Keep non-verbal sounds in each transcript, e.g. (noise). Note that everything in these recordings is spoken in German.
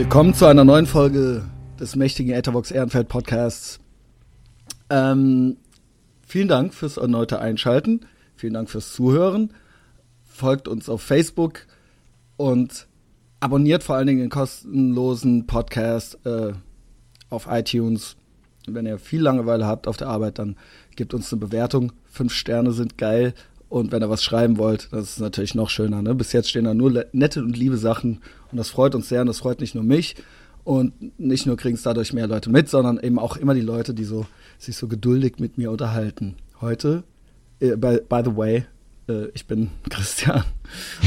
Willkommen zu einer neuen Folge des mächtigen Etherbox Ehrenfeld Podcasts. Ähm, vielen Dank fürs erneute Einschalten. Vielen Dank fürs Zuhören. Folgt uns auf Facebook und abonniert vor allen Dingen den kostenlosen Podcast äh, auf iTunes. Wenn ihr viel Langeweile habt auf der Arbeit, dann gebt uns eine Bewertung. Fünf Sterne sind geil. Und wenn ihr was schreiben wollt, das ist natürlich noch schöner. Ne? Bis jetzt stehen da nur nette und liebe Sachen. Und das freut uns sehr. Und das freut nicht nur mich. Und nicht nur kriegen es dadurch mehr Leute mit, sondern eben auch immer die Leute, die so, sich so geduldig mit mir unterhalten. Heute, äh, by, by the way, äh, ich bin (laughs) Christian.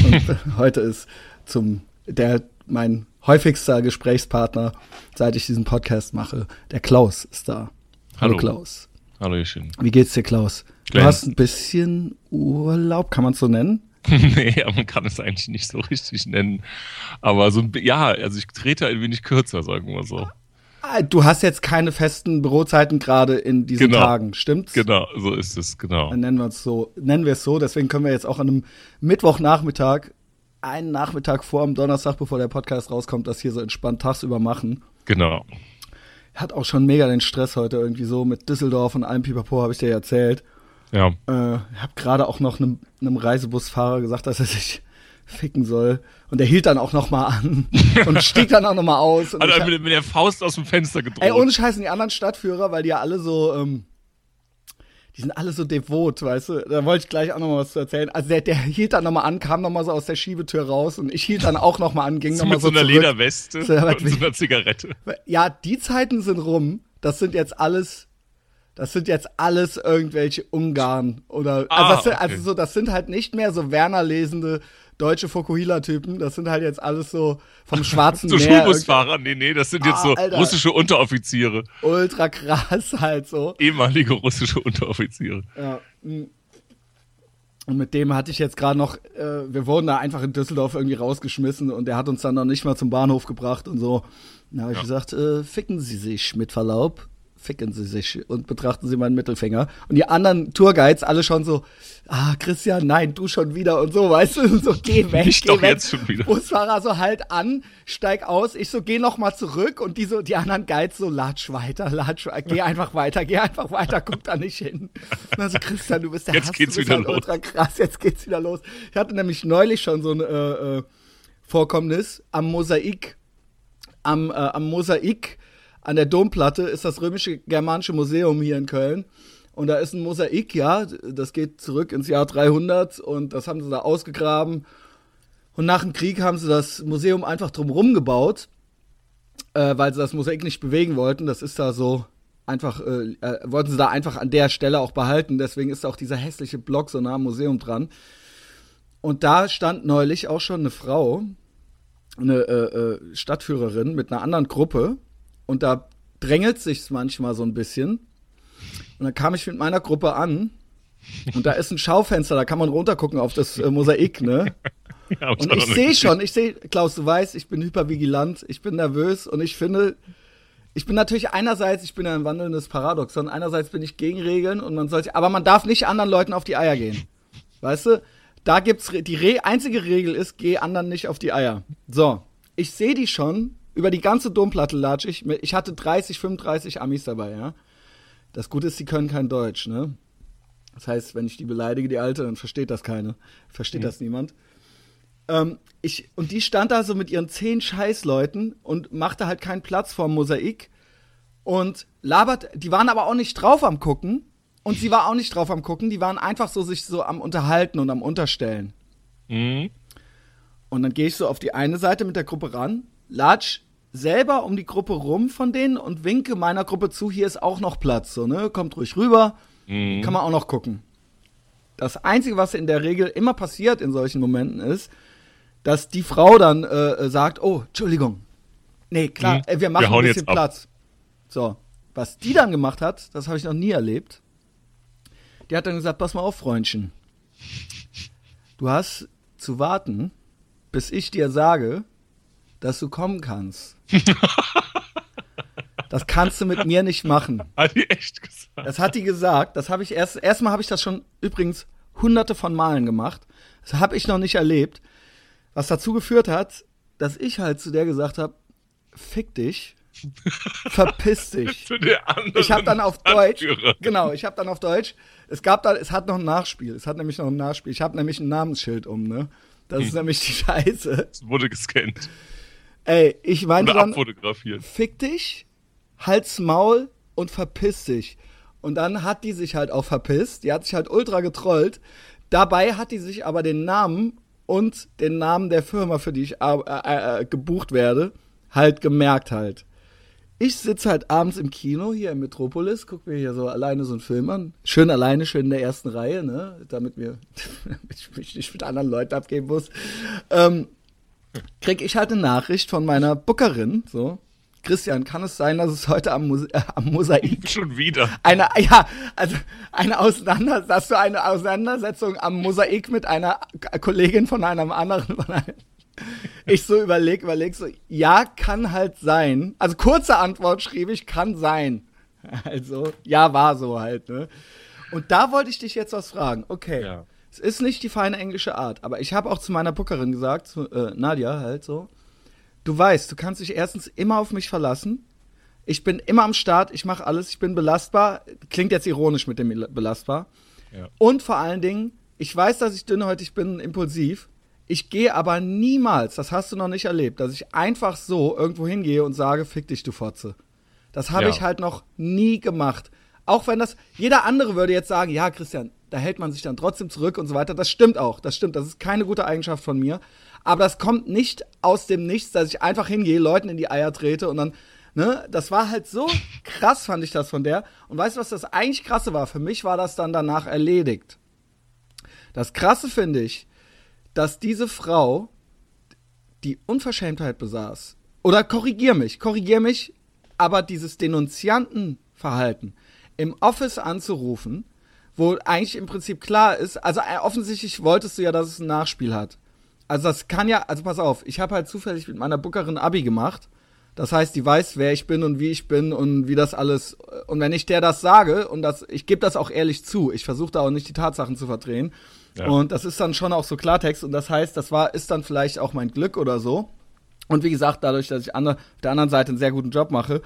Und (laughs) heute ist zum, der, mein häufigster Gesprächspartner, seit ich diesen Podcast mache, der Klaus ist da. Hallo, Hallo Klaus. Hallo, schön. Wie geht's dir, Klaus? Glenn. Du hast ein bisschen Urlaub, kann man es so nennen? (laughs) nee, man kann es eigentlich nicht so richtig nennen. Aber so ein, ja, also ich trete ein wenig kürzer, sagen wir so. Ah, du hast jetzt keine festen Bürozeiten gerade in diesen genau. Tagen, stimmt's? Genau, so ist es, genau. Dann nennen wir es so, nennen wir es so, deswegen können wir jetzt auch an einem Mittwochnachmittag, einen Nachmittag vor dem Donnerstag, bevor der Podcast rauskommt, das hier so entspannt tagsüber machen. Genau. Hat auch schon mega den Stress heute irgendwie so mit Düsseldorf und allem Pipapo, habe ich dir erzählt. Ja. Äh, habe gerade auch noch einem, einem Reisebusfahrer gesagt, dass er sich ficken soll. Und er hielt dann auch noch mal an (laughs) und stieg dann auch noch mal aus. Also hab, mit, mit, der Faust aus dem Fenster gedroht. Ey, ohne Scheiß, die anderen Stadtführer, weil die ja alle so, ähm, die sind alle so devot, weißt du. Da wollte ich gleich auch noch mal was zu erzählen. Also der, der hielt dann noch mal an, kam noch mal so aus der Schiebetür raus und ich hielt dann auch noch mal an, ging so noch mal so Mit so einer zurück. Lederweste so, und so einer Zigarette. Ja, die Zeiten sind rum. Das sind jetzt alles das sind jetzt alles irgendwelche Ungarn oder ah, also, das sind, okay. also so das sind halt nicht mehr so Werner lesende deutsche Fokuhila Typen, das sind halt jetzt alles so vom (laughs) schwarzen so Meer. Schulbusfahrer, nee, nee, das sind jetzt Ah, so Alter. russische Unteroffiziere, Ultra krass halt so. ehemalige russische Unteroffiziere. Ja. mm. Und mit dem hatte ich jetzt gerade noch, äh, wir wurden da einfach in Düsseldorf irgendwie rausgeschmissen und der hat uns dann noch nicht mal zum Bahnhof gebracht und so. Da habe ich Ja. gesagt, äh, ficken Sie sich mit Verlaub, ficken Sie sich und betrachten Sie meinen Mittelfinger. Und die anderen Tourguides alle schon so, ah, Christian, nein, du schon wieder und so, weißt du, so geh (laughs) weg, Nicht geh doch weg. jetzt schon wieder. Busfahrer so halt an, steig aus, ich so, geh noch mal zurück und die so, die anderen Guides so, latsch weiter, latsch weiter, geh einfach weiter, geh einfach weiter, guck da nicht hin. Und dann so, Christian, du bist der Jetzt Hass, geht's wieder halt los. ultra krass, jetzt geht's wieder los. Ich hatte nämlich neulich schon so ein äh, äh, Vorkommnis am Mosaik, am, äh, am Mosaik an der Domplatte ist das römische germanische Museum hier in Köln. Und da ist ein Mosaik, ja, das geht zurück ins Jahr 300 und das haben sie da ausgegraben. Und nach dem Krieg haben sie das Museum einfach drumherum gebaut, äh, weil sie das Mosaik nicht bewegen wollten. Das ist da so einfach, äh, äh, wollten sie da einfach an der Stelle auch behalten. Deswegen ist auch dieser hässliche Block so nah am Museum dran. Und da stand neulich auch schon eine Frau, eine äh, äh, Stadtführerin mit einer anderen Gruppe. Und da drängelt sich's manchmal so ein bisschen. Und dann kam ich mit meiner Gruppe an. Und da ist ein Schaufenster, da kann man runtergucken auf das äh, Mosaik, ne? (laughs) Ja, Und ich sehe schon, ich sehe, Klaus, du weißt, ich bin hypervigilant, ich bin nervös und ich finde, ich bin natürlich einerseits, ich bin ja ein wandelndes Paradoxon, einerseits bin ich gegen Regeln und man sollte, aber man darf nicht anderen Leuten auf die Eier gehen. Weißt du? Da gibt's, die Re einzige Regel ist, geh anderen nicht auf die Eier. So. Ich sehe die schon, über die ganze Domplatte latsch ich, ich hatte 30, 35 Amis dabei, ja. Das Gute ist, die können kein Deutsch, ne? Das heißt, wenn ich die beleidige, die Alte, dann versteht das keine. Versteht das niemand. Ähm, ich, und die stand da so mit ihren zehn Scheißleuten und machte halt keinen Platz vorm Mosaik und labert, die waren aber auch nicht drauf am gucken und sie war auch nicht drauf am gucken, die waren einfach so sich so am unterhalten und am unterstellen. Mhm. Und dann gehe ich so auf die eine Seite mit der Gruppe ran, latsch selber um die Gruppe rum von denen und winke meiner Gruppe zu, hier ist auch noch Platz, so, ne? Kommt ruhig rüber, Mhm. kann man auch noch gucken. Das Einzige, was in der Regel immer passiert in solchen Momenten ist, dass die Frau dann äh, äh, sagt, oh, Entschuldigung. Nee, klar, Mhm. äh, wir machen Wir ein bisschen ab. Platz. So, was die dann gemacht hat, das habe ich noch nie erlebt. Die hat dann gesagt, pass mal auf, Freundchen. Du hast zu warten, bis ich dir sage, dass du kommen kannst. (laughs) das kannst du mit mir nicht machen. Hat die echt gesagt? Das hat die gesagt. Das habe ich erst. Erstmal habe ich das schon übrigens hunderte von Malen gemacht. Das habe ich noch nicht erlebt. Was dazu geführt hat, dass ich halt zu der gesagt habe: fick dich, verpiss (laughs) dich. Ich habe dann auf Deutsch, genau, ich habe dann auf Deutsch, es gab da, es hat noch ein Nachspiel, es hat nämlich noch ein Nachspiel. Ich habe nämlich ein Namensschild um, ne? Das ist nämlich die Scheiße. Es wurde gescannt Ey, ich meinte oder dann, fick dich, halt's Maul und verpiss dich. Und dann hat die sich halt auch verpisst, die hat sich halt ultra getrollt. Dabei hat die sich aber den Namen und den Namen der Firma, für die ich äh, äh, äh, gebucht werde, halt gemerkt halt. Ich sitze halt abends im Kino hier im Metropolis, guck mir hier so alleine so einen Film an. Schön alleine, schön in der ersten Reihe, ne? Damit mir (laughs) damit ich mich nicht mit anderen Leuten abgeben muss. Ähm, krieg ich halt eine Nachricht von meiner Bookerin, so. Christian, kann es sein, dass es heute am, Mose äh, am Mosaik (laughs) Schon wieder. eine, ja, also eine Auseinander, dass du eine Auseinandersetzung am Mosaik mit einer Kollegin von einem anderen, von einem, (laughs) ich so überleg, überleg so, ja, kann halt sein. Also kurze Antwort schrieb ich, kann sein. Also, ja, war so halt, ne? Und da wollte ich dich jetzt was fragen. Okay. Ja. Es ist nicht die feine englische Art, aber ich habe auch zu meiner Bookerin gesagt, zu äh, Nadja halt so, du weißt, du kannst dich erstens immer auf mich verlassen. Ich bin immer am Start, ich mache alles, ich bin belastbar. Klingt jetzt ironisch mit dem belastbar. Ja. Und vor allen Dingen, ich weiß, dass ich dünnhäutig bin, impulsiv. Ich gehe aber niemals, das hast du noch nicht erlebt, dass ich einfach so irgendwo hingehe und sage, fick dich, du Fotze. Das habe Ja. ich halt noch nie gemacht. Auch wenn das, jeder andere würde jetzt sagen, ja, Christian, da hält man sich dann trotzdem zurück und so weiter. Das stimmt auch, das stimmt. Das ist keine gute Eigenschaft von mir. Aber das kommt nicht aus dem Nichts, dass ich einfach hingehe, Leuten in die Eier trete und dann, ne, das war halt so krass, fand ich das von der. Und weißt du, was das eigentlich krasse war? Für mich war das dann danach erledigt. Das krasse finde ich, dass diese Frau die Unverschämtheit besaß. Oder korrigier mich, korrigier mich, aber dieses Denunziantenverhalten im Office anzurufen, wo eigentlich im Prinzip klar ist, also äh, offensichtlich wolltest du ja, dass es ein Nachspiel hat. Also das kann ja, also pass auf, ich habe halt zufällig mit meiner Bookerin Abi gemacht. Das heißt, die weiß, wer ich bin und wie ich bin und wie das alles. Und wenn ich der das sage, und das, ich gebe das auch ehrlich zu, ich versuche da auch nicht die Tatsachen zu verdrehen. Ja. Und das ist dann schon auch so Klartext. Und das heißt, das war, ist dann vielleicht auch mein Glück oder so. Und wie gesagt, dadurch, dass ich ander, auf der anderen Seite einen sehr guten Job mache,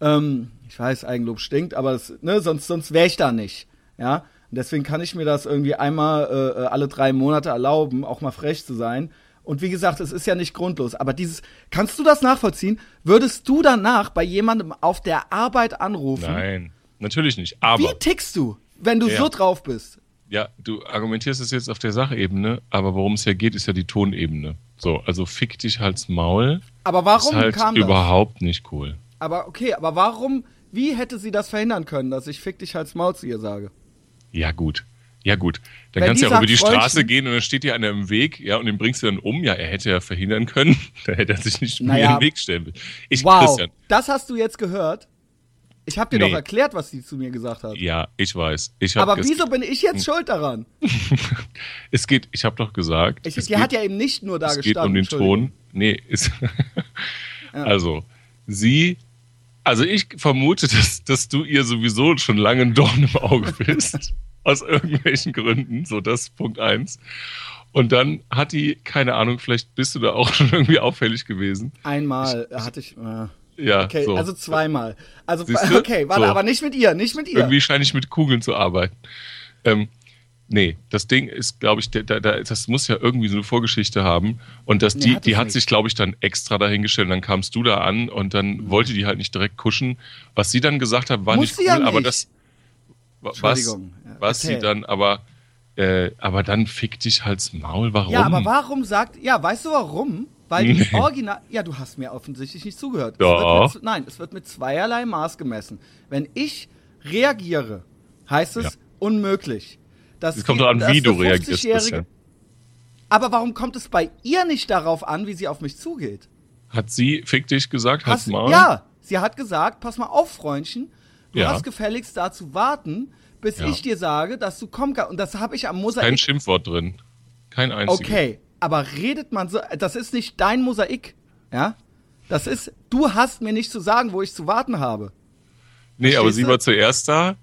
ähm, ich weiß, Eigenlob stinkt, aber das, ne, sonst, sonst wäre ich da nicht. Ja. Und deswegen kann ich mir das irgendwie einmal äh, alle drei Monate erlauben, auch mal frech zu sein. Und wie gesagt, es ist ja nicht grundlos. Aber dieses, kannst du das nachvollziehen? Würdest du danach bei jemandem auf der Arbeit anrufen? Nein, natürlich nicht. Aber Wie tickst du, wenn du Ja. so drauf bist? ja, du argumentierst es jetzt auf der Sachebene, aber worum es ja geht, ist ja die Tonebene. So, also fick dich halt's Maul. Aber warum ist halt kam das? überhaupt nicht cool. Aber okay, aber warum, wie hätte sie das verhindern können, dass ich fick dich als Maul zu ihr sage? Ja, gut. Ja, gut. Dann Wenn kannst du ja auch über die sagt, Straße Freundchen- gehen und dann steht dir einer im Weg, ja, und den bringst du dann um. Ja, er hätte ja verhindern können. (laughs) da hätte er sich nicht Naja. in den Weg stellen will. Ich, Wow, Christian, das hast du jetzt gehört? Ich habe dir Nee. doch erklärt, was sie zu mir gesagt hat. ja, ich weiß. Ich aber wieso bin ich jetzt schuld daran? (laughs) Es geht, ich habe doch gesagt. Ich, es die geht, hat ja eben nicht nur da es geht gestanden. um den. Ton. Nee, ist. (laughs) Also, sie. Also ich vermute, dass, dass du ihr sowieso schon lange ein Dorn im Auge bist. Aus irgendwelchen Gründen. So, das ist Punkt eins. Und dann hat die, keine Ahnung, vielleicht bist du da auch (laughs) schon irgendwie auffällig gewesen. Einmal hatte ich. Äh, Ja, okay, so. also zweimal. Also Siehst du? okay, warte, So. aber nicht mit ihr, nicht mit ihr. Irgendwie scheine ich mit Kugeln zu arbeiten. Ähm, nee, das Ding ist, glaube ich, der, der, das muss ja irgendwie so eine Vorgeschichte haben. Und das, Nee, die, hat die hat nicht. sich, glaube ich, dann extra dahingestellt. Und dann kamst du da an und dann Mhm. wollte die halt nicht direkt kuschen. Was sie dann gesagt hat, war Muss nicht cool, ja aber nicht. das. Wa- Was, was sie dann aber. Äh, aber dann fick dich halt's Maul. Warum? Ja, aber warum sagt. Ja, weißt du warum? Weil die Nee. Original. Ja, du hast mir offensichtlich nicht zugehört. Es Doch. Wird mit, nein, es wird mit zweierlei Maß gemessen. Wenn ich reagiere, heißt es Ja. unmöglich. Dass Es kommt doch an, wie du reagierst. 50-Jährige Christian. Aber warum kommt es bei ihr nicht darauf an, wie sie auf mich zugeht? Hat sie fick dich gesagt? Halt's Maul? ja, sie hat gesagt, pass mal auf, Freundchen, du Ja. hast gefälligst da zu warten, bis Ja. ich dir sage, dass du kommen kannst. Und das habe ich am Kein Mosaik. Schimpfwort drin. Kein einziges. Okay, aber redet man so, das ist nicht dein Mosaik, ja? Das ist, du hast mir nicht zu sagen, wo ich zu warten habe. Nee, aber Verstehst sie du? war zuerst da.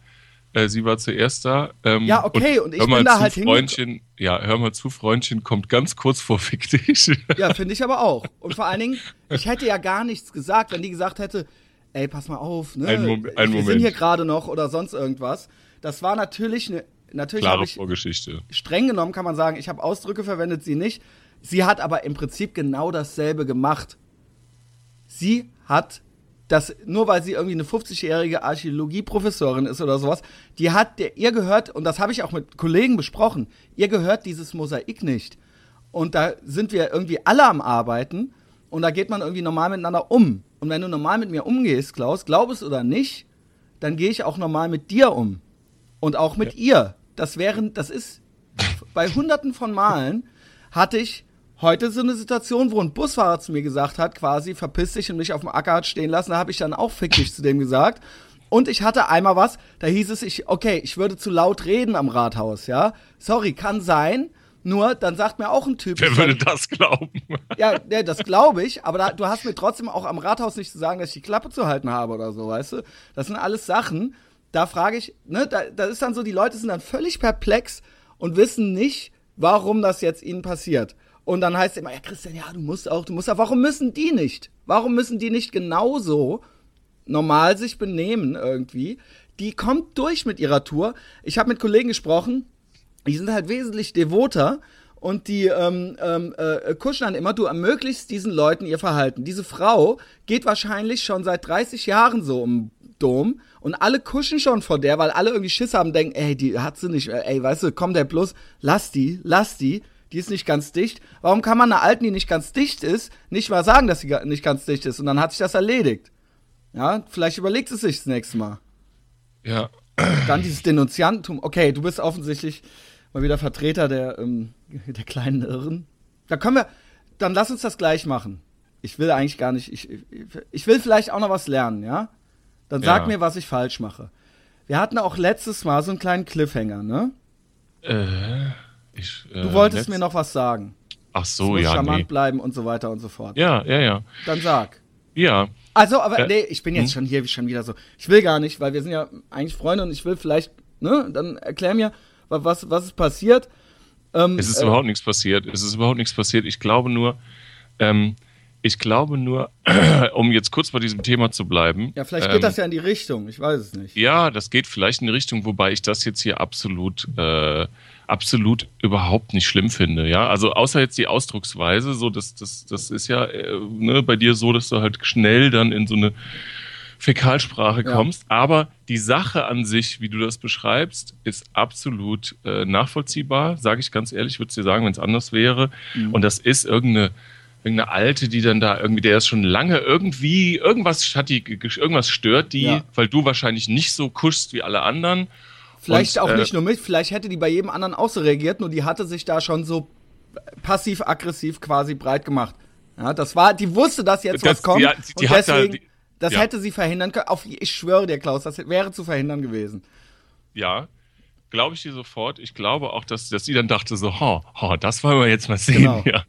Äh, sie war zuerst da. Ähm, ja, okay, und, und ich bin da halt Freundchen, Ja, hör mal zu, Freundchen kommt ganz kurz vor (laughs) Fick dich. Ja, finde ich aber auch. Und vor allen Dingen, ich hätte ja gar nichts gesagt, wenn die gesagt hätte, ey, pass mal auf, ne? Ein, Mom ein wir sind hier gerade noch oder sonst irgendwas. Das war natürlich eine natürlich klare Vorgeschichte. Streng genommen kann man sagen, ich habe Ausdrücke verwendet, sie nicht. Sie hat aber im Prinzip genau dasselbe gemacht. Sie hat das, nur weil sie irgendwie eine 50-jährige Archäologieprofessorin ist oder sowas, die hat, der, ihr gehört, und das habe ich auch mit Kollegen besprochen, ihr gehört dieses Mosaik nicht. Und da sind wir irgendwie alle am Arbeiten und da geht man irgendwie normal miteinander um. Und wenn du normal mit mir umgehst, Klaus, glaub es oder nicht, dann gehe ich auch normal mit dir um. Und auch mit ja. ihr. Das wären, das ist, bei hunderten von Malen hatte ich heute so eine Situation, wo ein Busfahrer zu mir gesagt hat, quasi, verpiss dich und mich auf dem Acker hat stehen lassen. Da habe ich dann auch fick dich zu dem gesagt. Und ich hatte einmal was, da hieß es, ich, okay, ich würde zu laut reden am Rathaus, ja. Sorry, kann sein. Nur, dann sagt mir auch ein Typ. Wer würde das glauben? Ja, ja das glaube ich, aber da, du hast mir trotzdem auch am Rathaus nicht zu sagen, dass ich die Klappe zu halten habe oder so, weißt du? Das sind alles Sachen, da frage ich, ne, da, da ist dann so, die Leute sind dann völlig perplex und wissen nicht, warum das jetzt ihnen passiert. Und dann heißt es immer, ja, Christian, ja, du musst auch, du musst auch, warum müssen die nicht? Warum müssen die nicht genauso normal sich benehmen irgendwie? Die kommt durch mit ihrer Tour. Ich habe mit Kollegen gesprochen, die sind halt wesentlich devoter und die ähm, ähm, äh, kuschen dann immer, du ermöglichst diesen Leuten ihr Verhalten. Diese Frau geht wahrscheinlich schon seit 30 Jahren so um Dom und alle kuschen schon vor der, weil alle irgendwie Schiss haben, denken, ey, die hat sie nicht, ey, weißt du, komm der bloß, lass die, lass die die ist nicht ganz dicht. Warum kann man einer Alten, die nicht ganz dicht ist, nicht mal sagen, dass sie nicht ganz dicht ist? Und dann hat sich das erledigt. Ja, vielleicht überlegt es sich das nächste Mal. Ja. Dann dieses Denunziantentum. Okay, du bist offensichtlich mal wieder Vertreter der, ähm, (laughs) der kleinen Irren. Da können wir, dann lass uns das gleich machen. Ich will eigentlich gar nicht, ich, ich will vielleicht auch noch was lernen, ja? Dann sag ja. mir, was ich falsch mache. Wir hatten auch letztes Mal so einen kleinen Cliffhanger, ne? Äh. Ich, äh, du wolltest mir noch was sagen. Ach so, ja. charmant nee. bleiben und so weiter und so fort. Ja, ja, ja. Dann sag. Ja. Also, aber äh, nee, ich bin jetzt hm? schon hier schon wieder so. Ich will gar nicht, weil wir sind ja eigentlich Freunde und ich will vielleicht, ne, dann erklär mir, was, was ist passiert. Ähm, es ist äh, überhaupt nichts passiert. Es ist überhaupt nichts passiert. Ich glaube nur, ähm, ich glaube nur, (clears throat) um jetzt kurz bei diesem Thema zu bleiben. Ja, vielleicht geht ähm, das ja in die Richtung. Ich weiß es nicht. Ja, das geht vielleicht in die Richtung, wobei ich das jetzt hier absolut äh, absolut überhaupt nicht schlimm finde. Ja, also außer jetzt die Ausdrucksweise, so das, das, das ist ja äh, ne, bei dir so, dass du halt schnell dann in so eine Fäkalsprache kommst. Ja. Aber die Sache an sich, wie du das beschreibst, ist absolut äh, nachvollziehbar, sage ich ganz ehrlich, würde es dir sagen, wenn es anders wäre. Mhm. Und das ist irgendeine irgendeine alte, die dann da irgendwie, der ist schon lange irgendwie, irgendwas hat die, irgendwas stört die, ja. weil du wahrscheinlich nicht so kuschst wie alle anderen Vielleicht und, auch äh, nicht nur mit, vielleicht hätte die bei jedem anderen auch so reagiert, nur die hatte sich da schon so passiv-aggressiv quasi breit gemacht. Ja, das war, die wusste, dass jetzt das, was kommt. Die, die und deswegen, da, die, das ja. hätte sie verhindern können. Auf, ich schwöre dir, Klaus, das wäre zu verhindern gewesen. Ja, glaube ich dir sofort. Ich glaube auch, dass, dass sie dann dachte so, ha, ha, das wollen wir jetzt mal sehen. Genau. (laughs) Ja.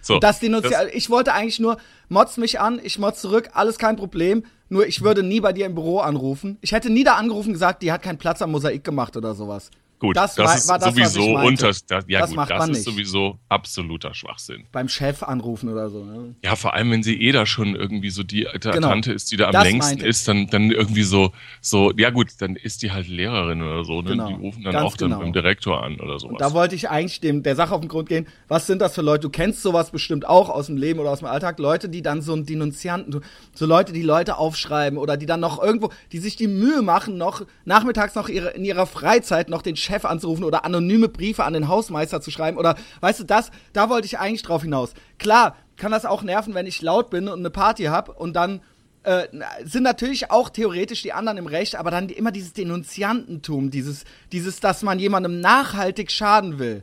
So, das denunziert. Ich wollte eigentlich nur, motz mich an, ich motz zurück, alles kein Problem. Nur ich würde nie bei dir im Büro anrufen. Ich hätte nie da angerufen und gesagt, die hat keinen Platz am Mosaik gemacht oder sowas. Gut, das, das war, ist war das, sowieso unter. Das, ja, das gut, das ist nicht. sowieso absoluter Schwachsinn. Beim Chef anrufen oder so. Ne? Ja, vor allem, wenn sie eh da schon irgendwie so die genau. Tante ist, die da am längsten ist, dann, dann irgendwie so, so, ja gut, dann ist die halt Lehrerin oder so. Ne? Genau. Die rufen dann Ganz auch genau. dann beim Direktor an oder sowas. Und da wollte ich eigentlich dem, der Sache auf den Grund gehen. Was sind das für Leute? Du kennst sowas bestimmt auch aus dem Leben oder aus dem Alltag. Leute, die dann so einen Denunzianten, so Leute, die Leute aufschreiben oder die dann noch irgendwo, die sich die Mühe machen, noch nachmittags noch ihre, in ihrer Freizeit noch den Chef anzurufen oder anonyme Briefe an den Hausmeister zu schreiben oder weißt du das, da wollte ich eigentlich drauf hinaus. Klar, kann das auch nerven, wenn ich laut bin und eine Party habe und dann äh, sind natürlich auch theoretisch die anderen im Recht, aber dann immer dieses Denunziantentum, dieses, dieses, dass man jemandem nachhaltig schaden will.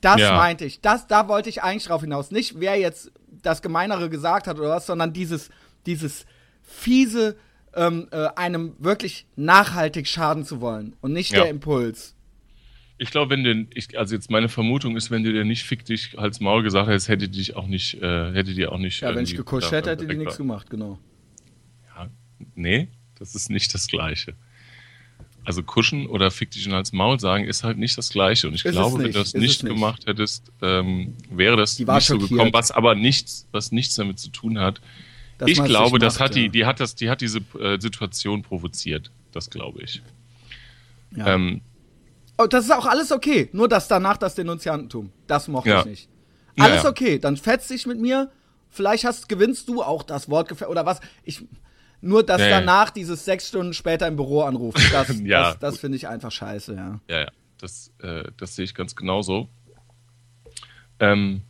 Das ja. meinte ich. Das, da wollte ich eigentlich drauf hinaus. Nicht, wer jetzt das Gemeinere gesagt hat oder was, sondern dieses, dieses fiese, ähm, äh, einem wirklich nachhaltig schaden zu wollen und nicht ja. der Impuls. Ich glaube, wenn du, ich, also jetzt meine Vermutung ist, wenn du dir nicht fick dich als Maul gesagt hättest, hätte die dich auch nicht, äh, hätte die auch nicht. Ja, wenn ich gekuscht hätte, hätte die nichts gemacht, genau. Ja, nee, das ist nicht das Gleiche. also kuschen oder fick dich als Maul sagen, ist halt nicht das Gleiche. Und ich ist glaube, wenn du das nicht, nicht, gemacht hättest, ähm, wäre das nicht so gekommen, was aber nichts, was nichts damit zu tun hat. Dass ich glaube, das macht, hat ja. die, die hat das, die hat diese äh, Situation provoziert. Das glaube ich. Ja. Ähm, oh, das ist auch alles okay. Nur das danach das Denunziantentum. Das mochte ja. ich nicht. Alles okay, dann fetz dich mit mir. Vielleicht hast, gewinnst du auch das Wort oder was. Ich, nur, dass nee. danach dieses sechs Stunden später im Büro anruft. (laughs) Das, ja, das, das finde ich einfach scheiße, ja. Ja, ja. Das, äh, das sehe ich ganz genauso. Ähm,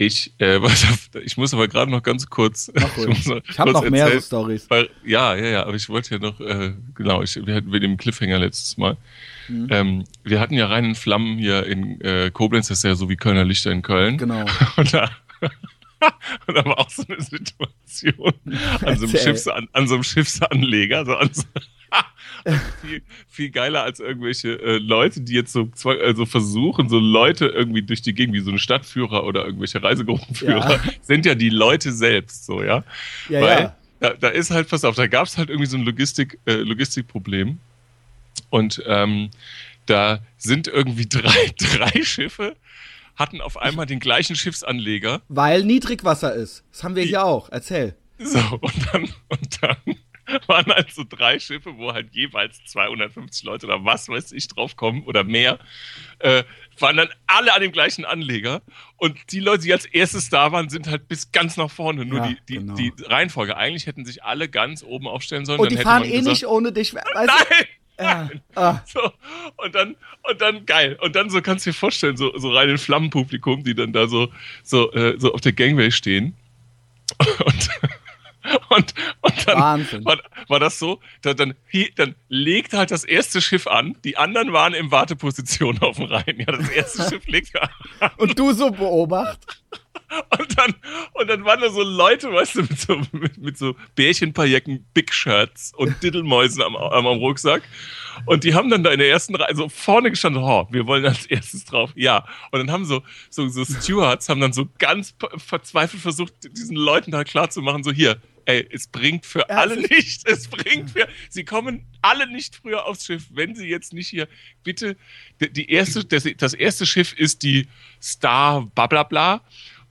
ich, äh, (laughs) ich muss aber gerade noch ganz kurz. Ach, (laughs) ich, ich habe noch mehrere Stories. Ja, ja, ja, aber ich wollte ja noch, äh, genau, ich, wir hatten mit dem Cliffhanger letztes Mal. Mhm. Ähm, wir hatten ja reinen Flammen hier in äh, Koblenz, das ist ja so wie Kölner Lichter in Köln. Genau. (laughs) Und da, und da war auch so eine Situation an so einem, Schiffs, an, an so einem Schiffsanleger, so an so, viel, viel geiler als irgendwelche äh, Leute, die jetzt so also versuchen, so Leute irgendwie durch die Gegend, wie so ein Stadtführer oder irgendwelche Reisegruppenführer, ja. (laughs) sind ja die Leute selbst so, ja. ja Weil ja. Da, da ist halt, pass auf, da gab es halt irgendwie so ein Logistik, äh, Logistikproblem. Und ähm, da sind irgendwie (laughs) drei, drei Schiffe hatten auf einmal den gleichen Schiffsanleger. Weil Niedrigwasser ist. Das haben wir hier auch. Erzähl. So, und dann, und dann (laughs) waren halt so drei Schiffe, wo halt jeweils 250 Leute oder was weiß ich draufkommen oder mehr, äh, waren dann alle an dem gleichen Anleger. Und die Leute, die als erstes da waren, sind halt bis ganz nach vorne. Nur ja, die, die, genau. die Reihenfolge. Eigentlich hätten sich alle ganz oben aufstellen sollen. Und die fahren eh gesagt, nicht ohne dich. Nein! Ja. Ah. So, und dann, und dann geil. Und dann so kannst du dir vorstellen, so, so rein in Flammenpublikum, die dann da so, so, äh, so auf der Gangway stehen. (laughs) Und, und, und dann war, war, das so, da, dann, dann legte halt das erste Schiff an, die anderen waren in Warteposition auf dem Rhein. Ja, das erste (laughs) Schiff legte an. Und du so beobacht. (laughs) Und dann, und dann waren da so Leute, weißt du, mit so, mit, mit so Bärchenpailletten, Big Shirts und Diddlemäusen am, am, Rucksack. Und die haben dann da in der ersten Reihe so vorne gestanden, oh, wir wollen als erstes drauf. Ja. Und dann haben so, so, so Stewards haben dann so ganz verzweifelt versucht, diesen Leuten da klarzumachen, so hier, ey, es bringt für ja, alle nicht, es bringt für, sie kommen alle nicht früher aufs Schiff, wenn sie jetzt nicht hier, bitte, die erste, das, das erste Schiff ist die Star, bla bla bla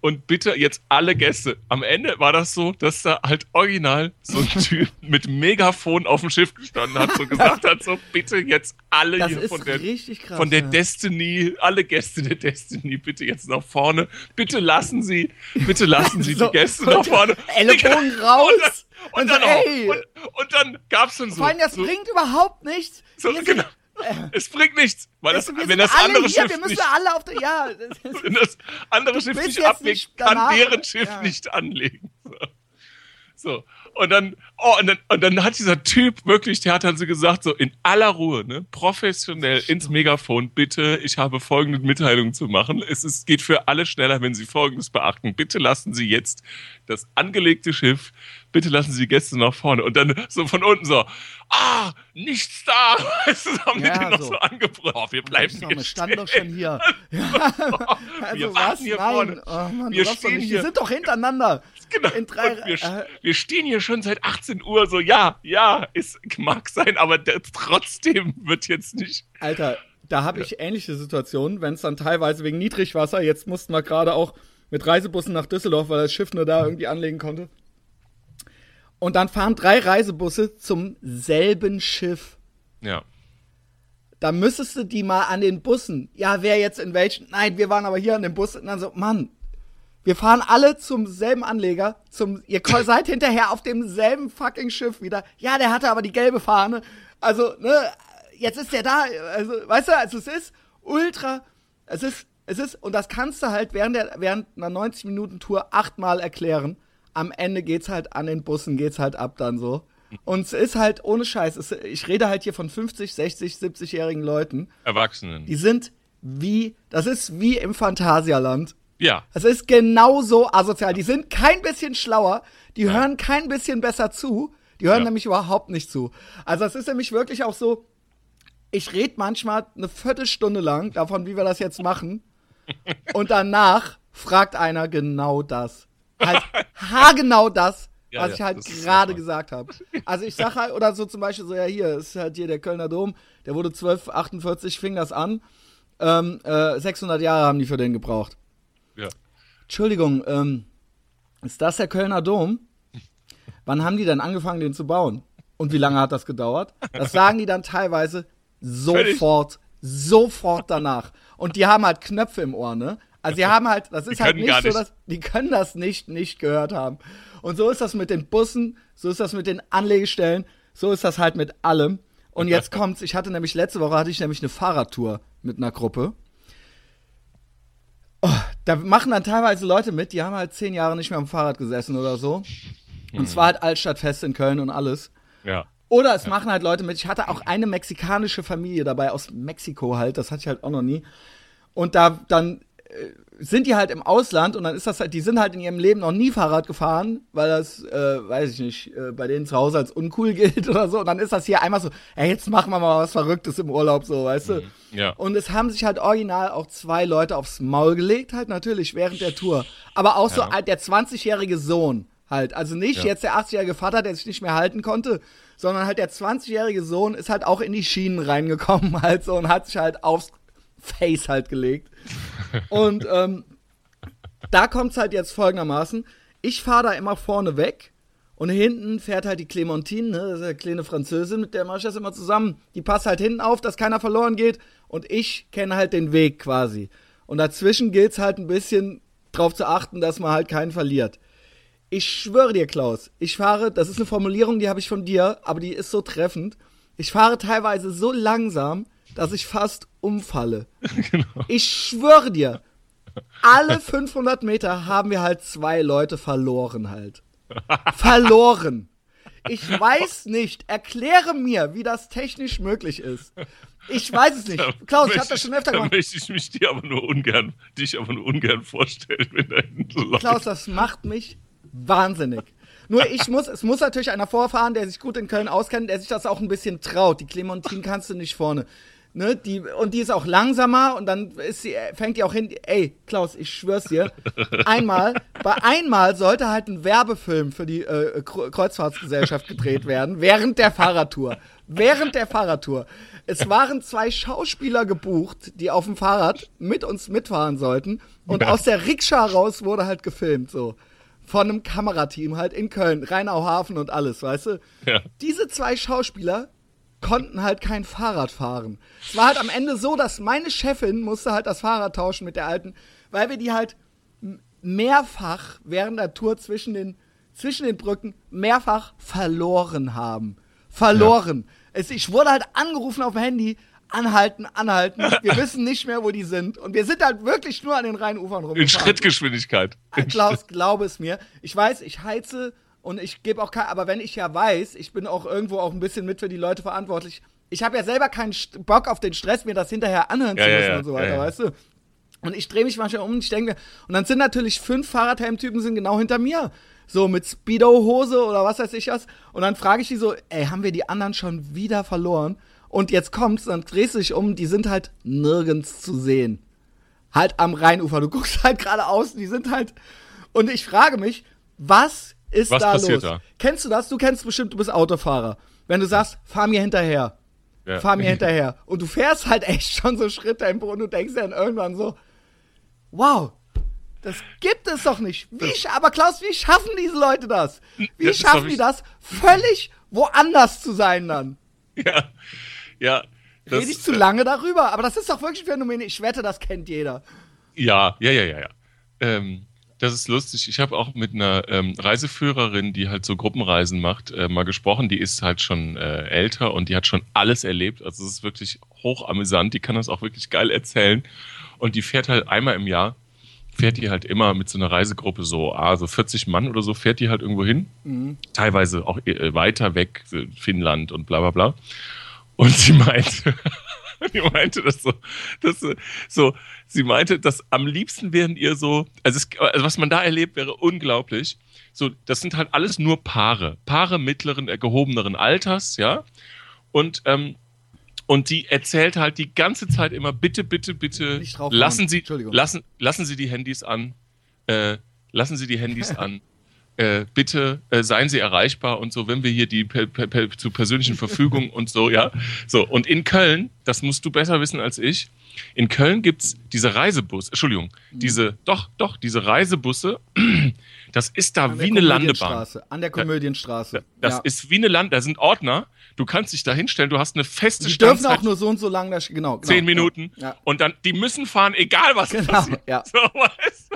und bitte jetzt alle Gäste. Am Ende war das so, dass da halt original so ein (laughs) Typ mit Megafon auf dem Schiff gestanden hat, so gesagt hat, so bitte jetzt alle das hier von der, krass, von der ja. Destiny, alle Gäste der Destiny, bitte jetzt nach vorne. Bitte lassen Sie, bitte lassen Sie (laughs) so, die Gäste nach vorne. Ellenbogen raus. Und dann, und, dann, und, und, und dann gab's dann so. Vor allem, das so, bringt überhaupt nichts. So, genau. (laughs) Es bringt nichts, weil das, wenn das andere hier, Schiff wir müssen nicht, alle auf der, ja, (laughs) wenn das andere Schiff nicht ablegt, kann deren Schiff ja. nicht anlegen. So. so. Und dann, oh, und dann, und dann hat dieser Typ wirklich, der hat dann so gesagt, so in aller Ruhe, ne, professionell ins Megafon, bitte, ich habe folgende Mitteilung zu machen. Es ist, geht für alle schneller, wenn Sie Folgendes beachten. Bitte lassen Sie jetzt das angelegte Schiff bitte lassen Sie die Gäste nach vorne. Und dann so von unten so, ah, nichts da. (laughs) Weißt du, haben ja, wir den so. noch so angebrüllt. Oh, wir bleiben hier. Wir standen doch schon hier. (laughs) Ja. (laughs) also wir was? hier Nein. vorne. Oh, Mann, wir stehen hier. Wir sind doch hintereinander. Genau. In drei, wir, äh, wir, stehen hier schon seit 18 Uhr. So, ja, ja, es mag sein, aber der, trotzdem wird jetzt nicht. Alter, da habe ich ja. ähnliche Situationen, wenn es dann teilweise wegen Niedrigwasser, jetzt mussten wir gerade auch mit Reisebussen nach Düsseldorf, weil das Schiff nur da irgendwie anlegen konnte. Und dann fahren drei Reisebusse zum selben Schiff. Ja. Da müsstest du die mal an den Bussen. Ja, wer jetzt in welchen? Nein, wir waren aber hier an den Bus. Und dann so, Mann, wir fahren alle zum selben Anleger. Zum, ihr seid hinterher auf demselben fucking Schiff wieder. Ja, der hatte aber die gelbe Fahne. Also, ne, jetzt ist der da. Also, weißt du, also es ist ultra. Es ist, es ist, und das kannst du halt während, der, während einer 90-Minuten-Tour achtmal erklären am Ende geht's halt an den Bussen, geht's halt ab dann so. Und es ist halt ohne Scheiß, es, ich rede halt hier von 50, 60, 70-jährigen Leuten. Erwachsenen. Die sind wie, das ist wie im Phantasialand. Ja. Es ist genauso asozial. Die sind kein bisschen schlauer, die ja. hören kein bisschen besser zu, die hören ja. nämlich überhaupt nicht zu. Also es ist nämlich wirklich auch so, ich rede manchmal eine Viertelstunde lang davon, wie wir das jetzt machen. (laughs) und danach fragt einer genau das halt haargenau das, Ja, was ja, ich halt gerade gesagt habe. Also ich sag halt, oder so zum Beispiel so, ja hier, ist halt hier der Kölner Dom, der wurde 1248, fing das an. Ähm, äh, 600 Jahre haben die für den gebraucht. Ja. Entschuldigung, ähm, ist das der Kölner Dom? Wann haben die denn angefangen, den zu bauen? Und wie lange hat das gedauert? Das sagen die dann teilweise sofort, sofort danach. Und die haben halt Knöpfe im Ohr, ne? Also die haben halt, das ist halt nicht so, dass die können das nicht nicht gehört haben. Und so ist das mit den Bussen, so ist das mit den Anlegestellen, so ist das halt mit allem. Und (laughs) jetzt kommt's, ich hatte nämlich letzte Woche hatte ich nämlich eine Fahrradtour mit einer Gruppe. Oh, da machen dann teilweise Leute mit, die haben halt zehn Jahre nicht mehr am Fahrrad gesessen oder so. Und zwar halt Altstadtfest in Köln und alles. Ja. Oder es ja. machen halt Leute mit. Ich hatte auch eine mexikanische Familie dabei aus Mexiko halt, das hatte ich halt auch noch nie. Und da dann sind die halt im Ausland und dann ist das halt, die sind halt in ihrem Leben noch nie Fahrrad gefahren, weil das, äh, weiß ich nicht, äh, bei denen zu Hause als uncool (laughs) gilt oder so. Und dann ist das hier einmal so, ey, jetzt machen wir mal was Verrücktes im Urlaub, so, weißt du? Mhm. Ja. Und es haben sich halt original auch zwei Leute aufs Maul gelegt, halt natürlich, während der Tour. Aber auch so ja. der 20-jährige Sohn halt. Also nicht ja. jetzt der 80-jährige Vater, der sich nicht mehr halten konnte, sondern halt der 20-jährige Sohn ist halt auch in die Schienen reingekommen (laughs) halt so und hat sich halt aufs Face halt gelegt. Und ähm, da kommt es halt jetzt folgendermaßen. Ich fahre da immer vorne weg und hinten fährt halt die Clementine, ne, das ist eine kleine Französin, mit der mache ich das immer zusammen. Die passt halt hinten auf, dass keiner verloren geht und ich kenne halt den Weg quasi. Und dazwischen gilt es halt ein bisschen drauf zu achten, dass man halt keinen verliert. Ich schwöre dir, Klaus, ich fahre, das ist eine Formulierung, die habe ich von dir, aber die ist so treffend. Ich fahre teilweise so langsam, dass ich fast umfalle. (laughs) Genau. Ich schwöre dir, alle 500 Meter haben wir halt zwei Leute verloren halt. (laughs) verloren. Ich weiß nicht. Erkläre mir, wie das technisch möglich ist. Ich weiß es nicht. Klaus, ich habe das schon öfter gemacht. Da möchte ich mich dir aber nur ungern, dich aber nur ungern vorstellen, wenn da hinten läuft. Klaus, das macht mich wahnsinnig. Nur ich muss, es muss natürlich einer vorfahren, der sich gut in Köln auskennt, der sich das auch ein bisschen traut. Die Clementine kannst du nicht vorne. Ne, die, und die ist auch langsamer und dann sie, fängt die auch hin. Ey, Klaus, ich schwör's dir. (laughs) Einmal, bei einmal sollte halt ein Werbefilm für die äh, Kreuzfahrtsgesellschaft gedreht werden, während der Fahrradtour. Während der Fahrradtour. Es waren zwei Schauspieler gebucht, die auf dem Fahrrad mit uns mitfahren sollten. Und ja. aus der Rikscha raus wurde halt gefilmt, so. Von einem Kamerateam halt in Köln, Rheinauhafen und alles, weißt du? Ja. Diese zwei Schauspieler konnten halt kein Fahrrad fahren. Es war halt am Ende so, dass meine Chefin musste halt das Fahrrad tauschen mit der alten, weil wir die halt mehrfach während der Tour zwischen den, zwischen den Brücken mehrfach verloren haben. Verloren. Ja. Es, ich wurde halt angerufen auf dem Handy, anhalten, anhalten. Wir (laughs) wissen nicht mehr, wo die sind. Und wir sind halt wirklich nur an den Rheinufern rum. In Schrittgeschwindigkeit. Klaus, glaube es mir. Ich weiß, ich heize und ich gebe auch kein, aber wenn ich ja weiß, ich bin auch irgendwo auch ein bisschen mit für die Leute verantwortlich. Ich habe ja selber keinen Bock auf den Stress, mir das hinterher anhören ja, zu müssen ja, und so weiter, weißt du? Und ich drehe mich manchmal um und ich denke mir, und dann sind natürlich fünf Fahrradhelmtypen sind genau hinter mir. So mit Speedo-Hose oder was weiß ich was. Und dann frage ich die so, ey, haben wir die anderen schon wieder verloren? Und jetzt kommt's, dann drehst du dich um, die sind halt nirgends zu sehen. Halt am Rheinufer. Du guckst halt gerade außen, die sind halt. Und ich frage mich, was ist Was da los? Da? Kennst du das? Du kennst bestimmt, du bist Autofahrer. Wenn du sagst, fahr mir hinterher. Ja. Fahr mir (laughs) hinterher. Und du fährst halt echt schon so Schritttempo und du denkst dann irgendwann so, wow, das gibt es doch nicht. Wie, aber Klaus, wie schaffen diese Leute das? Wie das schaffen die das, völlig woanders zu sein dann? (laughs) Ja, ja. Rede ich zu lange darüber, aber das ist doch wirklich ein Phänomen. Ich wette, das kennt jeder. Ja, ja, ja, ja, ja. Ähm, das ist lustig. Ich habe auch mit einer ähm, Reiseführerin, die halt so Gruppenreisen macht, äh, mal gesprochen. Die ist halt schon äh, älter und die hat schon alles erlebt. Also es ist wirklich hochamüsant. Die kann das auch wirklich geil erzählen. Und die fährt halt einmal im Jahr, fährt die halt immer mit so einer Reisegruppe so, ah, so 40 Mann oder so, fährt die halt irgendwo hin. Mhm. Teilweise auch äh, weiter weg, Finnland und bla bla bla. Und sie meinte, (laughs) (laughs) die meinte das so, das so, sie meinte, dass am liebsten wären ihr so, also, es, also, was man da erlebt, wäre unglaublich. So, das sind halt alles nur Paare, Paare mittleren, äh, gehobeneren Alters, ja. Und ähm, und die erzählt halt die ganze Zeit immer, bitte, bitte, bitte, lassen Sie, lassen, lassen Sie die Handys an, äh, lassen Sie die Handys (laughs) an. Äh, bitte äh, seien Sie erreichbar und so, wenn wir hier die per, per, per, zu persönlichen Verfügung (laughs) und so, ja. So, und in Köln, das musst du besser wissen als ich, in Köln gibt es diese Reisebus, Entschuldigung, mhm. diese, doch, doch, diese Reisebusse, (clears throat) das ist da wie eine Landebahn. An der Komödienstraße. Das ja. ist wie eine Land, da sind Ordner, du kannst dich da hinstellen, du hast eine feste Die dürfen auch nur so und so lang, genau, genau. Zehn Minuten. Ja. Und dann, die müssen fahren, egal was genau, passiert. Ja. (laughs) So, weißt du?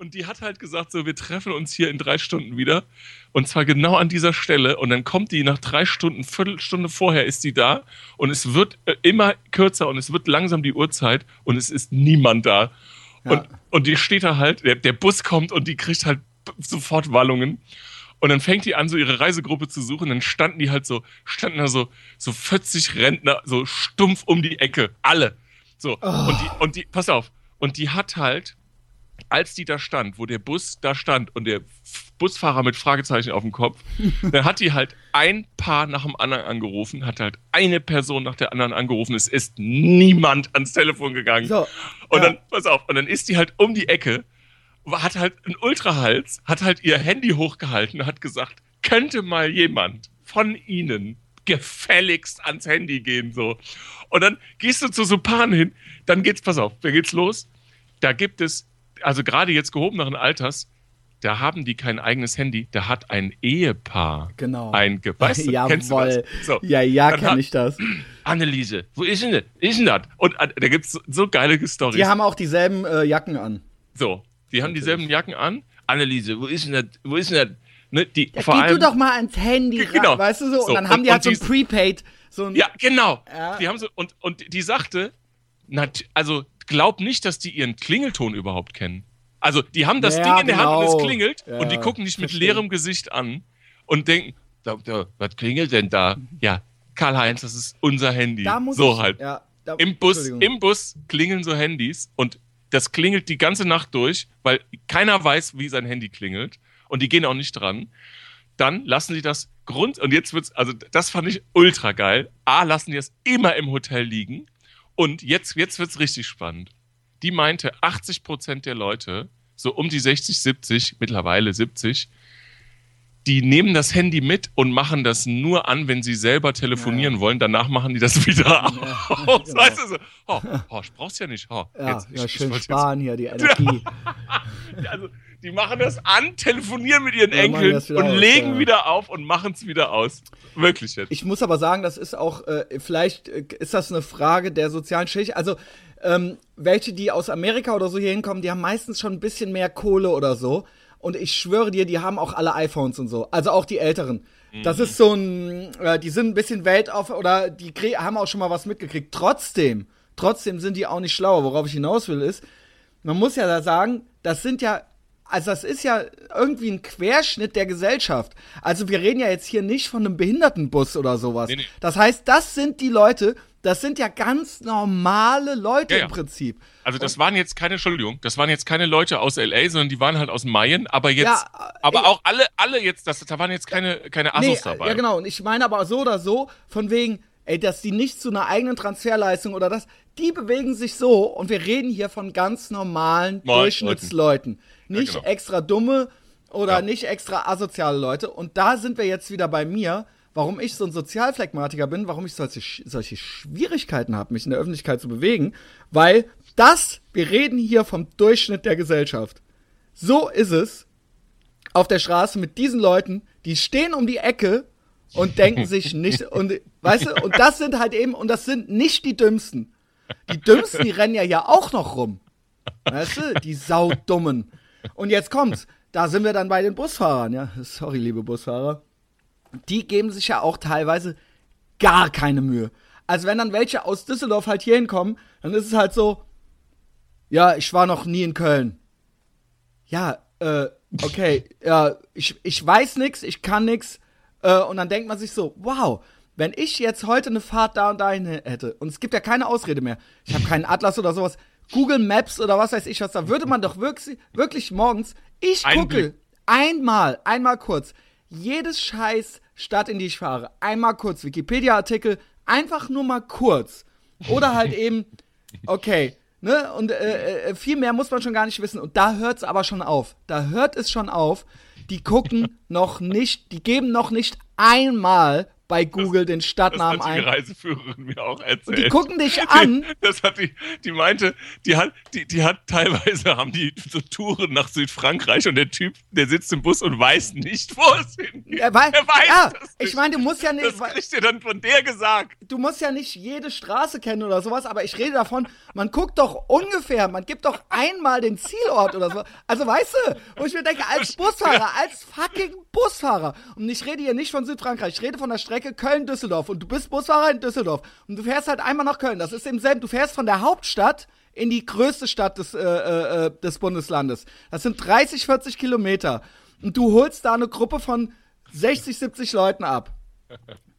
Und die hat halt gesagt, so, wir treffen uns hier in drei Stunden wieder. Und zwar genau an dieser Stelle. Und dann kommt die nach drei Stunden, Viertelstunde vorher ist die da. Und es wird äh, immer kürzer und es wird langsam die Uhrzeit und es ist niemand da. Ja. Und, und die steht da halt, der, der Bus kommt und die kriegt halt sofort Wallungen. Und dann fängt die an, so ihre Reisegruppe zu suchen. Dann standen die halt so, standen da so, so 40 Rentner, so stumpf um die Ecke. Alle. So. Oh. Und die, und die, pass auf. Und die hat halt, als die da stand, wo der Bus da stand und der Busfahrer mit Fragezeichen auf dem Kopf, (laughs) dann hat die halt ein Paar nach dem anderen angerufen, hat halt eine Person nach der anderen angerufen. Es ist niemand ans Telefon gegangen. So, und ja. dann, pass auf, und dann ist die halt um die Ecke hat halt einen Ultrahals, hat halt ihr Handy hochgehalten und hat gesagt, könnte mal jemand von Ihnen gefälligst ans Handy gehen, so. Und dann gehst du zu so Paaren hin, dann geht's, pass auf, da geht's los. Da gibt es, also gerade jetzt gehobeneren Alters, da haben die kein eigenes Handy, da hat ein Ehepaar genau. ein, weißt du, (laughs) kennst du das? So, ja, ja, kenn ich das. (clears throat) Anneliese, wo ist denn das? Ist denn das? Und äh, da gibt's so, so geile Storys. Die haben auch dieselben äh, Jacken an. So, die haben dieselben Jacken an. Anneliese, wo ist denn das? Wo ist denn das? Ne, die, ja, vor geh allem, du doch mal ans Handy, genau. weißt du so? so und dann haben und, die halt so ein Prepaid. So ein, ja, genau. Ja. Die haben so, und, und die sagte, also glaub nicht, dass die ihren Klingelton überhaupt kennen. Also, die haben das ja, Ding in der genau. Hand und es genau. klingelt ja, und die gucken dich mit leerem Gesicht an und denken, Doktor, was klingelt denn da? Ja, Karl-Heinz, das ist unser Handy. Da muss so ich, halt. Ja, da, Im Bus, Im Bus klingeln so Handys und das klingelt die ganze Nacht durch, weil keiner weiß, wie sein Handy klingelt und die gehen auch nicht dran. Dann lassen sie das Grund, und jetzt wird's, also das fand ich ultra geil. A, lassen die es immer im Hotel liegen. Und jetzt, jetzt wird's richtig spannend. Die meinte, 80 Prozent der Leute, so um die 60, 70, mittlerweile 70, die nehmen das Handy mit und machen das nur an, wenn sie selber telefonieren ja. wollen. Danach machen die das wieder aus. Ja, genau. (laughs) Weißt du so, oh, oh, ich brauch's ja nicht. Oh, ja, jetzt, ja, ich, schön ich sparen jetzt. hier die (laughs) Energie. also, die machen das an, telefonieren mit ihren Enkeln und aus, legen wieder auf und machen es wieder aus. Wirklich jetzt. Ich muss aber sagen, das ist auch, äh, vielleicht äh, ist das eine Frage der sozialen Schicht. Also, ähm, welche, die aus Amerika oder so hier hinkommen, die haben meistens schon ein bisschen mehr Kohle oder so. Und ich schwöre dir, die haben auch alle iPhones und so. Also auch die älteren. Mhm. Das ist so ein, äh, die sind ein bisschen Weltauf oder die haben auch schon mal was mitgekriegt. Trotzdem, trotzdem sind die auch nicht schlauer. Worauf ich hinaus will, ist, man muss ja da sagen, das sind ja, also das ist ja irgendwie ein Querschnitt der Gesellschaft. Also wir reden ja jetzt hier nicht von einem Behindertenbus oder sowas. Nee, nee. Das heißt, das sind die Leute, das sind ja ganz normale Leute ja, ja. im Prinzip. Also das waren jetzt keine, Entschuldigung, das waren jetzt keine Leute aus LA, sondern die waren halt aus Mayen, aber jetzt, ja, aber ey, auch alle, alle jetzt, das, da waren jetzt keine, keine Assos nee, dabei. Ja genau, und ich meine aber so oder so, von wegen, ey, dass die nicht zu einer eigenen Transferleistung oder das, die bewegen sich so und wir reden hier von ganz normalen Mal, Durchschnittsleuten. Nicht genau. extra dumme oder nicht extra asoziale Leute. Und da sind wir jetzt wieder bei mir warum ich so ein Sozialphlegmatiker bin, warum ich solche, solche Schwierigkeiten habe, mich in der Öffentlichkeit zu bewegen, weil das, wir reden hier vom Durchschnitt der Gesellschaft. So ist es auf der Straße mit diesen Leuten, die stehen um die Ecke und denken sich (laughs) nicht, und weißt du, und das sind halt eben, und das sind nicht die Dümmsten. Die Dümmsten, die rennen ja ja auch noch rum. Weißt du, die Saudummen. Und jetzt kommt's. Da sind wir dann bei den Busfahrern, ja. Sorry, liebe Busfahrer die geben sich ja auch teilweise gar keine Mühe. Also wenn dann welche aus Düsseldorf halt hier hinkommen, dann ist es halt so, ja, ich war noch nie in Köln. Ja, äh, okay, ja, ich, ich weiß nix, ich kann nix. Äh, und dann denkt man sich so, wow, wenn ich jetzt heute eine Fahrt da und dahin hätte, und es gibt ja keine Ausrede mehr, ich habe keinen Atlas oder sowas, Google Maps oder was weiß ich was, da würde man doch wirklich, wirklich morgens, ich gucke einmal, einmal kurz, jedes scheiß Stadt, in die ich fahre, einmal kurz Wikipedia-Artikel, einfach nur mal kurz. Oder halt eben, (laughs) okay, Ne? Und äh, äh, viel mehr muss man schon gar nicht wissen. Und da hört es aber schon auf. Da hört es schon auf. Die gucken (laughs) noch nicht, die geben noch nicht einmal bei Google den Stadtnamen das hat die ein. Reiseführerin mir auch erzählt. Die gucken dich an. Das hat die, die meinte, die hat, die, die hat teilweise haben die so Touren nach Südfrankreich und der Typ, der sitzt im Bus und weiß nicht, wo es hingeht. Er weiß, Er weiß ja, das ich meine, du musst ja nicht, Das kriegt ihr dann von der gesagt. du musst ja nicht jede Straße kennen oder sowas, aber ich rede davon, man guckt doch ungefähr, man gibt doch einmal den Zielort oder so. Also weißt du, wo ich mir denke, als Busfahrer, als fucking Busfahrer, und ich rede hier nicht von Südfrankreich, ich rede von der Strecke Köln-Düsseldorf und du bist Busfahrer in Düsseldorf und du fährst halt einmal nach Köln, das ist im selben, du fährst von der Hauptstadt in die größte Stadt des, äh, äh, äh, des Bundeslandes. Das sind 30, 40 Kilometer und du holst da eine Gruppe von 60, 70 Leuten ab.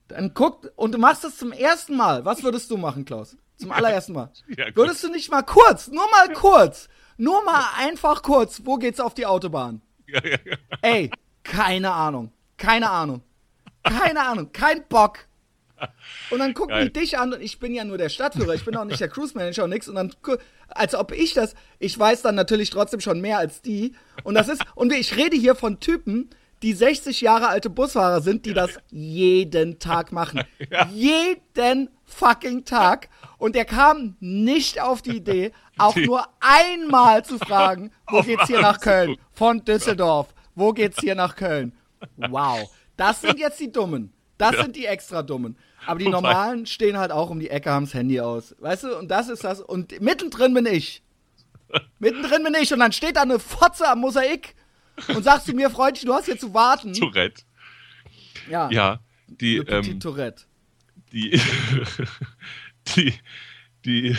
Dann guckt und du machst das zum ersten Mal. Was würdest du machen, Klaus? Zum allerersten Mal. (laughs) Ja, würdest du nicht mal kurz, nur mal kurz, nur mal einfach kurz, wo geht's auf die Autobahn? Ja, ja. Ey, keine Ahnung. Keine Ahnung. Keine Ahnung. Kein Bock. Und dann gucken Geil. die dich an und ich bin ja nur der Stadtführer, ich bin auch nicht der Cruise Manager und nix und dann als ob ich das, ich weiß dann natürlich trotzdem schon mehr als die und das ist und ich rede hier von Typen, die 60 Jahre alte Busfahrer sind, die das jeden Tag machen. (laughs) Jeden fucking Tag und der kam nicht auf die Idee, auch Die- nur einmal zu fragen, (laughs) wo geht's hier nach Angst Köln? Von Düsseldorf. Wo geht's hier nach Köln? Wow. Das sind jetzt die Dummen. Das Ja. sind die extra Dummen. Aber die Wobei- normalen stehen halt auch um die Ecke, haben's Handy aus. Weißt du, und das ist das. Und mittendrin bin ich. Mittendrin bin ich. Und dann steht da eine Fotze am Mosaik und sagt zu mir, Freundchen, du hast hier zu warten. Tourette. Ja. Ja, die, ähm, Tourette. die, (laughs) die, die,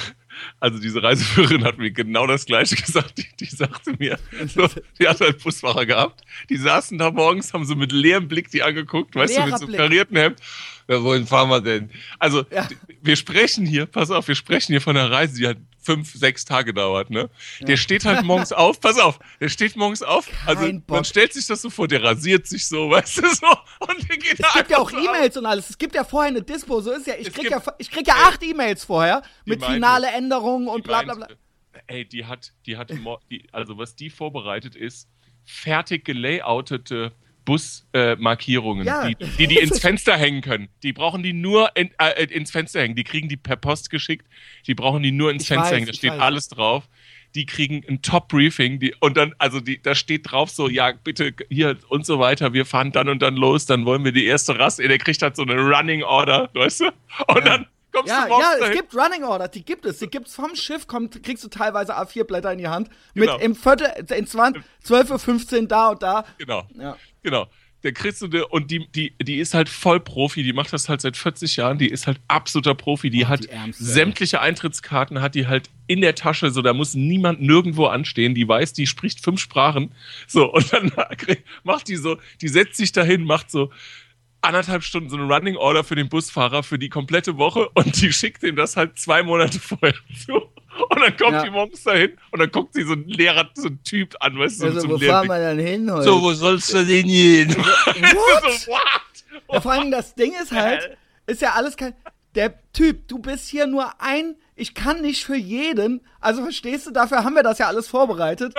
also diese Reiseführerin hat mir genau das Gleiche (laughs) gesagt. Die, die sagte mir, so, die hat halt Busfahrer gehabt. Die saßen da morgens, haben so mit leerem Blick die angeguckt, weißt du, Leerer mit so Blick. karierten Hemd. Ja, wohin fahren wir denn? Also, Ja. wir sprechen hier, pass auf, wir sprechen hier von einer Reise, die hat fünf, sechs Tage dauert, ne? Der steht halt morgens (laughs) auf, pass auf, der steht morgens auf, also Kein Bock. man stellt sich das so vor, der rasiert sich so, (laughs) weißt du, so, und der geht da Es gibt ja auch. E-Mails und alles. Es gibt ja vorher eine Dispo. So ist ja. Ich Es krieg ja, ich krieg ja acht E-Mails vorher mit finale Änderungen und bla bla bla. Ey, die hat, die hat, die, also was die vorbereitet ist, fertig gelayoutete Busmarkierungen, äh, Ja. die, die die (laughs) ins Fenster hängen können. Die brauchen die nur in, äh, ins Fenster hängen. Die kriegen die per Post geschickt. Die brauchen die nur ins Ich Fenster weiß, hängen. Da steht weiß. alles drauf. Die kriegen ein Top-Briefing. Und dann, also die, da steht drauf so, ja, bitte hier und so weiter. Wir fahren dann und dann los. Dann wollen wir die erste Rast. Der kriegt halt so eine Running Order, weißt du? Und dann kommst Ja, du morgens ja, es gibt Running Order, die gibt es. Die gibt's vom Schiff, kommt, kriegst du teilweise A4-Blätter in die Hand. Mit Genau. im Viertel, in 20, 12.15 Uhr da und da. Genau. Ja. Genau. Der kriegst du und die, die, die ist halt voll Profi, die macht das halt seit 40 Jahren, die ist halt absoluter Profi, die hat die Ärmste, sämtliche Eintrittskarten, hat die halt in der Tasche, so da muss niemand nirgendwo anstehen, die weiß, die spricht fünf Sprachen. So, und dann (laughs) macht die so, die setzt sich dahin, macht so anderthalb Stunden so eine Running Order für den Busfahrer für die komplette Woche und die schickt ihm das halt zwei Monate vorher zu. Und dann kommt Ja. die morgens dahin und dann guckt sie so ein Lehrer, so ein Typ an, weißt du, Also, so wo leeren fahren wir denn hin heute? So, wo sollst du denn gehen? (laughs) What? so, what? Ja, vor allem das Ding ist halt, ist ja alles kein. Der Typ, du bist hier nur ein. Ich kann nicht für jeden. Also verstehst du, dafür haben wir das ja alles vorbereitet.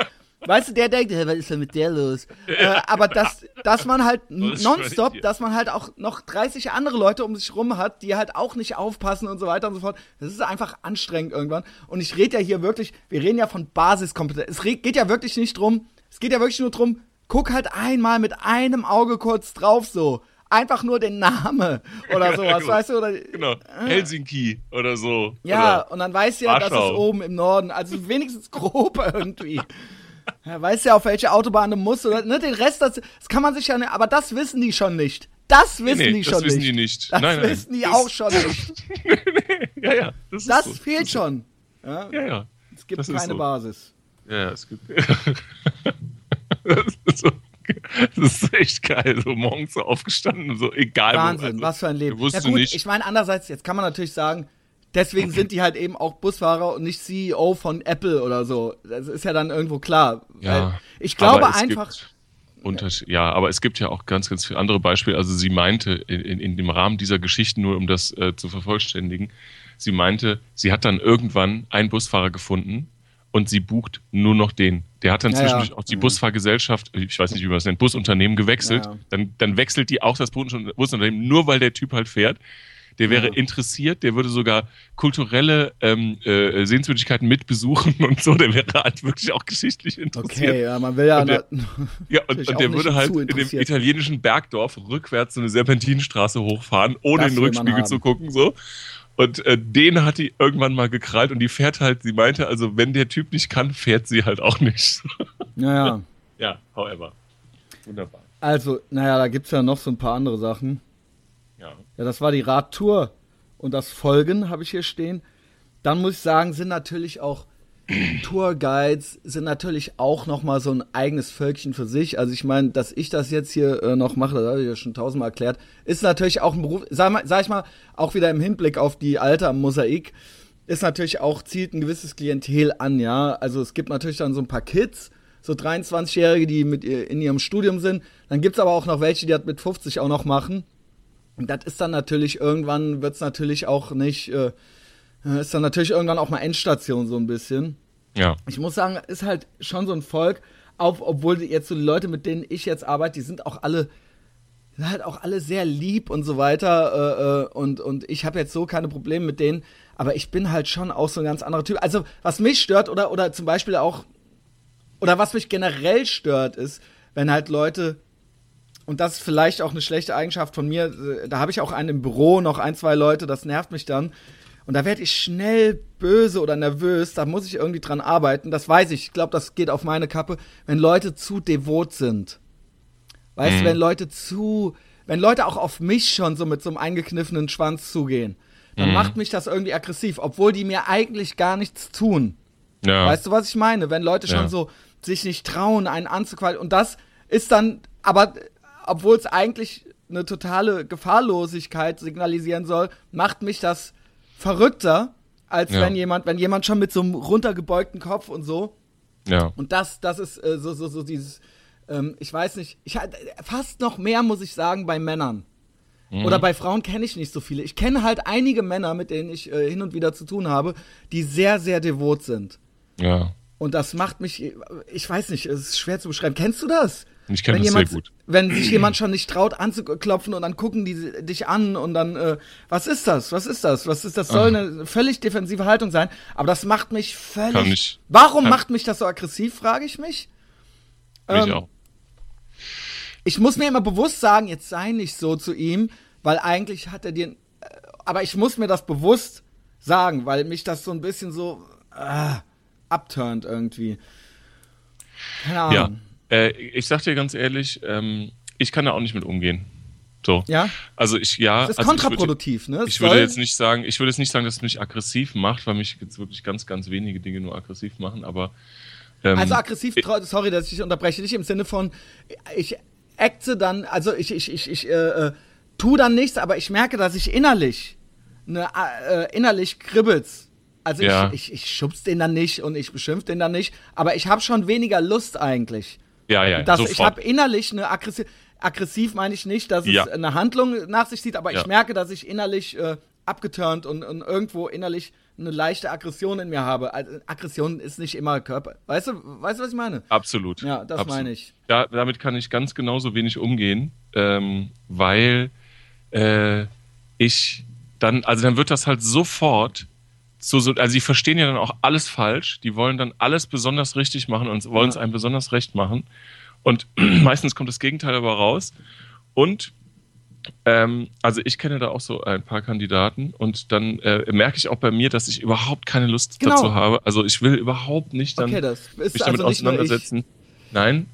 Weißt du, der denkt, "Hä, was ist denn mit der los? Äh, aber dass, dass man halt (laughs) ist nonstop, dass man halt auch noch 30 andere Leute um sich rum hat, die halt auch nicht aufpassen und so weiter und so fort. Das ist einfach anstrengend irgendwann. Und ich rede ja hier wirklich, wir reden ja von Basiskompetenz. Es geht ja wirklich nicht drum, es geht ja wirklich nur drum, guck halt einmal mit einem Auge kurz drauf so. Einfach nur den Name (laughs) oder sowas, genau. weißt du? Oder, Genau. Helsinki oder so. ja, Oder, und dann weiß ja, das ist Warschau. oben im Norden. Also wenigstens grob (laughs) irgendwie. (laughs) Ja, weiß ja, auf welche Autobahn du musst. Oder, ne, den Rest, das, das kann man sich ja nicht. Aber das wissen die schon nicht. Das wissen nee, die das schon wissen nicht. die nicht. Das Nein, nein, wissen die das- auch schon nicht. (laughs) ja, ja. Das, Das so. fehlt schon. Ja, Ja, ja. es gibt das keine so. Basis. Ja, es gibt. (laughs) das, ist so, das ist echt geil. So morgens so aufgestanden so, egal. wo, Wahnsinn, also, was für ein Leben. Ja gut, ich meine, andererseits, jetzt kann man natürlich sagen, deswegen sind die halt eben auch Busfahrer und nicht CEO von Apple oder so. Das ist ja dann irgendwo klar. Ja, ich glaube aber es einfach, Gibt, Unterschied, ja, aber es gibt ja auch ganz, ganz viele andere Beispiele. Also sie meinte in, in, in dem Rahmen dieser Geschichten, nur um das äh, zu vervollständigen, sie meinte, sie hat dann irgendwann einen Busfahrer gefunden und sie bucht nur noch den. Der hat dann Ja, zwischendurch ja. auch die Mhm. Busfahrgesellschaft, ich weiß nicht, wie man das nennt, Busunternehmen gewechselt. Ja. Dann, dann wechselt die auch das Bus- Busunternehmen, nur weil der Typ halt fährt. Der wäre Ja. interessiert, der würde sogar kulturelle ähm, äh, Sehenswürdigkeiten mitbesuchen und so. Der wäre halt wirklich auch geschichtlich interessiert. Okay, ja, man will ja. Und der- Ja, und, und der würde halt in dem italienischen Bergdorf rückwärts so eine Serpentinenstraße hochfahren, ohne Das in den Rückspiegel zu gucken, so. Und äh, den hat die irgendwann mal gekrallt und die fährt halt, sie meinte, also wenn der Typ nicht kann, fährt sie halt auch nicht. (laughs) Naja. ja, however. Wunderbar. Also, naja, da gibt's ja noch so ein paar andere Sachen. Ja. Ja, das war die Radtour und das Folgen habe ich hier stehen. Dann muss ich sagen, sind natürlich auch (clears throat) Tourguides sind natürlich auch noch mal so ein eigenes Völkchen für sich. Also ich meine, dass ich das jetzt hier äh, noch mache, das habe ich ja schon tausendmal erklärt, ist natürlich auch ein Beruf, sag, mal, sag ich mal, auch wieder im Hinblick auf die Alter am Mosaik, ist natürlich auch, zielt ein gewisses Klientel an, ja. Also es gibt natürlich dann so ein paar Kids, so 23-Jährige, die mit ihr in ihrem Studium sind. Dann gibt's aber auch noch welche, die das mit 50 auch noch machen. Und das ist dann natürlich irgendwann, wird's natürlich auch nicht, äh, ist dann natürlich irgendwann auch mal Endstation so ein bisschen. Ja. Ich muss sagen, ist halt schon so ein Volk, auf, obwohl jetzt so die Leute, mit denen ich jetzt arbeite, die sind auch alle, sind halt auch alle sehr lieb und so weiter. Äh, äh, und, und ich habe jetzt so keine Probleme mit denen, aber ich bin halt schon auch so ein ganz anderer Typ. Also, was mich stört, oder, oder zum Beispiel auch, oder was mich generell stört, ist, wenn halt Leute, und das ist vielleicht auch eine schlechte Eigenschaft von mir, da habe ich auch einen im Büro, noch ein, zwei Leute, das nervt mich dann. Und da werde ich schnell böse oder nervös, da muss ich irgendwie dran arbeiten. Das weiß ich. Ich glaube, das geht auf meine Kappe, wenn Leute zu devot sind. Weißt du, Mhm. wenn Leute zu, wenn Leute auch auf mich schon so mit so einem eingekniffenen Schwanz zugehen, dann Mhm. macht mich das irgendwie aggressiv, obwohl die mir eigentlich gar nichts tun. Ja. Weißt du, was ich meine? Wenn Leute schon Ja. so sich nicht trauen, einen anzuquatschen. Und das ist dann, aber obwohl es eigentlich eine totale Gefahrlosigkeit signalisieren soll, macht mich das verrückter, als Ja. wenn jemand, wenn jemand schon mit so einem runtergebeugten Kopf und so. ja. Und das, das ist äh, so, so, so dieses, ähm, ich weiß nicht, ich fast noch mehr muss ich sagen bei Männern. Mhm. Oder bei Frauen kenne ich nicht so viele. Ich kenne halt einige Männer, mit denen ich äh, hin und wieder zu tun habe, die sehr, sehr devot sind. Ja. Und das macht mich, ich weiß nicht, es ist schwer zu beschreiben. Kennst du das? Ich kenne wenn das jemand, sehr gut. Wenn sich jemand schon nicht traut anzuklopfen und dann gucken die dich an und dann, äh, was ist das? Was ist das? Was ist das? Soll eine völlig defensive Haltung sein. Aber das macht mich völlig. Kann ich- Warum kann- macht mich das so aggressiv, frage ich mich. Mich Ähm, auch. Ich muss mir immer bewusst sagen, jetzt sei nicht so zu ihm, weil eigentlich hat er dir. äh, Aber ich muss mir das bewusst sagen, weil mich das so ein bisschen so äh, abturnt irgendwie. Keine Ahnung. Ja. Äh, ich sag dir ganz ehrlich, ähm, ich kann da auch nicht mit umgehen. So. Ja? Also ich, ja. Das ist also ich würde- kontraproduktiv, ne? Es Ich würde jetzt nicht sagen, ich würde jetzt nicht sagen, dass es mich aggressiv macht, weil mich jetzt wirklich ganz, ganz wenige Dinge nur aggressiv machen, aber ähm, Also aggressiv, sorry, dass ich dich unterbreche, nicht im Sinne von, ich acte dann, also ich, ich, ich, ich äh, äh, tu dann nichts, aber ich merke, dass ich innerlich, ne, äh, innerlich kribbelt's. Also Ja. ich, ich, ich schubs den dann nicht und ich beschimpf den dann nicht, aber ich habe schon weniger Lust eigentlich. Ja, ja, Das, sofort. ich habe innerlich eine aggressiv, aggressiv meine ich nicht, dass es Ja. eine Handlung nach sich zieht, aber Ja. ich merke, dass ich innerlich äh, abgeturnt und, und irgendwo innerlich eine leichte Aggression in mir habe. Also, Aggression ist nicht immer Körper. Weißt du, weißt du, was ich meine? Absolut. Ja, das Absolut. meine ich. Da, damit kann ich ganz genauso wenig umgehen, ähm, weil äh, ich dann, also dann wird das halt sofort zu so, also die verstehen ja dann auch alles falsch, die wollen dann alles besonders richtig machen und wollen es einem besonders recht machen. Und (clears throat) meistens kommt das Gegenteil aber raus. Und ähm, also ich kenne da auch so ein paar Kandidaten und dann äh, merke ich auch bei mir, dass ich überhaupt keine Lust Genau. dazu habe. Also ich will überhaupt nicht dann Okay, mich damit also nur ich. auseinandersetzen. Nein,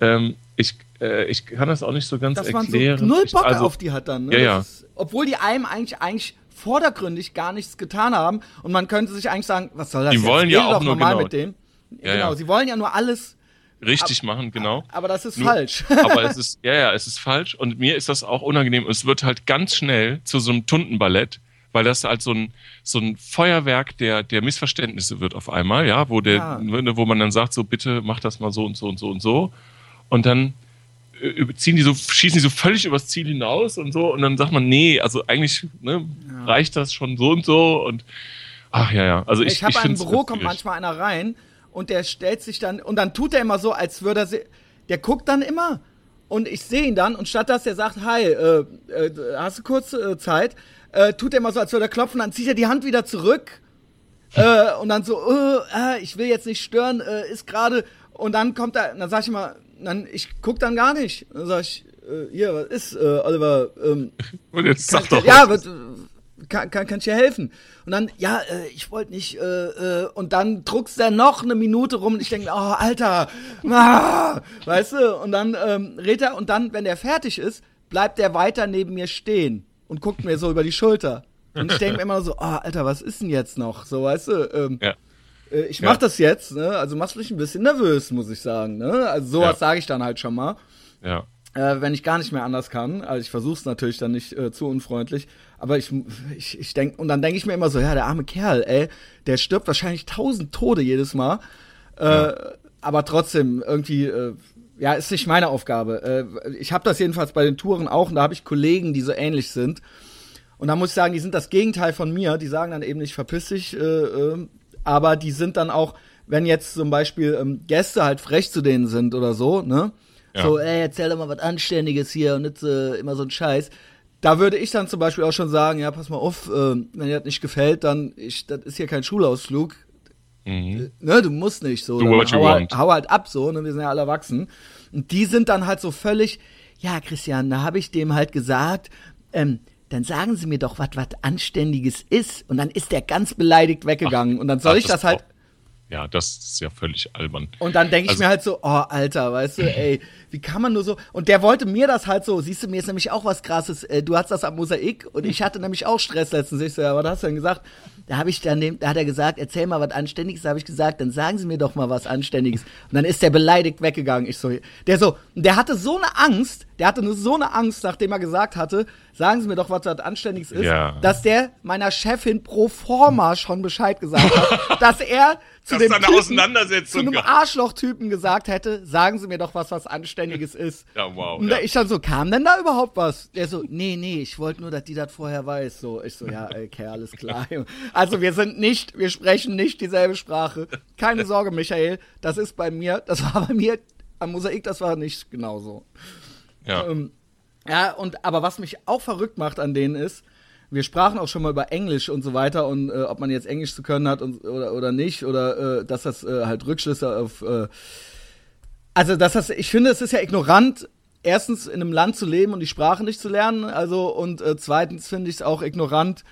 ähm, ich, äh, ich kann das auch nicht so ganz Dass man so erklären. null Ich- Bock also, auf die hat dann. Ne? Ja, ja. Ist, obwohl die einem eigentlich, eigentlich vordergründig gar nichts getan haben und man könnte sich eigentlich sagen, was soll das Die jetzt? wollen ja auch nur normal genau- mit dem. Ja, genau, ja. sie wollen ja nur alles, richtig machen, genau. aber das ist Nur- falsch. (laughs) Aber es (laughs) ist, ja, ja, es ist falsch und mir ist das auch unangenehm. Es wird halt ganz schnell zu so einem Tuntenballett, weil das halt so ein, so ein Feuerwerk der, der Missverständnisse wird auf einmal, ja, wo der, Ja. ne, wo man dann sagt, so bitte mach das mal so und so und so und so. Und dann ziehen die so, schießen die so völlig übers Ziel hinaus und so. Und dann sagt man, nee, also eigentlich ne, ja. reicht das schon so und so. Und ach ja, ja. Also ich, ich habe im Büro kommt manchmal einer rein und der stellt sich dann und dann tut er immer so, als würde er, der guckt dann immer und ich sehe ihn dann und statt dass er sagt, hi, äh, äh, hast du kurz äh, Zeit, äh, tut er immer so, als würde er klopfen, dann zieht er die Hand wieder zurück äh, und dann so, äh, ich will jetzt nicht stören, ist gerade und dann kommt er, dann sag ich immer, dann ich guck dann gar nicht, dann sag ich, hier, was ist, Oliver? Ähm, (laughs) und jetzt sag doch. Ja, was, kann, kann, kann ich dir helfen? Und dann, ja, äh, ich wollte nicht, äh, äh, und dann druckst er noch eine Minute rum und ich denke, oh, Alter, (laughs) ah, weißt du, und dann ähm, redet er und dann, wenn der fertig ist, bleibt er weiter neben mir stehen und guckt mir so über die Schulter. Und ich denke mir immer so, oh, Alter, was ist denn jetzt noch? So, weißt du, ähm, ja. Äh, ich mach ja. das jetzt, ne? Also machst mich ein bisschen nervös, muss ich sagen, ne? Also sowas ja. sage ich dann halt schon mal. Ja. Äh, wenn ich gar nicht mehr anders kann. Also ich versuche es natürlich dann nicht äh, zu unfreundlich. Aber ich, ich, ich denke, und dann denke ich mir immer so, ja, der arme Kerl, ey, der stirbt wahrscheinlich tausend Tode jedes Mal. Äh, ja. Aber trotzdem, irgendwie, äh, ja, ist nicht meine Aufgabe. Äh, ich habe das jedenfalls bei den Touren auch und da habe ich Kollegen, die so ähnlich sind. Und da muss ich sagen, die sind das Gegenteil von mir. Die sagen dann eben nicht, verpiss dich, äh, äh, aber die sind dann auch, wenn jetzt zum Beispiel ähm, Gäste halt frech zu denen sind oder so, ne? Ja. So, ey, erzähl doch mal was Anständiges hier und nicht äh, immer so ein Scheiß da würde ich dann zum Beispiel auch schon sagen, ja, pass mal auf, äh, wenn dir das nicht gefällt, dann ich, das ist hier kein Schulausflug. Mhm. Äh, ne, du musst nicht so. Do hau, halt, hau halt ab so, ne, wir sind ja alle erwachsen. Und die sind dann halt so völlig, ja, Christian, da habe ich dem halt gesagt, ähm, dann sagen Sie mir doch, was was Anständiges ist. Und dann ist der ganz beleidigt weggegangen. Ach, und dann soll ach, ich das, das halt. Ja, das ist ja völlig albern. Und dann denke ich also, mir halt so, oh, Alter, weißt du, ey, wie kann man nur so. Und der wollte mir das halt so, siehst du, mir ist nämlich auch was krasses. Äh, du hast das am Mosaik und ich hatte nämlich auch Stress letztens. Ich so, ja, was hast du denn gesagt? Da habe ich dann, da hat er gesagt, erzähl mal was Anständiges. Da habe ich gesagt, dann sagen Sie mir doch mal was Anständiges. Und dann ist der beleidigt weggegangen. Ich so, der so, der hatte so eine Angst, der hatte nur so eine Angst, nachdem er gesagt hatte, sagen Sie mir doch, was was Anständiges ist, ja. dass der meiner Chefin pro forma schon Bescheid gesagt hat, (laughs) dass er zu dem eine Auseinandersetzung zu einem Arschloch-Typen gesagt hätte, sagen Sie mir doch was, was Anständiges ist. (laughs) Ja, wow. Und ja. ich dann so, kam denn da überhaupt was? Der so, nee, nee, ich wollte nur, dass die das vorher weiß. So, ich so, ja, (laughs) okay, alles klar. Also wir sind nicht, wir sprechen nicht dieselbe Sprache. Keine Sorge, Michael, das ist bei mir, das war bei mir am Mosaik, das war nicht genauso. Ja. Ähm, ja, und aber was mich auch verrückt macht an denen ist, wir sprachen auch schon mal über Englisch und so weiter und äh, ob man jetzt Englisch zu können hat und, oder, oder nicht oder äh, dass das äh, halt Rückschlüsse auf äh, also dass das ich finde es ist ja ignorant erstens in einem Land zu leben und die Sprache nicht zu lernen also und äh, zweitens finde ich es auch ignorant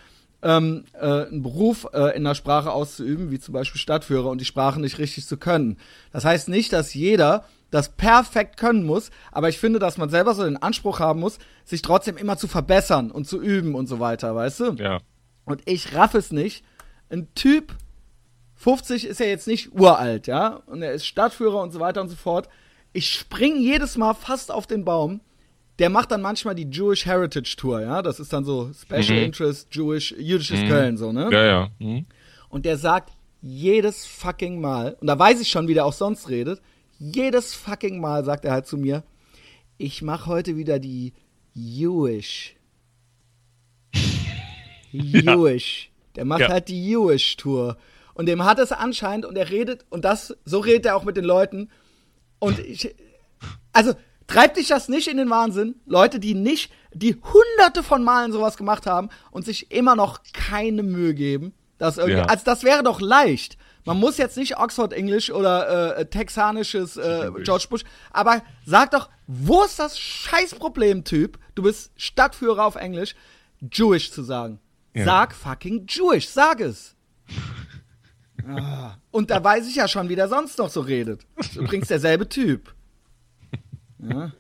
ähm, äh, einen Beruf äh, in der Sprache auszuüben wie zum Beispiel Stadtführer und die Sprache nicht richtig zu können das heißt nicht dass jeder das perfekt können muss, aber ich finde, dass man selber so den Anspruch haben muss, sich trotzdem immer zu verbessern und zu üben und so weiter, weißt du? Ja. Und ich raff es nicht. Ein Typ, 50 ist ja jetzt nicht uralt, ja, und er ist Stadtführer und so weiter und so fort. Ich spring jedes Mal fast auf den Baum. Der macht dann manchmal die Jewish Heritage Tour, ja, das ist dann so Special mhm. Interest Jewish, jüdisches mhm. Köln, so, ne? Ja, ja. Mhm. Und der sagt jedes fucking Mal, und da weiß ich schon, wie der auch sonst redet, jedes fucking Mal sagt er halt zu mir, ich mache heute wieder die Jewish. (laughs) Jewish. Ja. Der macht ja. halt die Jewish-Tour. Und dem hat es anscheinend, und er redet, und das, so redet er auch mit den Leuten. Und ich, also, treibt dich das nicht in den Wahnsinn? Leute, die nicht, die hunderte von Malen sowas gemacht haben und sich immer noch keine Mühe geben. Das irgendwie, ja. Also, das wäre doch leicht. Man muss jetzt nicht Oxford English oder äh, texanisches äh, George Bush, aber sag doch, wo ist das Scheißproblem, Typ? Du bist Stadtführer auf Englisch, Jewish zu sagen. Ja. Sag fucking Jewish, sag es. (laughs) ah. Und da weiß ich ja schon, wie der sonst noch so redet. Übrigens derselbe Typ. Ja.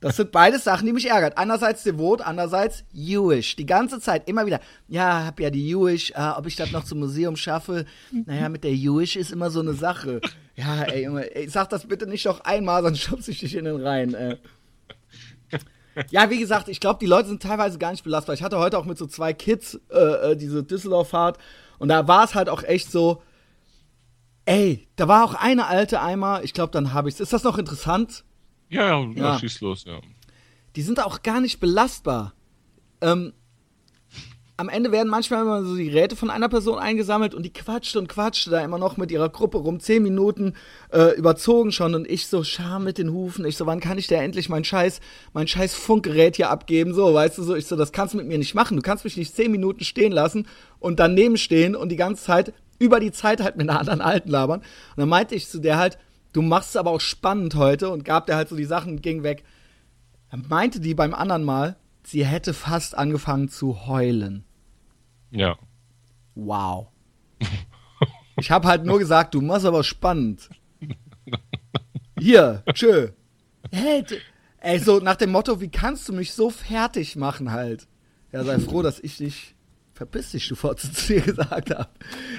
Das sind beides Sachen, die mich ärgert. Einerseits devot, andererseits Jewish. Die ganze Zeit immer wieder. Ja, hab ja die Jewish, äh, ob ich das noch zum Museum schaffe. Naja, mit der Jewish ist immer so eine Sache. Ja, ey, Junge, ey, sag das bitte nicht noch einmal, sonst schubse ich dich in den Rhein. Äh. Ja, wie gesagt, ich glaube, die Leute sind teilweise gar nicht belastbar. Ich hatte heute auch mit so zwei Kids äh, äh diese Düsseldorf-Fahrt und da war es halt auch echt so, ey, da war auch eine alte Eimer, ich glaube, dann habe ich's. Ist das noch interessant? Ja, ja, ja. schieß los, ja. Die sind auch gar nicht belastbar. Ähm, am Ende werden manchmal immer so die Geräte von einer Person eingesammelt und die quatscht und quatscht da immer noch mit ihrer Gruppe rum. Zehn Minuten äh, überzogen schon und ich so Scham mit den Hufen. Ich so, wann kann ich da endlich mein scheiß, mein scheiß Funkgerät hier abgeben? So, weißt du so, ich so, das kannst du mit mir nicht machen. Du kannst mich nicht zehn Minuten stehen lassen und daneben stehen und die ganze Zeit über die Zeit halt mit einer anderen Alten labern. Und dann meinte ich zu der halt, du machst es aber auch spannend heute und gab der halt so die Sachen und ging weg. Dann meinte die beim anderen Mal, sie hätte fast angefangen zu heulen. Ja. Wow. Ich habe halt nur gesagt, du machst aber spannend. Hier, tschö. Hey, ey, so nach dem Motto, wie kannst du mich so fertig machen halt? Ja, sei froh, dass ich dich verpiss dich, du Fotze, zu dir (laughs) gesagt habe.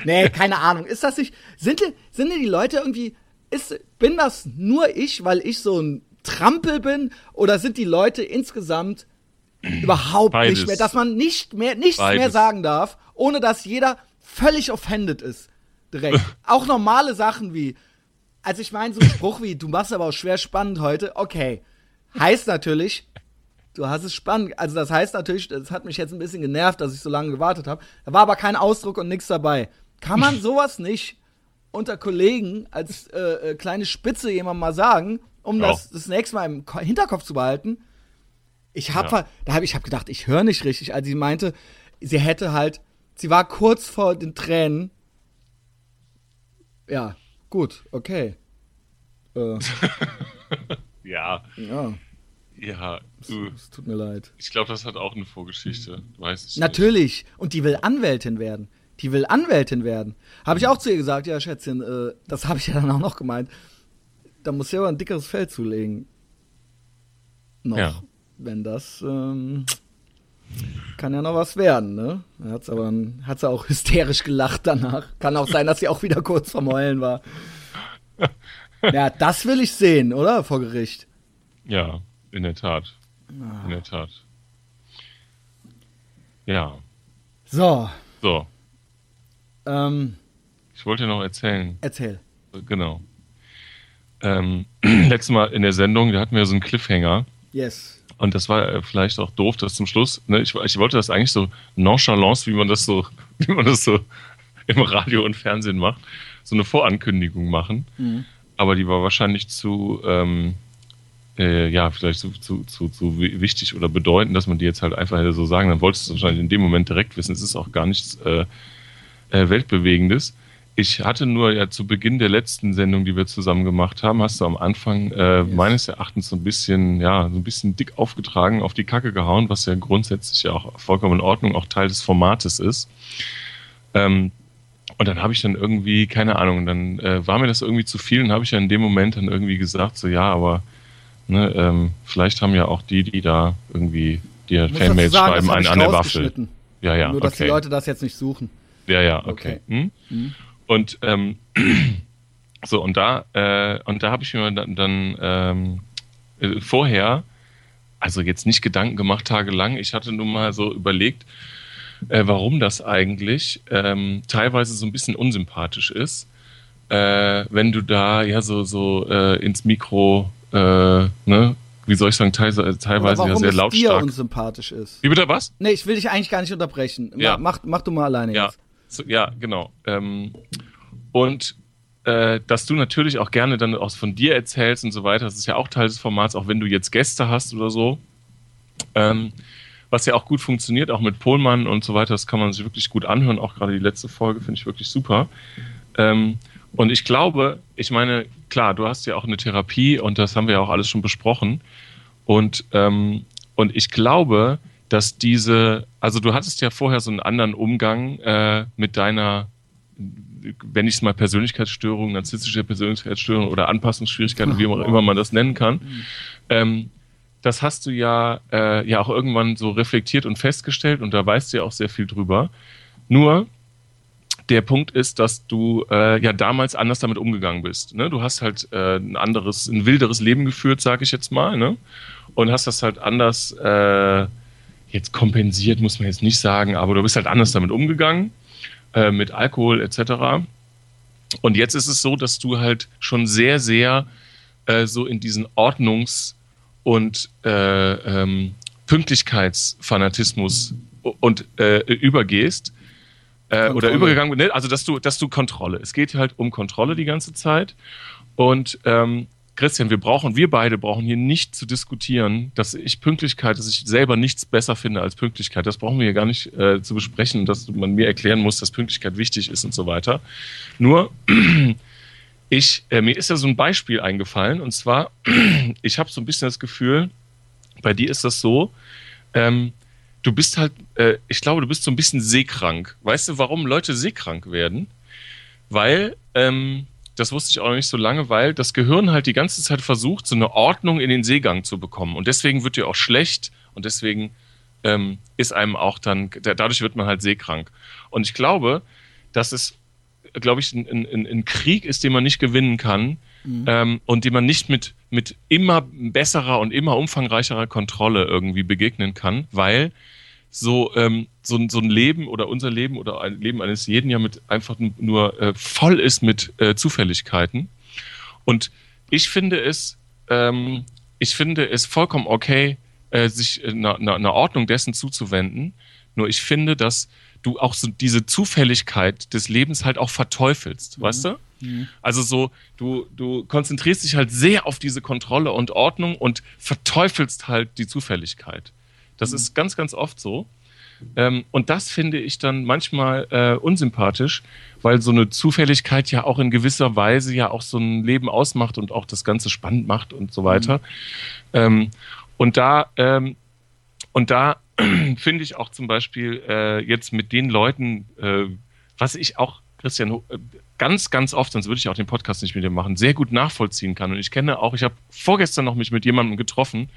Nee, keine Ahnung. Ist das nicht, sind, sind die Leute irgendwie, ist, bin das nur ich, weil ich so ein Trampel bin? Oder sind die Leute insgesamt (clears throat) überhaupt Beides. nicht mehr, dass man nicht mehr, nichts Beides. mehr sagen darf, ohne dass jeder völlig offended ist. Direkt. (laughs) auch normale Sachen wie, also ich meine, so ein Spruch wie, du machst aber auch schwer spannend heute, okay. Heißt natürlich, du hast es spannend. Also das heißt natürlich, das hat mich jetzt ein bisschen genervt, dass ich so lange gewartet habe. Da war aber kein Ausdruck und nichts dabei. Kann man (laughs) sowas nicht unter Kollegen als äh, äh, kleine Spitze jemand mal sagen, um das das nächste Mal im Hinterkopf zu behalten? Ich habe ja. da habe ich hab gedacht, ich höre nicht richtig, als sie meinte, sie hätte halt, sie war kurz vor den Tränen. Ja, gut, okay. Äh. (laughs) ja. Ja. Ja. Es tut mir leid. Ich glaube, das hat auch eine Vorgeschichte. Weiß ich Natürlich. Nicht. Und die will Anwältin werden. Die will Anwältin werden. Habe ich auch zu ihr gesagt, ja, Schätzchen, äh, das habe ich ja dann auch noch gemeint. Da muss ja aber ein dickeres Fell zulegen. Noch. Ja wenn das ähm, kann ja noch was werden, ne? Hat's aber hat sie auch hysterisch gelacht danach. Kann auch sein, dass sie auch wieder kurz vorm Heulen war. (laughs) Ja, das will ich sehen, oder? Vor Gericht. Ja, in der Tat. Ah. In der Tat. Ja. So. So. Ähm, ich wollte noch erzählen. Erzähl. Genau. Ähm, (clears throat) letztes Mal in der Sendung, da hatten wir so einen Cliffhanger. Yes. Und das war äh, vielleicht auch doof, dass zum Schluss, ne, ich, ich wollte das eigentlich so nonchalant, wie man das so, (laughs) wie man das so im Radio und Fernsehen macht, so eine Vorankündigung machen. Mhm. Aber die war wahrscheinlich zu, ähm, äh, ja, vielleicht zu, zu, zu, zu wichtig oder bedeutend, dass man die jetzt halt einfach hätte so sagen. Dann wolltest du wahrscheinlich in dem Moment direkt wissen. Es ist auch gar nichts äh, äh, Weltbewegendes. Ich hatte nur ja zu Beginn der letzten Sendung, die wir zusammen gemacht haben, hast du am Anfang äh, yes. meines Erachtens so ein bisschen, ja, so ein bisschen dick aufgetragen, auf die Kacke gehauen, was ja grundsätzlich ja auch vollkommen in Ordnung, auch Teil des Formates ist. Ähm, und dann habe ich dann irgendwie, keine Ahnung, dann äh, war mir das irgendwie zu viel und habe ich ja in dem Moment dann irgendwie gesagt, so ja, aber ne, ähm, vielleicht haben ja auch die, die da irgendwie dir Fanmails schreiben, einen an der Waffe. Ja, ja. Nur, dass okay. die Leute das jetzt nicht suchen. Ja, ja, okay. okay. Hm? Hm. Und ähm, (clears throat) so, und da, äh, und da habe ich mir dann, dann ähm, äh, vorher, also jetzt nicht Gedanken gemacht tagelang, ich hatte nur mal so überlegt, äh, warum das eigentlich ähm, teilweise so ein bisschen unsympathisch ist, äh, wenn du da ja so, so äh, ins Mikro, äh, ne, wie soll ich sagen, teilweise, teilweise ja sehr lautstark. Dir unsympathisch ist. Wie bitte was? Nee, ich will dich eigentlich gar nicht unterbrechen. Ja. Mach, mach du mal alleine ja. jetzt. So, ja, genau. Ähm, und äh, dass du natürlich auch gerne dann auch von dir erzählst und so weiter. Das ist ja auch Teil des Formats, auch wenn du jetzt Gäste hast oder so. Ähm, was ja auch gut funktioniert, auch mit Pohlmann und so weiter. Das kann man sich wirklich gut anhören. Auch gerade die letzte Folge finde ich wirklich super. Ähm, und ich glaube, ich meine, klar, du hast ja auch eine Therapie und das haben wir ja auch alles schon besprochen. Und, ähm, und ich glaube, dass diese, also du hattest ja vorher so einen anderen Umgang äh, mit deiner, wenn ich es mal Persönlichkeitsstörung, narzisstische Persönlichkeitsstörung oder Anpassungsschwierigkeiten, wie auch immer man das nennen kann. Ähm, das hast du ja, äh, ja auch irgendwann so reflektiert und festgestellt und da weißt du ja auch sehr viel drüber. Nur der Punkt ist, dass du äh, ja damals anders damit umgegangen bist. Ne? Du hast halt äh, ein anderes, ein wilderes Leben geführt, sage ich jetzt mal, ne? und hast das halt anders äh, jetzt kompensiert, muss man jetzt nicht sagen, aber du bist halt anders damit umgegangen, äh, mit Alkohol etc. Und jetzt ist es so, dass du halt schon sehr, sehr äh, so in diesen Ordnungs- und äh, ähm, Pünktlichkeitsfanatismus und äh, übergehst äh, oder übergegangen ne? also dass du, dass du Kontrolle. Es geht halt um Kontrolle die ganze Zeit und ähm, Christian, wir brauchen, wir beide brauchen hier nicht zu diskutieren, dass ich Pünktlichkeit, dass ich selber nichts besser finde als Pünktlichkeit. Das brauchen wir hier gar nicht äh, zu besprechen, dass man mir erklären muss, dass Pünktlichkeit wichtig ist und so weiter. Nur, (clears throat) ich, äh, mir ist ja so ein Beispiel eingefallen und zwar, (clears throat) ich habe so ein bisschen das Gefühl, bei dir ist das so, ähm, du bist halt, äh, ich glaube, du bist so ein bisschen seekrank. Weißt du, warum Leute seekrank werden? Weil, ähm, das wusste ich auch noch nicht so lange, weil das Gehirn halt die ganze Zeit versucht, so eine Ordnung in den Seegang zu bekommen. Und deswegen wird dir auch schlecht und deswegen ähm, ist einem auch dann, dadurch wird man halt seekrank. Und ich glaube, dass es, glaube ich, ein, ein, ein, Krieg ist, den man nicht gewinnen kann mhm. ähm, und den man nicht mit, mit immer besserer und immer umfangreicherer Kontrolle irgendwie begegnen kann, weil so, ähm, so, so ein Leben oder unser Leben oder ein Leben eines jeden ja mit einfach nur äh, voll ist mit äh, Zufälligkeiten. Und ich finde es, ähm, ich finde es vollkommen okay, äh, sich einer, einer Ordnung dessen zuzuwenden. Nur ich finde, dass du auch so diese Zufälligkeit des Lebens halt auch verteufelst, mhm. weißt du? Mhm. Also so, du, du konzentrierst dich halt sehr auf diese Kontrolle und Ordnung und verteufelst halt die Zufälligkeit. Das mhm. ist ganz, ganz oft so. Ähm, und das finde ich dann manchmal äh, unsympathisch, weil so eine Zufälligkeit ja auch in gewisser Weise ja auch so ein Leben ausmacht und auch das Ganze spannend macht und so weiter. Mhm. Ähm, und da, ähm, und da (clears throat) finde ich auch zum Beispiel äh, jetzt mit den Leuten, äh, was ich auch, Christian, äh, ganz, ganz oft, sonst würde ich auch den Podcast nicht mit dir machen, sehr gut nachvollziehen kann. Und ich kenne auch, ich habe vorgestern noch mich mit jemandem getroffen,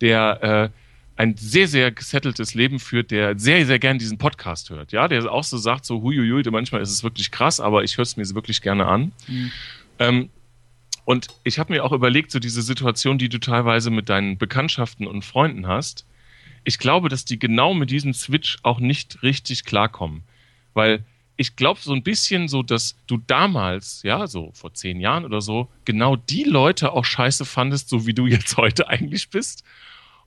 der äh, ein sehr, sehr gesetteltes Leben führt, der sehr, sehr gern diesen Podcast hört. Ja, der auch so sagt, so huiuiui, manchmal ist es wirklich krass, aber ich höre es mir wirklich gerne an. Mhm. Ähm, und ich habe mir auch überlegt, so diese Situation, die du teilweise mit deinen Bekanntschaften und Freunden hast, ich glaube, dass die genau mit diesem Switch auch nicht richtig klarkommen. Weil ich glaube so ein bisschen so, dass du damals, ja, so vor zehn Jahren oder so, genau die Leute auch scheiße fandest, so wie du jetzt (laughs) heute eigentlich bist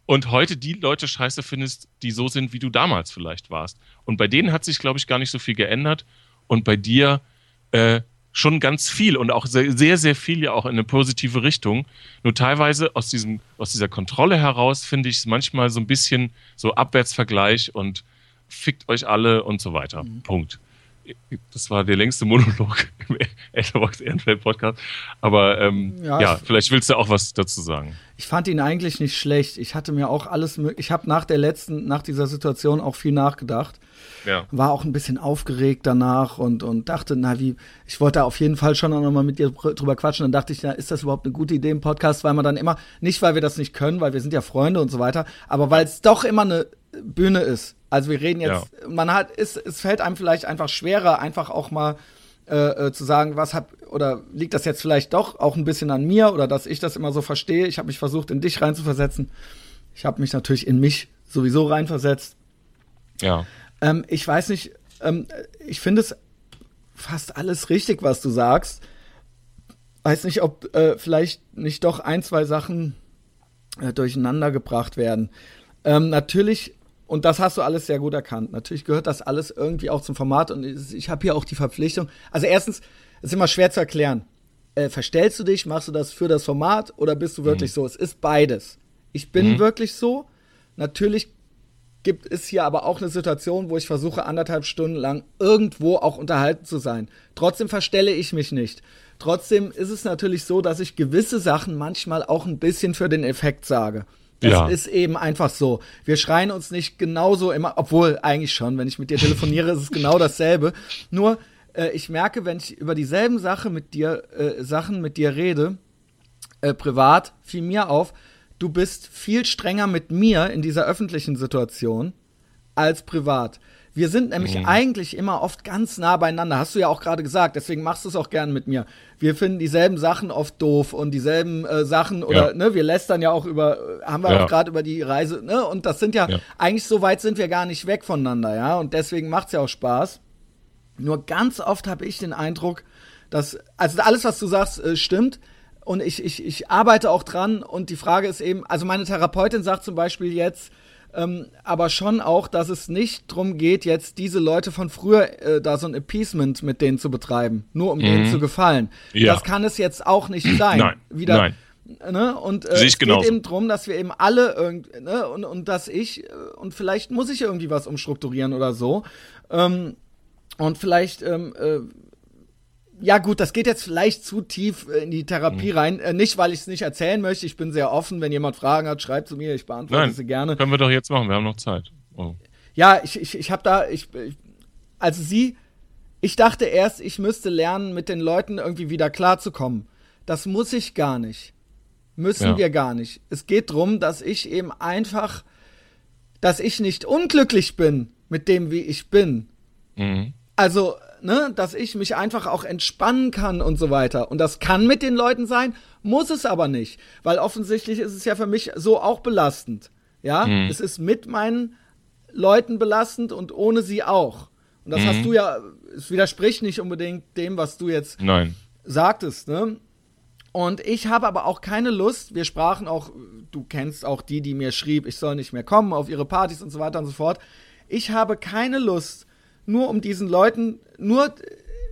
und heute die Leute scheiße findest, die so sind, wie du damals vielleicht warst. Und bei denen hat sich, glaube ich, gar nicht so viel geändert und bei dir äh, schon ganz viel und auch sehr, sehr, viel ja auch in eine positive Richtung. Nur teilweise aus, diesem, aus dieser Kontrolle heraus finde ich es manchmal so ein bisschen so Abwärtsvergleich und fickt euch alle und so weiter. Mhm. Punkt das war der längste Monolog (laughs) im Etherbox Ehrenfeld Podcast. Aber ähm, ja, ja vielleicht willst du auch was dazu sagen. Ich fand ihn eigentlich nicht schlecht. Ich hatte mir auch alles, ich habe nach der letzten, nach dieser Situation auch viel nachgedacht. Ja. War auch ein bisschen aufgeregt danach und, und dachte, na wie, ich wollte auf jeden Fall schon noch mal mit dir drüber quatschen. Dann dachte ich, na, ist das überhaupt eine gute Idee im Podcast, weil man dann immer, nicht weil wir das nicht können, weil wir sind ja Freunde und so weiter, aber weil es doch immer eine Bühne ist. Also wir reden jetzt, ja. man hat, ist, es fällt einem vielleicht einfach schwerer, einfach auch mal äh, äh, zu sagen, was hab, oder liegt das jetzt vielleicht doch auch ein bisschen an mir oder dass ich das immer so verstehe. Ich habe mich versucht, in dich reinzuversetzen. Ich habe mich natürlich in mich sowieso reinversetzt. Ja. Ähm, ich weiß nicht, ähm, ich finde es fast alles richtig, was du sagst. Weiß nicht, ob äh, vielleicht nicht doch ein, zwei Sachen äh, durcheinander gebracht werden. Ähm, natürlich und das hast du alles sehr gut erkannt. Natürlich gehört das alles irgendwie auch zum Format und ich habe hier auch die Verpflichtung. Also erstens, ist immer schwer zu erklären. Äh, verstellst du dich, machst du das für das Format oder bist du wirklich mhm. so? Es ist beides. Ich bin mhm. wirklich so. Natürlich gibt es hier aber auch eine Situation, wo ich versuche, anderthalb Stunden lang irgendwo auch unterhalten zu sein. Trotzdem verstelle ich mich nicht. Trotzdem ist es natürlich so, dass ich gewisse Sachen manchmal auch ein bisschen für den Effekt sage. Das ja. ist eben einfach so. Wir schreien uns nicht genauso immer, obwohl eigentlich schon, wenn ich mit dir telefoniere, ist es genau dasselbe. Nur äh, ich merke, wenn ich über dieselben Sache mit dir, äh, Sachen mit dir rede, äh, privat, fiel mir auf, du bist viel strenger mit mir in dieser öffentlichen Situation als privat. Wir sind nämlich mhm. eigentlich immer oft ganz nah beieinander. Hast du ja auch gerade gesagt, deswegen machst du es auch gern mit mir. Wir finden dieselben Sachen oft doof und dieselben äh, Sachen oder ja. ne, wir lästern ja auch über, haben wir ja. auch gerade über die Reise, ne? Und das sind ja, ja, eigentlich so weit sind wir gar nicht weg voneinander, ja. Und deswegen macht's ja auch Spaß. Nur ganz oft habe ich den Eindruck, dass, also alles, was du sagst, äh, stimmt. und ich, ich, ich arbeite auch dran und die Frage ist eben, also meine Therapeutin sagt zum Beispiel jetzt, ähm, aber schon auch, dass es nicht darum geht, jetzt diese Leute von früher äh, da so ein Appeasement mit denen zu betreiben, nur um mhm. denen zu gefallen. Ja. Das kann es jetzt auch nicht (clears throat) sein. Nein. Wieder, Nein. Ne? Und äh, es geht eben darum, dass wir eben alle irgendwie, ne? und, und dass ich, äh, und vielleicht muss ich irgendwie was umstrukturieren oder so. Ähm, und vielleicht ähm, äh, ja gut, das geht jetzt vielleicht zu tief äh, in die Therapie mhm. rein. Äh, nicht, weil ich es nicht erzählen möchte. Ich bin sehr offen. Wenn jemand Fragen hat, schreibt zu mir. Ich beantworte Nein, sie gerne. Können wir doch jetzt machen. Wir haben noch Zeit. Oh. Ja, ich, ich, ich habe da, ich, ich, also sie, ich dachte erst, ich müsste lernen, mit den Leuten irgendwie wieder klarzukommen. Das muss ich gar nicht. Müssen ja. wir gar nicht. Es geht darum, dass ich eben einfach, dass ich nicht unglücklich bin mit dem, wie ich bin. Mhm. Also ne, dass ich mich einfach auch entspannen kann und so weiter. Und das kann mit den Leuten sein, muss es aber nicht, weil offensichtlich ist es ja für mich so auch belastend. Ja, mhm. es ist mit meinen Leuten belastend und ohne sie auch. Und das mhm. hast du ja, es widerspricht nicht unbedingt dem, was du jetzt Nein. sagtest, ne? Und ich habe aber auch keine Lust, wir sprachen auch, du kennst auch die, die mir schrieb, ich soll nicht mehr kommen auf ihre Partys und so weiter und so fort. Ich habe keine Lust, nur um diesen Leuten, nur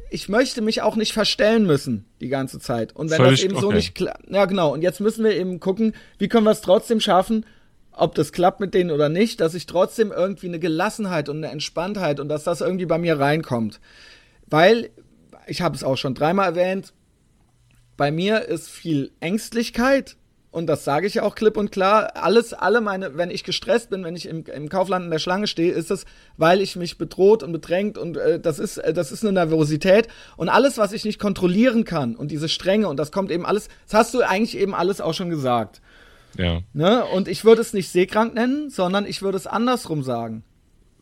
ich möchte mich auch nicht verstellen müssen die ganze Zeit. Und wenn Völlig das eben okay. so nicht klappt, ja genau, und jetzt müssen wir eben gucken, wie können wir es trotzdem schaffen, ob das klappt mit denen oder nicht, dass ich trotzdem irgendwie eine Gelassenheit und eine Entspanntheit und dass das irgendwie bei mir reinkommt. Weil, ich habe es auch schon dreimal erwähnt, bei mir ist viel Ängstlichkeit, und das sage ich ja auch klipp und klar, alles, alle meine, wenn ich gestresst bin, wenn ich im, im Kaufland in der Schlange stehe, ist es, weil ich mich bedroht und bedrängt und äh, das ist, äh, das ist eine Nervosität und alles, was ich nicht kontrollieren kann und diese Strenge und das kommt eben alles, das hast du eigentlich eben alles auch schon gesagt. Ja. Ne? Und ich würde es nicht seekrank nennen, sondern ich würde es andersrum sagen.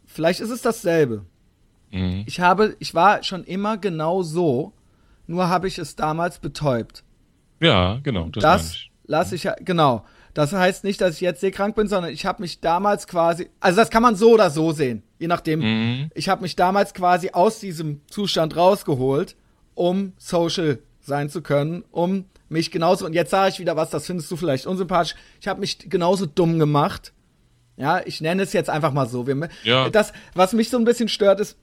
Vielleicht ist es dasselbe. Mhm. Ich habe, ich war schon immer genau so, nur habe ich es damals betäubt. Ja, genau. Das, das lasse ich ja, genau. Das heißt nicht, dass ich jetzt seekrank bin, sondern ich habe mich damals quasi, also das kann man so oder so sehen, je nachdem. Mhm. Ich habe mich damals quasi aus diesem Zustand rausgeholt, um social sein zu können, um mich genauso, und jetzt sage ich wieder was, das findest du vielleicht unsympathisch, ich habe mich genauso dumm gemacht. Ja, ich nenne es jetzt einfach mal so. Wir, ja. Das, was mich so ein bisschen stört, ist,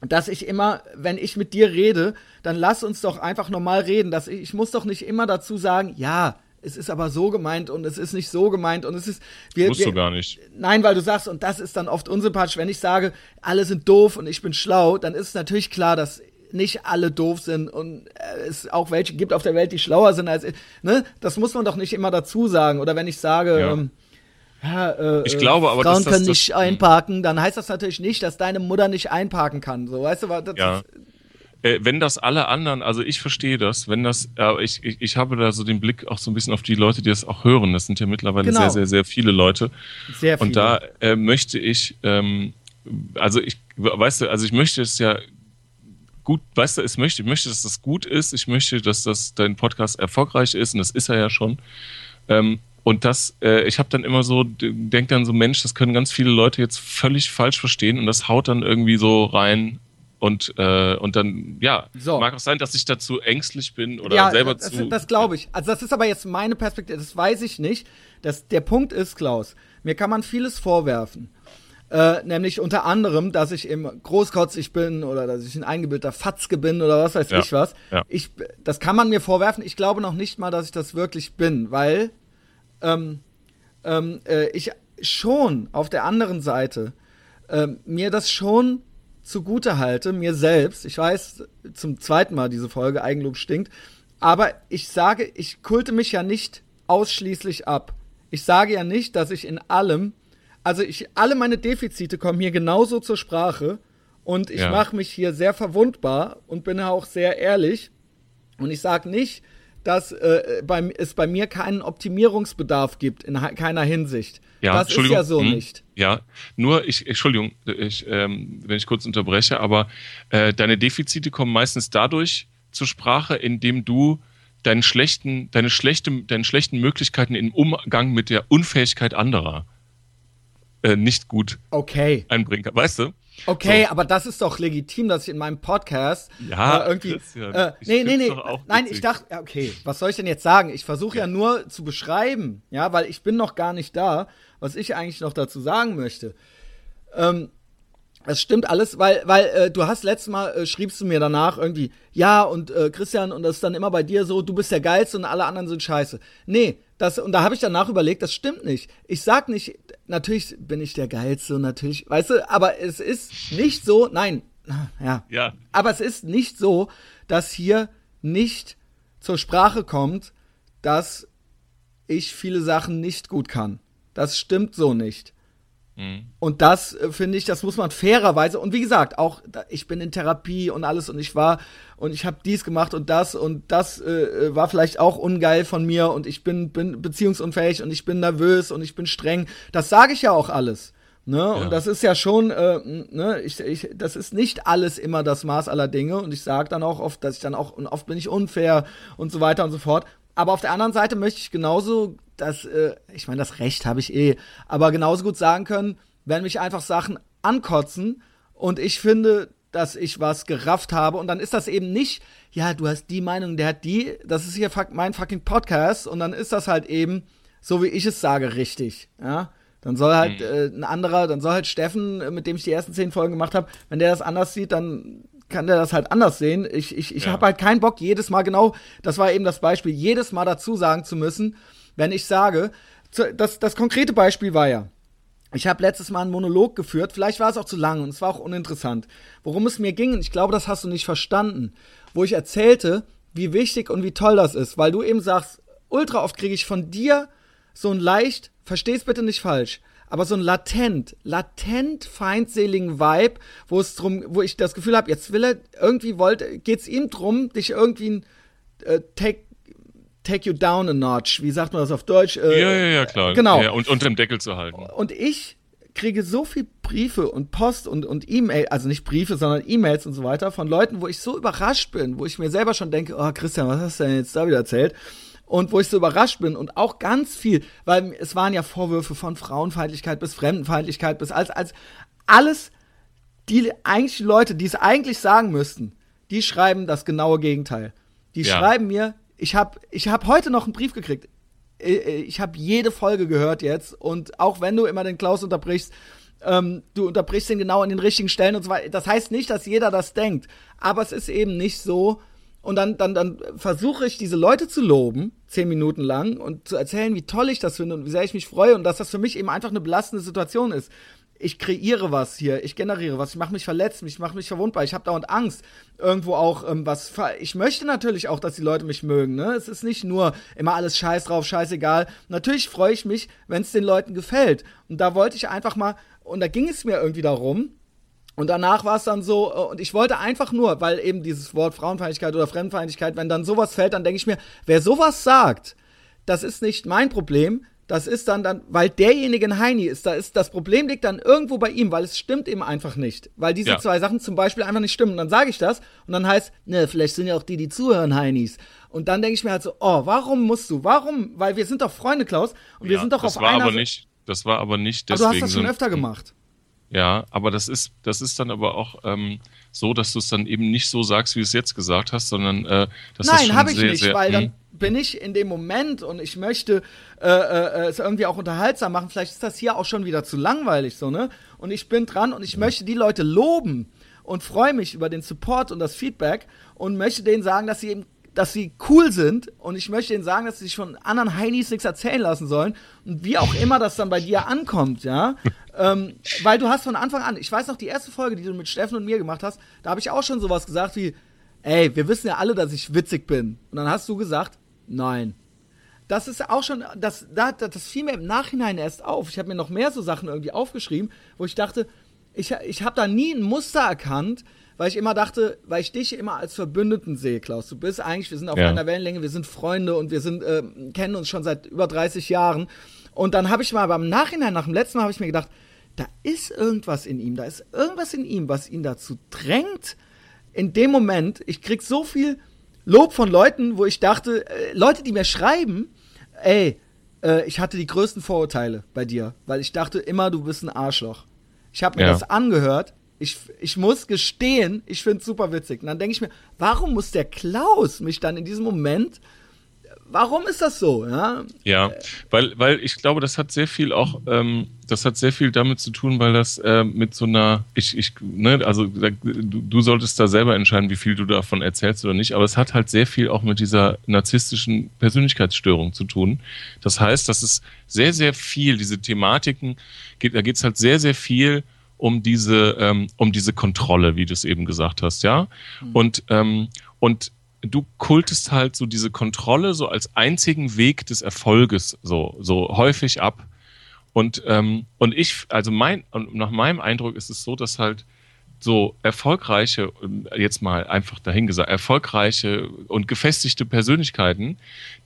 dass ich immer, wenn ich mit dir rede, dann lass uns doch einfach normal reden. Dass ich, ich muss doch nicht immer dazu sagen, ja, es ist aber so gemeint und es ist nicht so gemeint und es ist. Wir, Musst wir, du gar nicht. Nein, weil du sagst, und das ist dann oft unsympathisch, wenn ich sage, alle sind doof und ich bin schlau, dann ist natürlich klar, dass nicht alle doof sind und es auch welche gibt auf der Welt, die schlauer sind als. Ne? Das muss man doch nicht immer dazu sagen. Oder wenn ich sage, ja. ähm, ja, äh, ich glaube aber, Frauen dass können das, nicht das, einparken, dann heißt das natürlich nicht, dass deine Mutter nicht einparken kann. So, weißt du, das, ja. Äh, wenn das alle anderen, also ich verstehe das, wenn das, äh, ich, ich, ich habe da so den Blick auch so ein bisschen auf die Leute, die das auch hören. Das sind ja mittlerweile genau. sehr, sehr, sehr viele Leute. Sehr viele. Und da äh, möchte ich, ähm, also ich, weißt du, also ich möchte es ja gut, weißt du, ich möchte, ich möchte, dass das gut ist. Ich möchte, dass das dein Podcast erfolgreich ist und das ist er ja schon. Ähm, und das, äh, ich habe dann immer so, denk dann so, Mensch, das können ganz viele Leute jetzt völlig falsch verstehen und das haut dann irgendwie so rein und, äh, und dann, ja, so. mag auch sein, dass ich dazu ängstlich bin oder ja, selber das, zu. Das glaube ich. Also, das ist aber jetzt meine Perspektive, das weiß ich nicht. Das, der Punkt ist, Klaus, mir kann man vieles vorwerfen. Äh, nämlich unter anderem, dass ich eben großkotzig bin oder dass ich ein eingebildeter Fatzke bin oder was weiß ja, ich was. Ja. Ich, das kann man mir vorwerfen. Ich glaube noch nicht mal, dass ich das wirklich bin, weil ähm, ähm, äh, ich schon auf der anderen Seite äh, mir das schon zugute halte, mir selbst, ich weiß zum zweiten Mal diese Folge Eigenlob stinkt, aber ich sage, ich kulte mich ja nicht ausschließlich ab. Ich sage ja nicht, dass ich in allem, also ich, alle meine Defizite kommen hier genauso zur Sprache und ich ja. mache mich hier sehr verwundbar und bin auch sehr ehrlich und ich sage nicht, dass äh, bei, es bei mir keinen Optimierungsbedarf gibt in keiner Hinsicht. Ja, das ist ja so hm, nicht. Ja, nur ich, Entschuldigung, ich, ähm, wenn ich kurz unterbreche, aber äh, deine Defizite kommen meistens dadurch zur Sprache, indem du deinen schlechten, deine schlechte, deine schlechten Möglichkeiten im Umgang mit der Unfähigkeit anderer äh, nicht gut okay. einbringen kann. Weißt du? Okay, so. aber das ist doch legitim, dass ich in meinem Podcast ja, äh, irgendwie. Äh, nee, nee, nee. Nein, ich dachte, okay, was soll ich denn jetzt sagen? Ich versuche ja. ja nur zu beschreiben, ja, weil ich bin noch gar nicht da, was ich eigentlich noch dazu sagen möchte. Ähm, das stimmt alles, weil, weil äh, du hast letztes Mal äh, schriebst du mir danach irgendwie, ja, und äh, Christian, und das ist dann immer bei dir so, du bist der Geilste und alle anderen sind scheiße. Nee, das, und da habe ich danach überlegt, das stimmt nicht. Ich sag nicht, natürlich bin ich der Geilste und natürlich, weißt du, aber es ist nicht so, nein, (laughs) ja. Ja. Aber es ist nicht so, dass hier nicht zur Sprache kommt, dass ich viele Sachen nicht gut kann. Das stimmt so nicht. Mhm. Und das äh, finde ich, das muss man fairerweise und wie gesagt, auch ich bin in Therapie und alles und ich war und ich habe dies gemacht und das und das äh, äh, war vielleicht auch ungeil von mir und ich bin bin beziehungsunfähig und ich bin nervös und ich bin streng. Das sage ich ja auch alles. Ne? Ja. Und das ist ja schon, äh, ne, ich, ich, das ist nicht alles immer das Maß aller Dinge. Und ich sage dann auch oft, dass ich dann auch, und oft bin ich unfair und so weiter und so fort. Aber auf der anderen Seite möchte ich genauso das, äh, ich meine, das Recht habe ich eh, aber genauso gut sagen können, wenn mich einfach Sachen ankotzen und ich finde, dass ich was gerafft habe und dann ist das eben nicht, ja, du hast die Meinung, der hat die, das ist hier mein fucking Podcast und dann ist das halt eben, so wie ich es sage, richtig, ja. Dann soll halt mhm. äh, ein anderer, dann soll halt Steffen, äh, mit dem ich die ersten zehn Folgen gemacht habe, wenn der das anders sieht, dann kann der das halt anders sehen. Ich, ich, ich ja. habe halt keinen Bock, jedes Mal genau, das war eben das Beispiel, jedes Mal dazu sagen zu müssen, wenn ich sage, das, das konkrete Beispiel war ja, ich habe letztes Mal einen Monolog geführt, vielleicht war es auch zu lang und es war auch uninteressant. Worum es mir ging, und ich glaube, das hast du nicht verstanden, wo ich erzählte, wie wichtig und wie toll das ist, weil du eben sagst, ultra oft kriege ich von dir so ein leicht, versteh's bitte nicht falsch, aber so ein latent, latent feindseligen Vibe, wo es drum, wo ich das Gefühl habe, jetzt will er irgendwie wollte, geht's ihm drum, dich irgendwie ein äh, Take take you down a notch. Wie sagt man das auf Deutsch? Äh, ja, ja, ja, klar. Genau. Ja, und unter dem Deckel zu halten. Und ich kriege so viel Briefe und Post und, und E-Mail, also nicht Briefe, sondern E-Mails und so weiter von Leuten, wo ich so überrascht bin, wo ich mir selber schon denke, oh Christian, was hast du denn jetzt da wieder erzählt? Und wo ich so überrascht bin und auch ganz viel, weil es waren ja Vorwürfe von Frauenfeindlichkeit bis Fremdenfeindlichkeit bis als, als alles, die eigentlich Leute, die es eigentlich sagen müssten, die schreiben das genaue Gegenteil. Die ja. schreiben mir, ich habe ich hab heute noch einen Brief gekriegt. Äh, äh, ich habe jede Folge gehört jetzt und auch wenn du immer den Klaus unterbrichst, ähm, du unterbrichst ihn genau an den richtigen Stellen und so weiter. Das heißt nicht, dass jeder das denkt, aber es ist eben nicht so. Und dann, dann, dann versuche ich, diese Leute zu loben, zehn Minuten lang, und zu erzählen, wie toll ich das finde und wie sehr ich mich freue und dass das für mich eben einfach eine belastende Situation ist ich kreiere was hier, ich generiere was, ich mache mich verletzt, ich mache mich verwundbar, ich habe dauernd Angst, irgendwo auch ähm, was. Ich möchte natürlich auch, dass die Leute mich mögen. Ne? Es ist nicht nur immer alles Scheiß drauf, scheißegal. Natürlich freue ich mich, wenn es den Leuten gefällt. Und da wollte ich einfach mal, und da ging es mir irgendwie darum. Und danach war es dann so, äh, und ich wollte einfach nur, weil eben dieses Wort Frauenfeindlichkeit oder Fremdenfeindlichkeit, wenn dann sowas fällt, dann denke ich mir, wer sowas sagt, das ist nicht mein Problem, das ist dann dann, weil derjenige ein Heini ist, da ist das Problem liegt dann irgendwo bei ihm, weil es stimmt eben einfach nicht, weil diese ja. zwei Sachen zum Beispiel einfach nicht stimmen. Und dann sage ich das und dann heißt, ne, vielleicht sind ja auch die, die zuhören, Heinis. Und dann denke ich mir halt so, oh, warum musst du? Warum? Weil wir sind doch Freunde, Klaus, und wir sind doch das auf war einer. Aber nicht, das war aber nicht deswegen. Aber du hast das schon öfter gemacht. Ja, aber das ist, das ist dann aber auch ähm, so, dass du es dann eben nicht so sagst, wie du es jetzt gesagt hast, sondern äh, das Nein, habe ich sehr, nicht, sehr, weil dann hm? Bin ich in dem Moment und ich möchte äh, äh, es irgendwie auch unterhaltsam machen. Vielleicht ist das hier auch schon wieder zu langweilig so, ne? Und ich bin dran und ich ja. möchte die Leute loben und freue mich über den Support und das Feedback und möchte denen sagen, dass sie eben dass sie cool sind und ich möchte ihnen sagen, dass sie sich von anderen Heinis nichts erzählen lassen sollen und wie auch immer das dann bei dir ankommt, ja, (laughs) ähm, weil du hast von Anfang an, ich weiß noch, die erste Folge, die du mit Steffen und mir gemacht hast, da habe ich auch schon sowas gesagt wie, ey, wir wissen ja alle, dass ich witzig bin und dann hast du gesagt, nein. Das ist auch schon, das, das, das fiel mir im Nachhinein erst auf. Ich habe mir noch mehr so Sachen irgendwie aufgeschrieben, wo ich dachte, ich, ich habe da nie ein Muster erkannt, weil ich immer dachte, weil ich dich immer als Verbündeten sehe, Klaus. Du bist eigentlich, wir sind auf ja. einer Wellenlänge, wir sind Freunde und wir sind, äh, kennen uns schon seit über 30 Jahren. Und dann habe ich mal beim Nachhinein, nach dem letzten Mal, habe ich mir gedacht, da ist irgendwas in ihm, da ist irgendwas in ihm, was ihn dazu drängt. In dem Moment, ich krieg so viel Lob von Leuten, wo ich dachte, äh, Leute, die mir schreiben, ey, äh, ich hatte die größten Vorurteile bei dir, weil ich dachte immer, du bist ein Arschloch. Ich habe mir Ja. das angehört. Ich, ich muss gestehen, ich finde es super witzig. Und dann denke ich mir, warum muss der Klaus mich dann in diesem Moment, warum ist das so? Ja, Ja, weil, weil ich glaube, das hat sehr viel auch, ähm, das hat sehr viel damit zu tun, weil das äh, mit so einer, ich, ich, ne, also da, du, du solltest da selber entscheiden, wie viel du davon erzählst oder nicht, aber es hat halt sehr viel auch mit dieser narzisstischen Persönlichkeitsstörung zu tun. Das heißt, dass es sehr, sehr viel, diese Thematiken, geht, da geht es halt sehr, sehr viel um diese, ähm, um diese Kontrolle, wie du es eben gesagt hast, ja. Und, ähm, und du kultest halt so diese Kontrolle so als einzigen Weg des Erfolges so, so häufig ab. Und, ähm, und ich, also mein, und nach meinem Eindruck ist es so, dass halt so erfolgreiche, ähm, jetzt mal einfach dahingesagt, erfolgreiche und gefestigte Persönlichkeiten,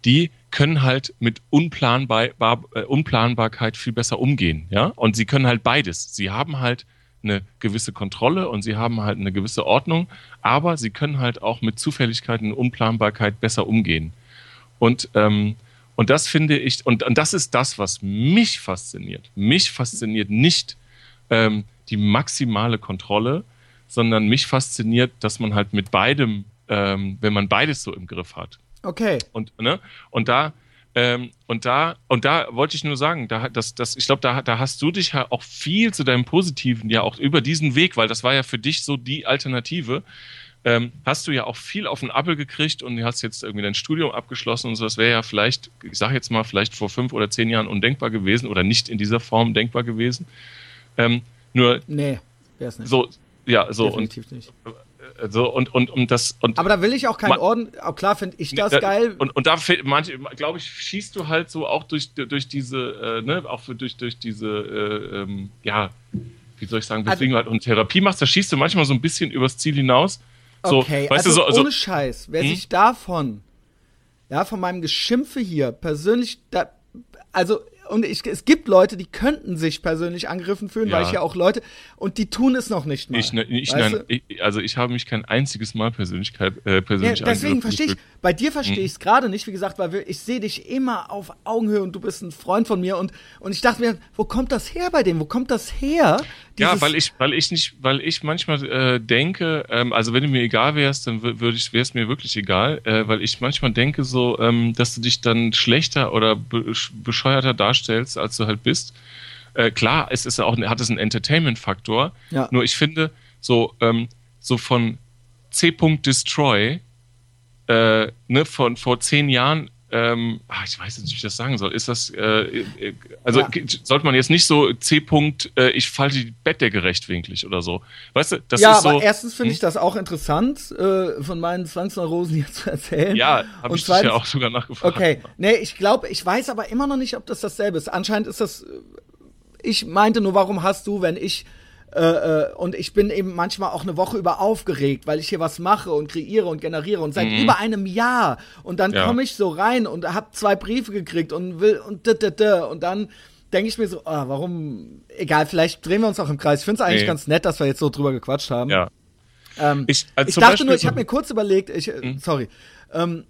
die können halt mit Unplanbar, bar, äh, Unplanbarkeit viel besser umgehen, ja. Und sie können halt beides. Sie haben halt eine gewisse Kontrolle und sie haben halt eine gewisse Ordnung, aber sie können halt auch mit Zufälligkeiten und Unplanbarkeit besser umgehen. Und, ähm, und das finde ich, und, und das ist das, was mich fasziniert. Mich fasziniert nicht ähm, die maximale Kontrolle, sondern mich fasziniert, dass man halt mit beidem, ähm, wenn man beides so im Griff hat. okay. Und, ne? und da, ähm, und da, und da wollte ich nur sagen, da, das, das, ich glaube, da, da hast du dich ja auch viel zu deinem Positiven ja auch über diesen Weg, weil das war ja für dich so die Alternative, ähm, hast du ja auch viel auf den Appel gekriegt und hast jetzt irgendwie dein Studium abgeschlossen und so. Das wäre ja vielleicht, ich sage jetzt mal, vielleicht vor fünf oder zehn Jahren undenkbar gewesen oder nicht in dieser Form denkbar gewesen. Ähm, nur Nee, wär's nicht. so, ja, so und Definitiv nicht. So und und und das und Aber da will ich auch keinen Ma- Orden. Auch klar finde ich das da, geil. Und, und da manche, glaube ich, schießt du halt so auch durch, durch diese, äh, ne, auch für, durch, durch diese, äh, ähm, ja, wie soll ich sagen, Also- weswegen du halt und Therapie machst, da schießt du manchmal so ein bisschen übers Ziel hinaus. So, okay, weißt also du, so, ohne so Scheiß, wer Hm? sich davon, ja, von meinem Geschimpfe hier persönlich, da, also, und ich, es gibt Leute, die könnten sich persönlich angegriffen fühlen, weil Ja. ich ja auch Leute, und die tun es noch nicht mal. ich, ne, ich, weißt nein, ich, also ich habe mich kein einziges Mal Persönlichkeit, äh, persönlich Ja, deswegen verstehe ich, bei dir verstehe Hm. ich es gerade nicht, wie gesagt, weil wir, ich sehe dich immer auf Augenhöhe und du bist ein Freund von mir und, und ich dachte mir, wo kommt das her bei dem? Wo kommt das her? Ja, weil ich, weil ich nicht, weil ich manchmal äh, denke, ähm, also wenn du mir egal wärst, dann würde ich, wäre es mir wirklich egal, äh, weil ich manchmal denke so, ähm, dass du dich dann schlechter oder be bescheuerter darstellst, als du halt bist. Äh, klar, es ist auch, hat es einen Entertainment-Faktor. Ja. Nur ich finde so, ähm, so von C. Destroy, äh, ne, von vor zehn Jahren. Ähm, ach, ich weiß jetzt nicht, wie ich das sagen soll. Ist das, äh, äh, also Ja. sollte man jetzt nicht so C. Äh, ich falte die Bettdecke rechtwinklig oder so. Weißt du, das ja, ist so. aber erstens finde Hm? ich das auch interessant, äh, von meinen Zwangsneurosen hier (laughs) zu erzählen. ja, habe ich dich ja zweitens- auch sogar nachgefragt. Okay, nee, ich glaube, ich weiß aber immer noch nicht, ob das dasselbe ist. Anscheinend ist das. äh, Ich meinte nur, warum hast du, wenn ich. Äh, äh, und ich bin eben manchmal auch eine Woche über aufgeregt, weil ich hier was mache und kreiere und generiere und seit über einem Jahr. Und dann Mhm. Ja. komme ich so rein und hab zwei Briefe gekriegt und will und d -d -d und dann denke ich mir so, ah, warum? Egal, vielleicht drehen wir uns auch im Kreis. Ich finde es eigentlich Nee. ganz nett, dass wir jetzt so drüber gequatscht haben. Ja. Ähm, Ich- ich, also zum dachte Beispiel nur, ich habe mir kurz überlegt, ich, äh, sorry, ähm,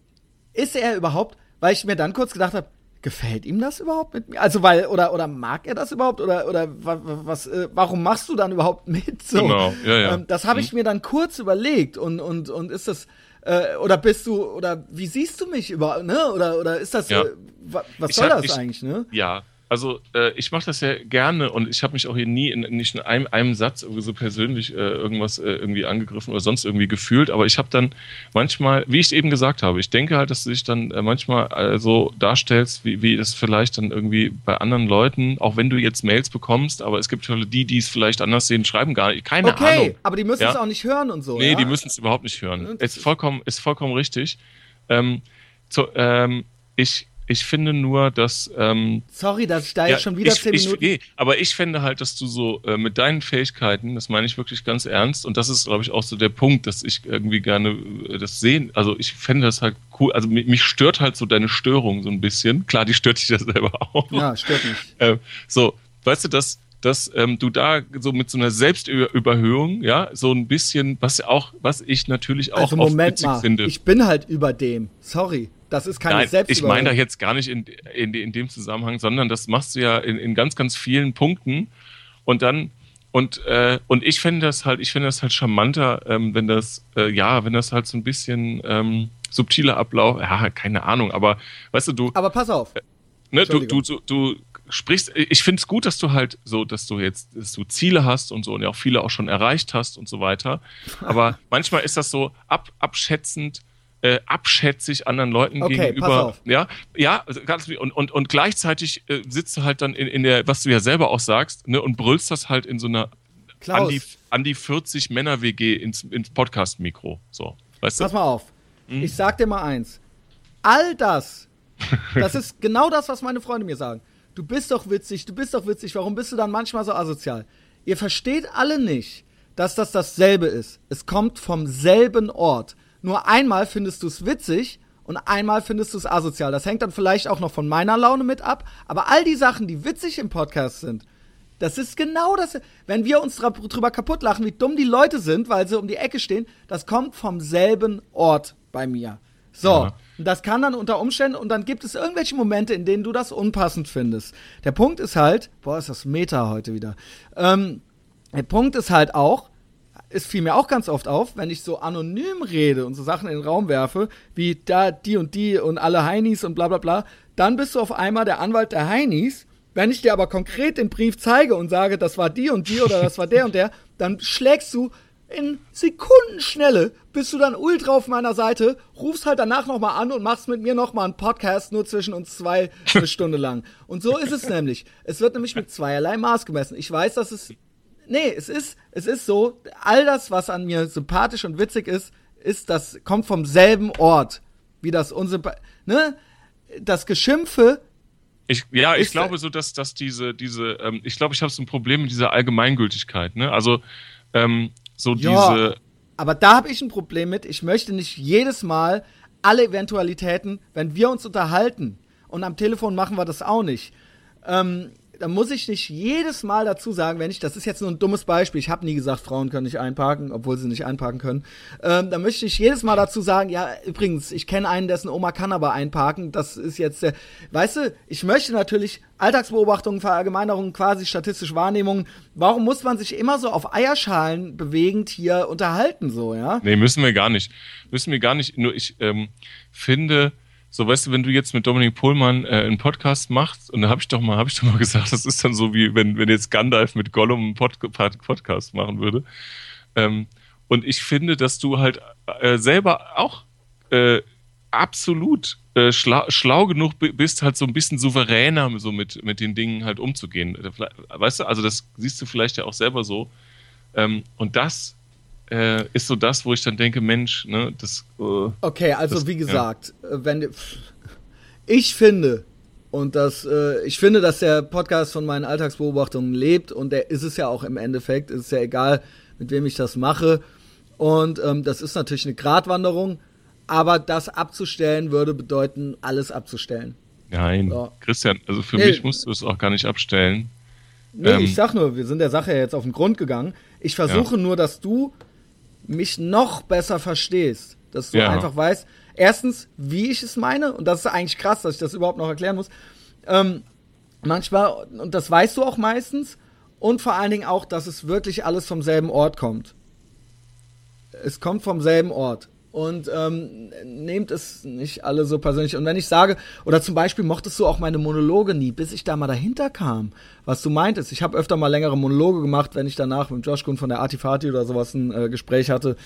ist er überhaupt, weil ich mir dann kurz gedacht habe, gefällt ihm das überhaupt mit mir? Also weil oder oder mag er das überhaupt oder oder wa- wa- was? Äh, warum machst du dann überhaupt mit? So, Genau, ja, ja. Ähm, das habe ich mir dann kurz überlegt und und und ist das äh, oder bist du oder wie siehst du mich überhaupt? Ne? Oder oder ist das? Ja. Äh, wa, was Ich soll hab- das ich- eigentlich? Ne? Ja, also äh, ich mache das ja gerne und ich habe mich auch hier nie in nicht in einem, einem Satz irgendwie so persönlich äh, irgendwas äh, irgendwie angegriffen oder sonst irgendwie gefühlt, aber ich habe dann manchmal, wie ich eben gesagt habe, ich denke halt, dass du dich dann äh, manchmal äh, so darstellst, wie, wie das vielleicht dann irgendwie bei anderen Leuten, auch wenn du jetzt Mails bekommst, aber es gibt halt die, die es vielleicht anders sehen, schreiben gar nicht, keine Okay, Ahnung. aber die müssen Ja. es auch nicht hören und so. Nee, ja? die müssen es überhaupt nicht hören. Ja, Ist vollkommen, ist vollkommen richtig. Ähm, zu, ähm, ich, ich finde nur, dass ähm, Sorry, dass ich da jetzt schon wieder ich, zehn ich, Minuten. nee, aber ich finde halt, dass du so äh, mit deinen Fähigkeiten, das meine ich wirklich ganz ernst, und das ist, glaube ich, auch so der Punkt, dass ich irgendwie gerne äh, das sehen, also ich fände das halt cool, also mich, mich stört halt so deine Störung so ein bisschen. Klar, die stört dich ja selber (laughs) auch. Ja, stört mich. Äh, so, weißt du, dass, dass ähm, du da so mit so einer Selbstüberhöhung, ja, so ein bisschen, was auch, was ich natürlich auch Also Moment mal, finde. ich bin halt über dem. Sorry. Das ist keine Nein, Selbstüberhöhung. Ich meine da jetzt gar nicht in, in, in dem Zusammenhang, sondern das machst du ja in, in ganz, ganz vielen Punkten. Und dann, und, äh, und ich finde das halt, ich finde das halt charmanter, ähm, wenn das, äh, ja, wenn das halt so ein bisschen ähm, subtiler Ablauf, ja, keine Ahnung, aber weißt du, du. Aber pass auf. Ne, du, du, du, du sprichst, ich finde es gut, dass du halt so, dass du jetzt, dass du Ziele hast und so und ja auch viele auch schon erreicht hast und so weiter. Aber (laughs) manchmal ist das so ab, abschätzend, äh, abschätzig anderen Leuten Okay, gegenüber. Ja, ja, ganz, und, und, und gleichzeitig äh, sitzt du halt dann in, in der, was du ja selber auch sagst, ne, und brüllst das halt in so einer Klaus. an die, an die 40 Männer-WG ins, ins Podcast-Mikro. So, weißt du? Pass mal auf. Hm? Ich sag dir mal eins. All das, (laughs) das ist genau das, was meine Freunde mir sagen. Du bist doch witzig, du bist doch witzig, warum bist du dann manchmal so asozial? Ihr versteht alle nicht, dass das dasselbe ist. Es kommt vom selben Ort. Nur einmal findest du es witzig und einmal findest du es asozial. Das hängt dann vielleicht auch noch von meiner Laune mit ab, aber all die Sachen, die witzig im Podcast sind, das ist genau das. Wenn wir uns drüber kaputt lachen, wie dumm die Leute sind, weil sie um die Ecke stehen, das kommt vom selben Ort bei mir. So, Ja. und das kann dann unter Umständen, und dann gibt es irgendwelche Momente, in denen du das unpassend findest. Der Punkt ist halt, boah, ist das Meta heute wieder. Ähm, der Punkt ist halt auch, es fiel mir auch ganz oft auf, wenn ich so anonym rede und so Sachen in den Raum werfe, wie da die und die und alle Heinis und bla bla bla, dann bist du auf einmal der Anwalt der Heinis. Wenn ich dir aber konkret den Brief zeige und sage, das war die und die oder das war der und der, dann schlägst du in Sekundenschnelle bist du dann ultra auf meiner Seite, rufst halt danach nochmal an und machst mit mir nochmal einen Podcast nur zwischen uns zwei eine Stunde lang. Und so ist es nämlich. Es wird nämlich mit zweierlei Maß gemessen. Ich weiß, dass es Nee, es ist, es ist so, all das, was an mir sympathisch und witzig ist, ist, das kommt vom selben Ort, wie das unsere, ne? Das Geschimpfe, Ich, ja, ich Ist- glaube so, dass, dass diese, diese, ähm, ich glaube, ich habe so ein Problem mit dieser Allgemeingültigkeit, ne? Also, ähm, so Ja. diese, aber da habe ich ein Problem mit. Ich möchte nicht jedes Mal alle Eventualitäten, wenn wir uns unterhalten und am Telefon machen wir das auch nicht. Ähm, dann muss ich nicht jedes Mal dazu sagen, wenn ich, das ist jetzt nur ein dummes Beispiel, ich habe nie gesagt, Frauen können nicht einparken, obwohl sie nicht einparken können. Ähm, dann möchte ich jedes Mal dazu sagen, ja, übrigens, ich kenne einen, dessen Oma kann aber einparken. Das ist jetzt der, weißt du, ich möchte natürlich Alltagsbeobachtungen, Verallgemeinerungen, quasi statistische Wahrnehmungen. Warum muss man sich immer so auf Eierschalen bewegend hier unterhalten, so, ja? nee, müssen wir gar nicht. Müssen wir gar nicht. Nur ich ähm, finde, so weißt du, wenn du jetzt mit Dominik Pohlmann äh, einen Podcast machst, und da habe ich doch mal, habe ich doch mal (laughs) gesagt, das ist dann so wie wenn, wenn jetzt Gandalf mit Gollum einen Pod Pod Podcast machen würde. Ähm, und ich finde, dass du halt äh, selber auch äh, absolut äh, schlau, schlau genug bi- bist, halt so ein bisschen souveräner so mit, mit den Dingen halt umzugehen. Weißt du, also das siehst du vielleicht ja auch selber so. Ähm, und das äh, ist so das, wo ich dann denke, Mensch, ne, das äh, Okay, also Das- wie ja. gesagt, äh, wenn ich finde und das äh, ich finde, dass der Podcast von meinen Alltagsbeobachtungen lebt und der ist es ja auch im Endeffekt, ist ja egal, mit wem ich das mache und ähm, das ist natürlich eine Gratwanderung, aber das abzustellen würde bedeuten, alles abzustellen. nein, Ja. Christian, also für Nee. mich musst du es auch gar nicht abstellen. Nee, Ähm. ich sag nur, wir sind der Sache ja jetzt auf den Grund gegangen. Ich versuche nur, dass du mich noch besser verstehst. Dass du Ja. einfach weißt, erstens, wie ich es meine, und das ist eigentlich krass, dass ich das überhaupt noch erklären muss. Ähm, manchmal, und das weißt du auch meistens, und vor allen Dingen auch, dass es wirklich alles vom selben Ort kommt. Es kommt vom selben Ort. Und ähm, nehmt es nicht alle so persönlich. Und wenn ich sage, oder zum Beispiel mochtest du auch meine Monologe nie, bis ich da mal dahinter kam, was du meintest. Ich habe öfter mal längere Monologe gemacht, wenn ich danach mit Josh Kuhn von der Artifati oder sowas ein äh, Gespräch hatte.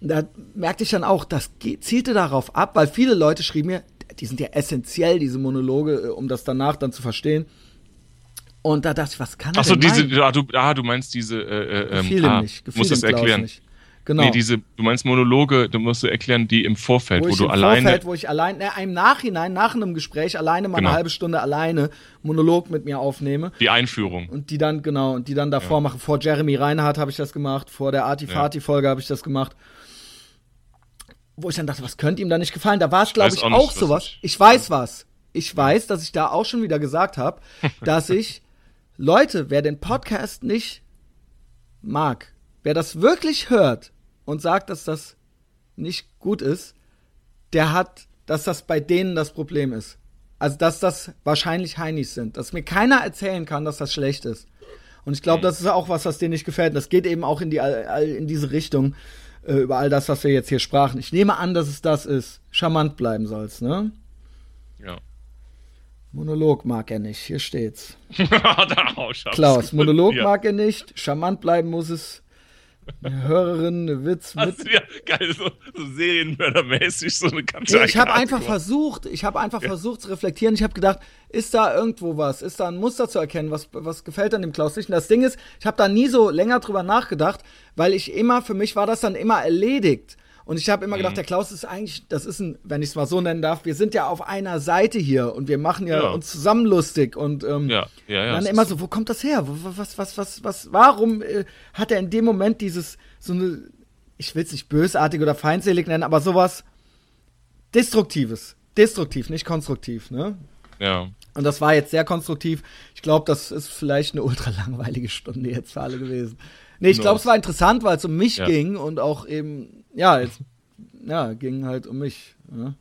Da merkte ich dann auch, das zielte darauf ab, weil viele Leute schrieben mir, die sind ja essentiell, diese Monologe, äh, um das danach dann zu verstehen. Und da dachte ich, was kann er Achso, diese, ah, du, ah, du meinst diese, äh, äh, ähm, Gefiel ah, ihm nicht. Gefiel musst das erklären. Nicht. Genau. Nee, diese, du meinst Monologe, du musst du erklären, die im Vorfeld, wo, ich du im alleine. Vorfeld, wo ich allein, ne, im Nachhinein, nach einem Gespräch, alleine mal Genau. eine halbe Stunde alleine Monolog mit mir aufnehme die Einführung. und die dann, genau, und die dann davor mache. Vor Jeremy Reinhardt habe ich das gemacht, vor der Artifati-Folge habe ich das gemacht. Wo ich dann dachte, was könnte ihm da nicht gefallen? Da war es, glaube ich, auch auch, sowas. ich- Ich weiß was. Ich weiß, dass ich da auch schon wieder gesagt habe, (laughs) dass ich, Leute, wer den Podcast nicht mag, wer das wirklich hört und sagt, dass das nicht gut ist, der hat dass das bei denen das Problem ist. Also, dass das wahrscheinlich Heinis sind. Dass mir keiner erzählen kann, dass das schlecht ist. Und ich glaube, mhm. das ist auch was, was denen nicht gefällt. Das geht eben auch in, die, in diese Richtung, äh, über all das, was wir jetzt hier sprachen. Ich nehme an, dass es das ist. Charmant bleiben soll's, ne? Ja. Monolog mag er nicht, hier steht's. (laughs) Klaus, Monolog mag er nicht, charmant bleiben muss es. Eine Hörerin, eine Witz. Hast du ja geil, so, so Serienmördermäßig so eine ganze nee, Ich habe einfach versucht, ich habe einfach ja. versucht zu reflektieren. Ich habe gedacht, ist da irgendwo was? Ist da ein Muster zu erkennen? Was, was gefällt an dem Klaus nicht? Und das Ding ist, ich habe da nie so länger drüber nachgedacht, weil ich immer, für mich war das dann immer erledigt. Und ich habe immer gedacht, mhm. der Klaus ist eigentlich, das ist ein, wenn ich es mal so nennen darf, wir sind ja auf einer Seite hier und wir machen ja, ja. uns zusammen lustig und ähm, ja. Ja, ja, dann immer so, wo kommt das her? Was, was, was, was, warum äh, hat er in dem Moment dieses, so eine, ich will es nicht bösartig oder feindselig nennen, aber sowas Destruktives. Destruktiv, nicht konstruktiv, ne? Ja. Und das war jetzt sehr konstruktiv. Ich glaube, das ist vielleicht eine ultra langweilige Stunde jetzt für alle gewesen. Nee, ich glaube, es war interessant, weil es um mich ja. ging und auch eben, ja, jetzt, ja, ging halt um mich. (laughs) Ja.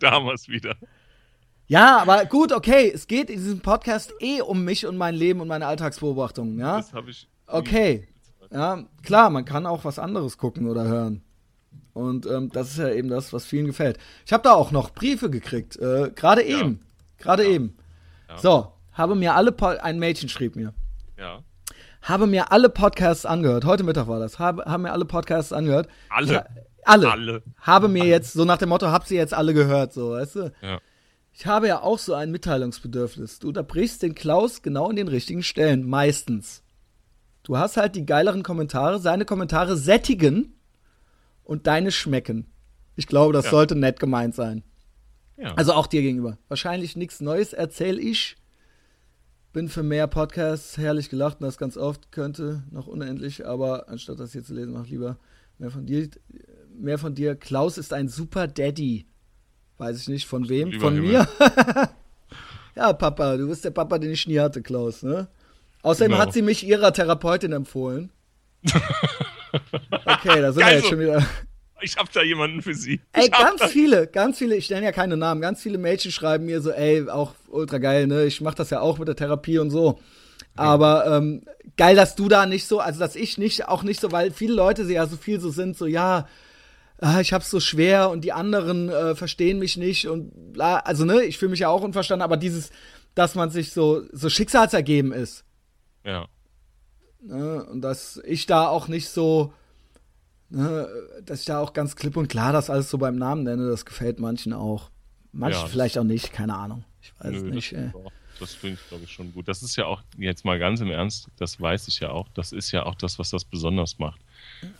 Damals wieder. Ja, aber gut, okay, es geht in diesem Podcast eh um mich und mein Leben und meine Alltagsbeobachtungen, ja? Das habe ich. Okay. Ja, klar, man kann auch was anderes gucken oder hören. Und ähm, das ist ja eben das, was vielen gefällt. Ich habe da auch noch Briefe gekriegt, äh, gerade eben. Ja. Gerade ja. eben. Ja. So, habe mir alle, po ein Mädchen schrieb mir. Ja habe mir alle Podcasts angehört. Heute Mittag war das. Habe, haben mir alle Podcasts angehört. Alle. Ich, alle. Alle. Habe mir alle. jetzt, so nach dem Motto, hab sie jetzt alle gehört, so, weißt du? Ja. Ich habe ja auch so ein Mitteilungsbedürfnis. Du unterbrichst den Klaus genau in den richtigen Stellen, meistens. Du hast halt die geileren Kommentare, seine Kommentare sättigen und deine schmecken. Ich glaube, das ja. sollte nett gemeint sein. Ja. Also auch dir gegenüber. Wahrscheinlich nichts Neues erzähl ich bin für mehr Podcasts herrlich gelacht und das ganz oft könnte noch unendlich, aber anstatt das hier zu lesen, mach lieber mehr von dir. Mehr von dir. Klaus ist ein super Daddy. Weiß ich nicht, von wem? Lieber von mir? (laughs) ja, Papa, du bist der Papa, den ich nie hatte, Klaus, ne? Außerdem genau. hat sie mich ihrer Therapeutin empfohlen. (laughs) Okay, da sind wir jetzt schon wieder ich habe da jemanden für sie. Ey, ganz viele, ganz viele, ich nenne ja keine Namen, ganz viele Mädchen schreiben mir so, ey, auch ultra geil, ne? Ich mach das ja auch mit der Therapie und so. Aber ähm, geil, dass du da nicht so, also dass ich nicht, auch nicht so, weil viele Leute ja so viel so sind, so ja, ah, ich hab's so schwer und die anderen äh, verstehen mich nicht und bla, also ne, ich fühle mich ja auch unverstanden, aber dieses, dass man sich so, so schicksalsergeben ist. Ja. Ne, und dass ich da auch nicht so, ne, dass ich da auch ganz klipp und klar das alles so beim Namen nenne, das gefällt manchen auch. Manchen ja, vielleicht auch nicht, keine Ahnung. Ich weiß nö, nicht. Das, das finde ich, glaube ich, schon gut. Das ist ja auch, jetzt mal ganz im Ernst, das weiß ich ja auch, das ist ja auch das, was das besonders macht.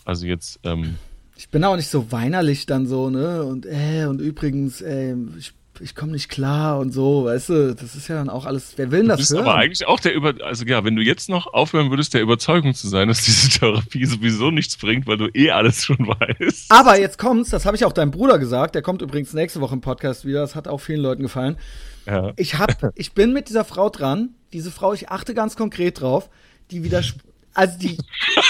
Also jetzt, ähm, ich bin auch nicht so weinerlich dann so, ne? Und äh, und übrigens, äh, ich ich komme nicht klar und so, weißt du, das ist ja dann auch alles, wer will denn das du bist hören? aber eigentlich auch der über, also ja, wenn du jetzt noch aufhören würdest, der Überzeugung zu sein, dass diese Therapie sowieso nichts bringt, weil du eh alles schon weißt. Aber jetzt kommt's, das habe ich auch deinem Bruder gesagt, der kommt übrigens nächste Woche im Podcast wieder, das hat auch vielen Leuten gefallen. Ja. Ich hab, ich bin mit dieser Frau dran, diese Frau, ich achte ganz konkret drauf, die wieder, also die, (laughs)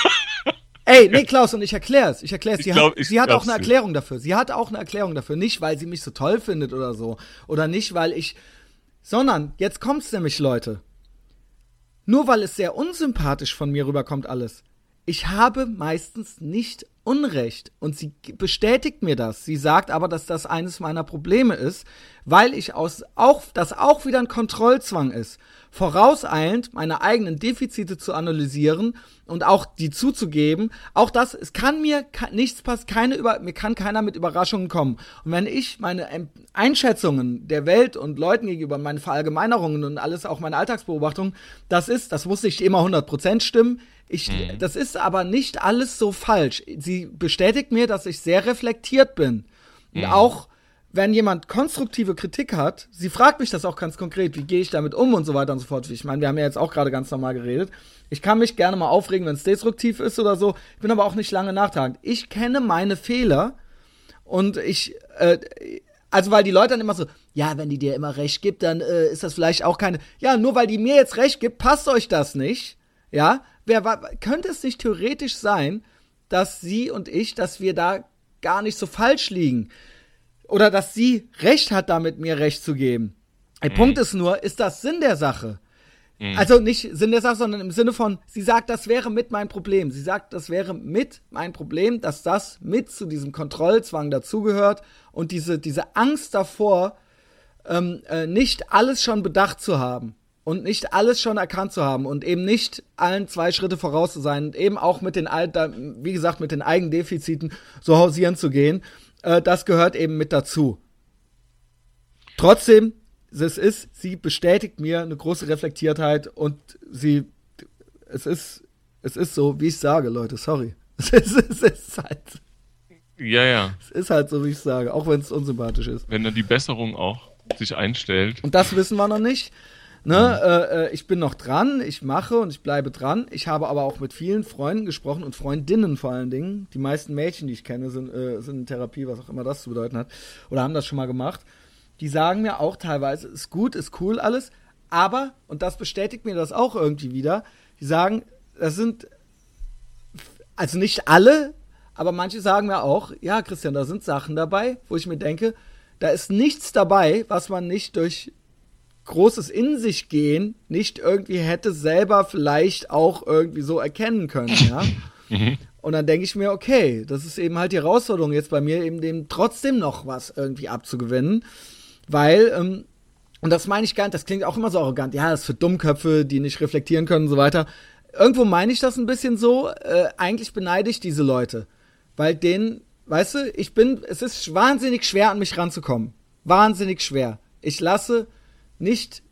Ey, nee, Klaus, und ich erklär's. Ich erklär's. Sie, glaub, hat, sie hat auch eine Erklärung dafür. Sie hat auch eine Erklärung dafür. Nicht, weil sie mich so toll findet oder so. Oder nicht, weil ich. Sondern, jetzt kommt's nämlich, Leute. Nur weil es sehr unsympathisch von mir rüberkommt alles. Ich habe meistens nicht Unrecht. Und sie bestätigt mir das. Sie sagt aber, dass das eines meiner Probleme ist, weil ich aus, auch, das auch wieder ein Kontrollzwang ist. Vorauseilend meine eigenen Defizite zu analysieren und auch die zuzugeben. Auch das, es kann mir nichts passieren, keine über, mir kann keiner mit Überraschungen kommen. Und wenn ich meine Einschätzungen der Welt und Leuten gegenüber, meine Verallgemeinerungen und alles, auch meine Alltagsbeobachtungen, das ist, das muss nicht immer 100% stimmen. Ich, mhm. Das ist aber nicht alles so falsch. Sie bestätigt mir, dass ich sehr reflektiert bin. Und mhm. auch wenn jemand konstruktive Kritik hat, sie fragt mich das auch ganz konkret, wie gehe ich damit um und so weiter und so fort. Ich meine, wir haben ja jetzt auch gerade ganz normal geredet. Ich kann mich gerne mal aufregen, wenn es destruktiv ist oder so. Ich bin aber auch nicht lange nachtragend. Ich kenne meine Fehler und ich, äh, also weil die Leute dann immer so, ja, wenn die dir immer recht gibt, dann äh, ist das vielleicht auch keine. Ja, nur weil die mir jetzt recht gibt, passt euch das nicht. Ja, wer könnte es nicht theoretisch sein, dass sie und ich, dass wir da gar nicht so falsch liegen? oder dass sie Recht hat, damit mir Recht zu geben. Der mhm. Punkt ist nur, ist das Sinn der Sache? Mhm. Also nicht Sinn der Sache, sondern im Sinne von, sie sagt, das wäre mit mein Problem. Sie sagt, das wäre mit mein Problem, dass das mit zu diesem Kontrollzwang dazugehört und diese, diese Angst davor, ähm, äh, nicht alles schon bedacht zu haben und nicht alles schon erkannt zu haben und eben nicht allen zwei Schritte voraus zu sein und eben auch mit den, wie gesagt, mit den Eigendefiziten so hausieren zu gehen, äh, das gehört eben mit dazu. Trotzdem, es ist, sie bestätigt mir eine große Reflektiertheit und sie, es ist, es ist so, wie ich sage, Leute, sorry. (laughs) Es ist, es ist halt. Ja, ja. Es ist halt so, wie ich sage, auch wenn es unsympathisch ist. Wenn dann die Besserung auch sich einstellt. Und das wissen wir noch nicht. Ne, mhm. äh, ich bin noch dran, ich mache und ich bleibe dran. Ich habe aber auch mit vielen Freunden gesprochen und Freundinnen vor allen Dingen. Die meisten Mädchen, die ich kenne, sind, äh, sind in Therapie, was auch immer das zu bedeuten hat, oder haben das schon mal gemacht. Die sagen mir auch teilweise, ist gut, ist cool alles, aber, und das bestätigt mir das auch irgendwie wieder, die sagen, das sind, also nicht alle, aber manche sagen mir auch, ja, Christian, da sind Sachen dabei, wo ich mir denke, da ist nichts dabei, was man nicht durch großes in sich gehen nicht irgendwie hätte selber vielleicht auch irgendwie so erkennen können, ja. (laughs) Mhm. Und dann denke ich mir, okay, das ist eben halt die Herausforderung jetzt bei mir, eben dem trotzdem noch was irgendwie abzugewinnen, weil, ähm, und das meine ich gar nicht, das klingt auch immer so arrogant, ja, das ist für Dummköpfe, die nicht reflektieren können und so weiter. Irgendwo meine ich das ein bisschen so, äh, eigentlich beneide ich diese Leute, weil denen, weißt du, ich bin, es ist wahnsinnig schwer an mich ranzukommen. Wahnsinnig schwer. Ich lasse nicht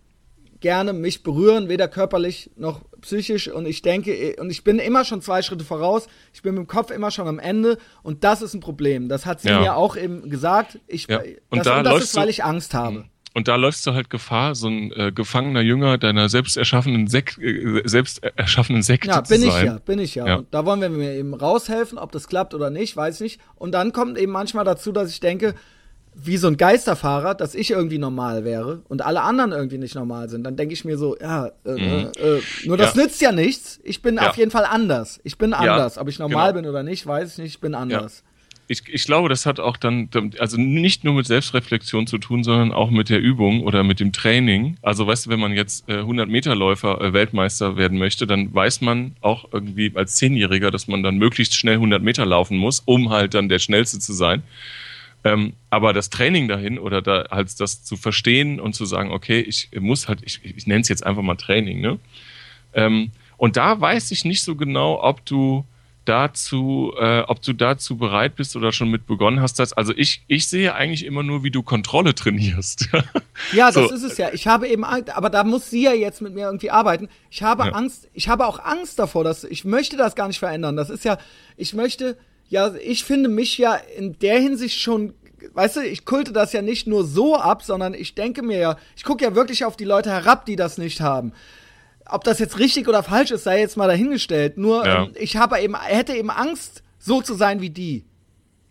gerne mich berühren, weder körperlich noch psychisch. Und ich denke, und ich bin immer schon zwei Schritte voraus. Ich bin mit dem Kopf immer schon am Ende. Und das ist ein Problem. Das hat sie ja. mir auch eben gesagt. Ich, ja. Und, das, da und das ist, weil ich Angst habe. Und da läufst du halt Gefahr, so ein äh, gefangener Jünger deiner selbst erschaffenen, Sek äh, selbst erschaffenen Sekte ja, bin zu sein. ich ja, bin ich ja. ja. Und da wollen wir mir eben raushelfen, ob das klappt oder nicht, weiß ich nicht. Und dann kommt eben manchmal dazu, dass ich denke, wie so ein Geisterfahrer, dass ich irgendwie normal wäre und alle anderen irgendwie nicht normal sind, dann denke ich mir so, ja, äh, mhm. äh, nur das ja. nützt ja nichts. Ich bin ja. auf jeden Fall anders. Ich bin anders. Ja, Ob ich normal genau. bin oder nicht, weiß ich nicht. Ich bin anders. Ich, ich glaube, das hat auch dann, also nicht nur mit Selbstreflexion zu tun, sondern auch mit der Übung oder mit dem Training. Also weißt du, wenn man jetzt äh, 100 Meter Läufer äh, Weltmeister werden möchte, dann weiß man auch irgendwie als Zehnjähriger, dass man dann möglichst schnell 100 Meter laufen muss, um halt dann der Schnellste zu sein. Ähm, aber das Training dahin oder da halt das zu verstehen und zu sagen, okay, ich muss halt, ich, ich nenne es jetzt einfach mal Training, ne? Ähm, und da weiß ich nicht so genau, ob du dazu, äh, ob du dazu bereit bist oder schon mit begonnen hast. Dass, also ich, ich sehe eigentlich immer nur, wie du Kontrolle trainierst. (laughs) ja, das so. ist es ja. Ich habe eben Angst, aber da muss sie ja jetzt mit mir irgendwie arbeiten. Ich habe ja. Angst, ich habe auch Angst davor, dass ich möchte das gar nicht verändern. Das ist ja, ich möchte, ja, ich finde mich ja in der Hinsicht schon, weißt du, ich kulte das ja nicht nur so ab, sondern ich denke mir ja, ich gucke ja wirklich auf die Leute herab, die das nicht haben. Ob das jetzt richtig oder falsch ist, sei jetzt mal dahingestellt. Nur ja. ähm, ich habe eben, hätte eben Angst, so zu sein wie die.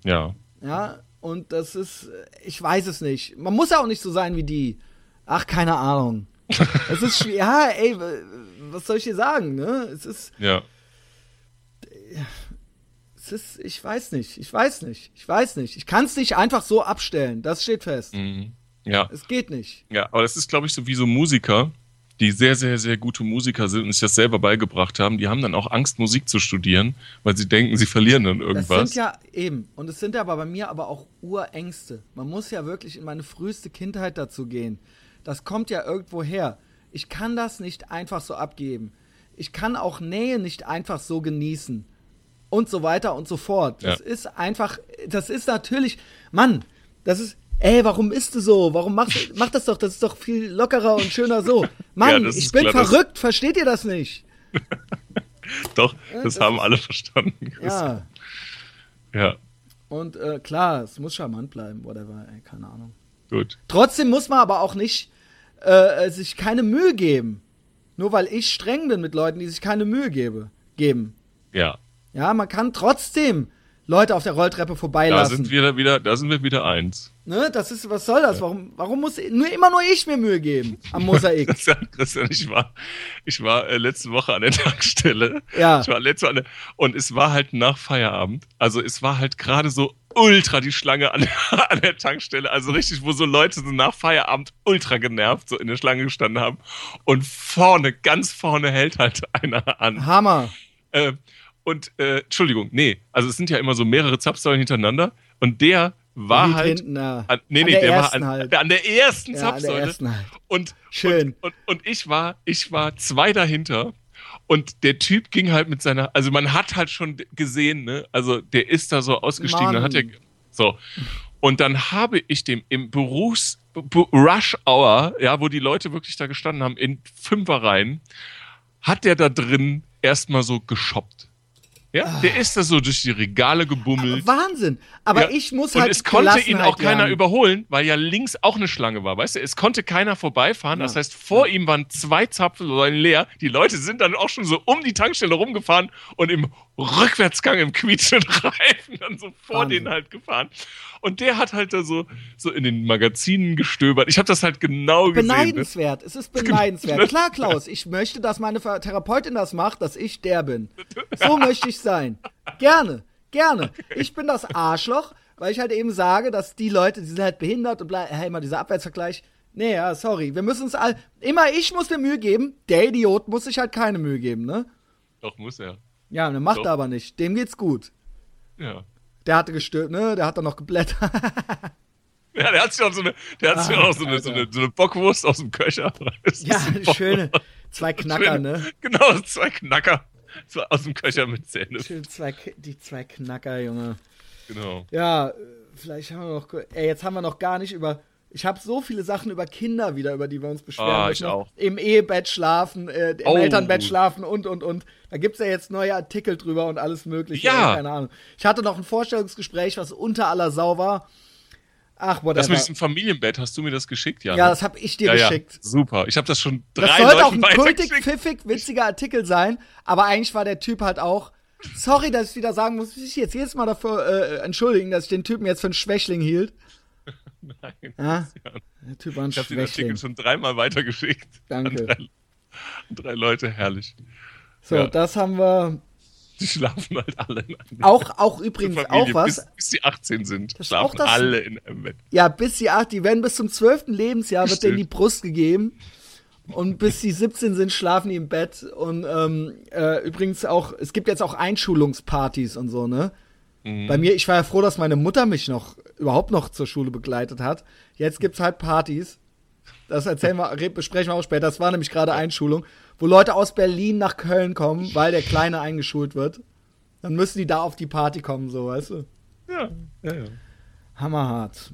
Ja. Ja, und das ist, ich weiß es nicht. Man muss ja auch nicht so sein wie die. Ach, keine Ahnung. (laughs) es ist schwer. Ja, ey, was soll ich dir sagen, ne? Es ist. Ja ist, ich weiß nicht, ich weiß nicht, ich weiß nicht. Ich kann es nicht einfach so abstellen, das steht fest. Mhm. Ja. Es geht nicht. Ja, aber das ist, glaube ich, so wie so Musiker, die sehr, sehr, sehr gute Musiker sind und sich das selber beigebracht haben, die haben dann auch Angst, Musik zu studieren, weil sie denken, sie verlieren dann irgendwas. Das sind ja eben, und es sind ja aber bei mir aber auch Urängste. Man muss ja wirklich in meine früheste Kindheit dazu gehen. Das kommt ja irgendwo her. Ich kann das nicht einfach so abgeben. Ich kann auch Nähe nicht einfach so genießen und so weiter und so fort. Das ja. ist einfach, das ist natürlich, Mann, das ist, ey, warum ist du so? Warum machst du, mach das doch, das ist doch viel lockerer und schöner so. (laughs) Mann, ja, ich bin klar, verrückt, versteht ihr das nicht? (laughs) doch, das, das, haben alle verstanden. Ja. Ja. Und äh, klar, es muss charmant bleiben, whatever, ey, keine Ahnung. Gut. Trotzdem muss man aber auch nicht äh, sich keine Mühe geben. Nur weil ich streng bin mit Leuten, die sich keine Mühe gebe, geben. Ja, ja, man kann trotzdem Leute auf der Rolltreppe vorbeilassen. Da sind wir wieder, da sind wir wieder eins. Ne, das ist, was soll das? Warum, warum muss nur immer nur ich mir Mühe geben am Mosaik? (laughs) Christian, ich war, ich war äh, letzte Woche an der (laughs) Tankstelle. Ja. Ich war letzte Woche und es war halt nach Feierabend. Also es war halt gerade so ultra die Schlange an, (laughs) an der Tankstelle. Also richtig, wo so Leute so nach Feierabend ultra genervt so in der Schlange gestanden haben. Und vorne, ganz vorne hält halt einer an. Hammer. Äh, und, äh, Entschuldigung, nee, also es sind ja immer so mehrere Zapfsäulen hintereinander. Und der war halt. Hinten, na, an, nee, an nee, der der war ersten an, halt. der, an der ersten Ja, an der Zapfsäule. ersten halt. Und, Schön. Und, und, und ich war, ich war zwei dahinter. Und der Typ ging halt mit seiner, also man hat halt schon gesehen, ne, also der ist da so ausgestiegen, dann hat er, so. Und dann habe ich dem im Berufs, Rush Hour, ja, wo die Leute wirklich da gestanden haben, in Fünferreihen, hat der da drin erstmal so geshoppt. Ja, der ist da so durch die Regale gebummelt. Wahnsinn. Aber Ja, ich muss und halt es konnte ihn auch keiner lernen. überholen, weil ja links auch eine Schlange war, weißt du? Es konnte keiner vorbeifahren. Das heißt, vor ihm waren zwei Zapfsäulen leer. Die Leute sind dann auch schon so um die Tankstelle rumgefahren und im Rückwärtsgang im quietschenden Reifen dann so vor Wahnsinn. denen halt gefahren. Und der hat halt da so, so in den Magazinen gestöbert. Ich habe das halt genau gesehen. Ne? Beneidenswert. Es ist beneidenswert. Klar, Klaus, ich möchte, dass meine Therapeutin das macht, dass ich der bin. So möchte ich sein. Gerne, gerne. Ich bin das Arschloch, weil ich halt eben sage, dass die Leute, die sind halt behindert und bla, hey, mal dieser Abwärtsvergleich. Nee, ja, sorry. Wir müssen uns all. Immer ich muss mir Mühe geben, der Idiot muss sich halt keine Mühe geben, ne? Doch, muss er. Ja, ne, macht Doch. er aber nicht. Dem geht's gut. Ja. Der hatte gestört, ne? Der hat dann noch geblättert. (laughs) Ja, der hat sich auch so eine, der hat sich Ah, auch so eine, so, eine, so eine Bockwurst aus dem Köcher. Ja, schöne. Zwei Knacker, ne? Genau, zwei Knacker. Zwei aus dem Köcher mit Zähnen. Schön zwei, die zwei Knacker, Junge. Genau. Ja, vielleicht haben wir noch. Ey, jetzt haben wir noch gar nicht über. Ich habe so viele Sachen über Kinder wieder, über die wir uns beschweren. Ah, müssen. ich auch. Im Ehebett schlafen, äh, im Oh. Elternbett schlafen und, und, und. Da gibt's ja jetzt neue Artikel drüber und alles Mögliche. Ja. Keine Ahnung. Ich hatte noch ein Vorstellungsgespräch, was unter aller Sau war. Ach, Das whatever. mit diesem Familienbett, hast du mir das geschickt, Jan? ja, das habe ich dir ja, ja. geschickt. Super. Ich habe das schon drei Das sollte Leuten auch ein kultig, pfiffig, witziger Artikel sein, aber eigentlich war der Typ halt auch. Sorry, dass ich wieder sagen muss, ich jetzt jedes Mal dafür äh, entschuldigen, dass ich den Typen jetzt für einen Schwächling hielt. Nein. Ja, Jan. der Typ war ein Ich habe den Artikel schon dreimal weitergeschickt. Danke. An drei, drei Leute, herrlich. So, Ja. das haben wir. Die schlafen halt alle in einem Auch, auch übrigens Familie, auch was. Bis, bis die 18 sind, Das schlafen auch das- alle in einem Bett. Ja, bis sie acht, die werden bis zum zwölften Lebensjahr wird denen die. Brust gegeben. Und bis sie 17 sind, schlafen die im Bett. Und ähm, äh, übrigens auch, es gibt jetzt auch Einschulungspartys und so, ne? Mhm. Bei mir, ich war ja froh, dass meine Mutter mich noch überhaupt noch zur Schule begleitet hat. Jetzt gibt's halt Partys. Das erzählen wir, re- besprechen wir auch später. Das war nämlich gerade Einschulung, wo Leute aus Berlin nach Köln kommen, weil der Kleine eingeschult wird. Dann müssen die da auf die Party kommen, so, weißt du? Ja, ja, ja. Hammerhart.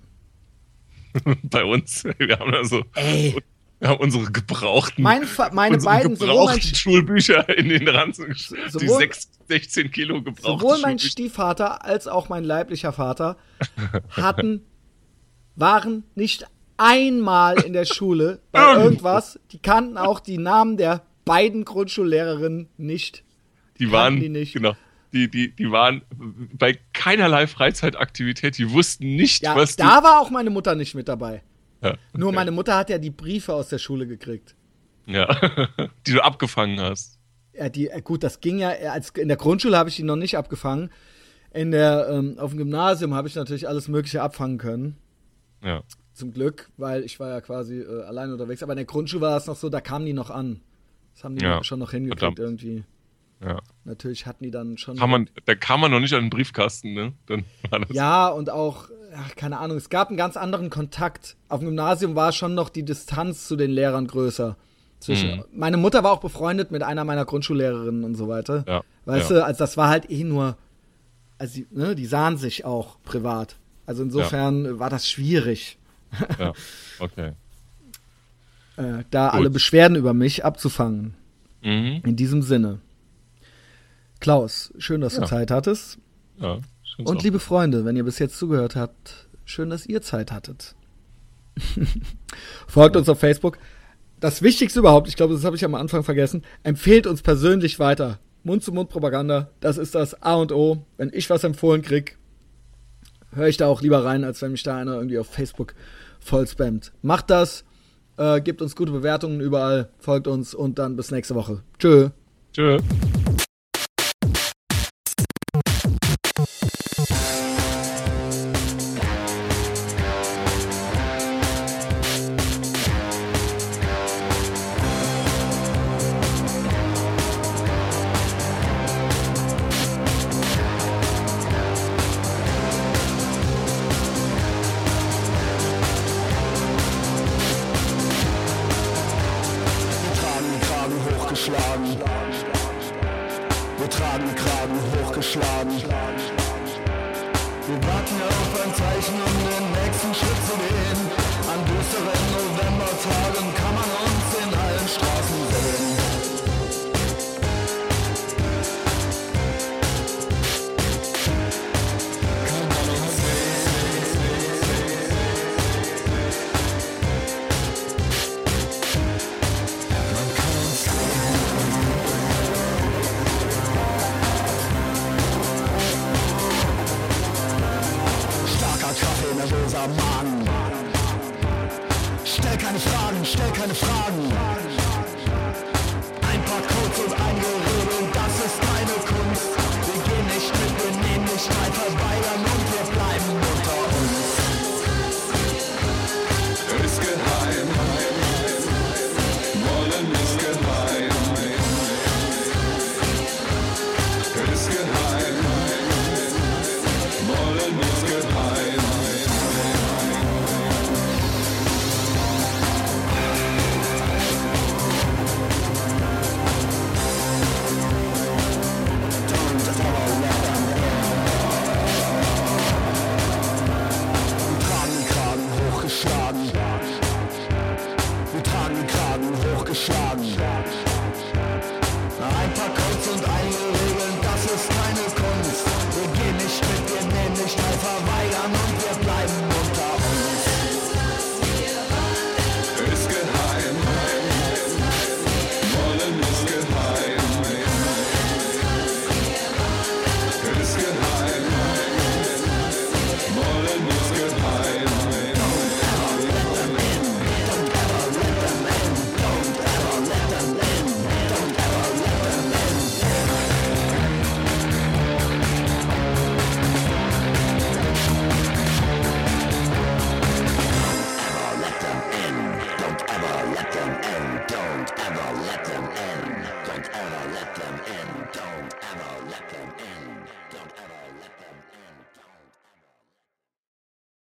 (laughs) Bei uns, wir haben also, Ey. Wir haben unsere gebrauchten, Mein, meine unsere beiden, sowohl mein, gebrauchten Schulbücher in den Ranzen gesch- Die Sowohl- sechs, 16 Kilo gebrauchte sowohl mein. Stiefvater als auch mein leiblicher Vater (laughs) hatten, waren nicht einmal in der Schule bei irgendwas. Die kannten auch die Namen der beiden Grundschullehrerinnen nicht. Die waren, die nicht. genau, die, die, die waren bei keinerlei Freizeitaktivität, die wussten nicht, Ja, was da war auch meine Mutter nicht mit dabei. Ja, Nur meine Mutter hat ja die Briefe aus der Schule gekriegt. ja, (laughs) die du abgefangen hast. Ja, die, äh, gut, das ging ja, äh, als, in der Grundschule habe ich die noch nicht abgefangen. In der, ähm, auf dem Gymnasium habe ich natürlich alles Mögliche abfangen können. Ja, Zum Glück, weil ich war ja quasi äh, allein unterwegs. Aber in der Grundschule war es noch so, da kamen die noch an. Das haben die Ja, schon noch hingekriegt verdammt. irgendwie. Ja. Natürlich hatten die dann schon. Kann man, da kam man noch nicht an den Briefkasten, ne? Dann war das, ja, und auch, ach, keine Ahnung, es gab einen ganz anderen Kontakt. Auf dem Gymnasium war schon noch die Distanz zu den Lehrern größer. Zwischen, Mhm. Meine Mutter war auch befreundet mit einer meiner Grundschullehrerinnen und so weiter. Ja, Weißt ja. du, also das war halt eh nur, also die, ne, die sahen sich auch privat. Also insofern äh, war das schwierig, ja, okay. (laughs) äh, da Gut. alle Beschwerden über mich abzufangen. Mhm. In diesem Sinne. Klaus, schön, dass du Ja. Zeit hattest. Ja, schön Und liebe Freunde, wenn ihr bis jetzt zugehört habt, schön, dass ihr Zeit hattet. (laughs) Folgt uns auf Facebook. Das Wichtigste überhaupt, ich glaube, das habe ich am Anfang vergessen, empfehlt uns persönlich weiter. Mund-zu-Mund-Propaganda, das ist das A und O. Wenn ich was empfohlen krieg, höre ich da auch lieber rein, als wenn mich da einer irgendwie auf Facebook voll spammt. Macht das, äh, gebt uns gute Bewertungen überall, folgt uns und dann bis nächste Woche. Tschö. Tschö.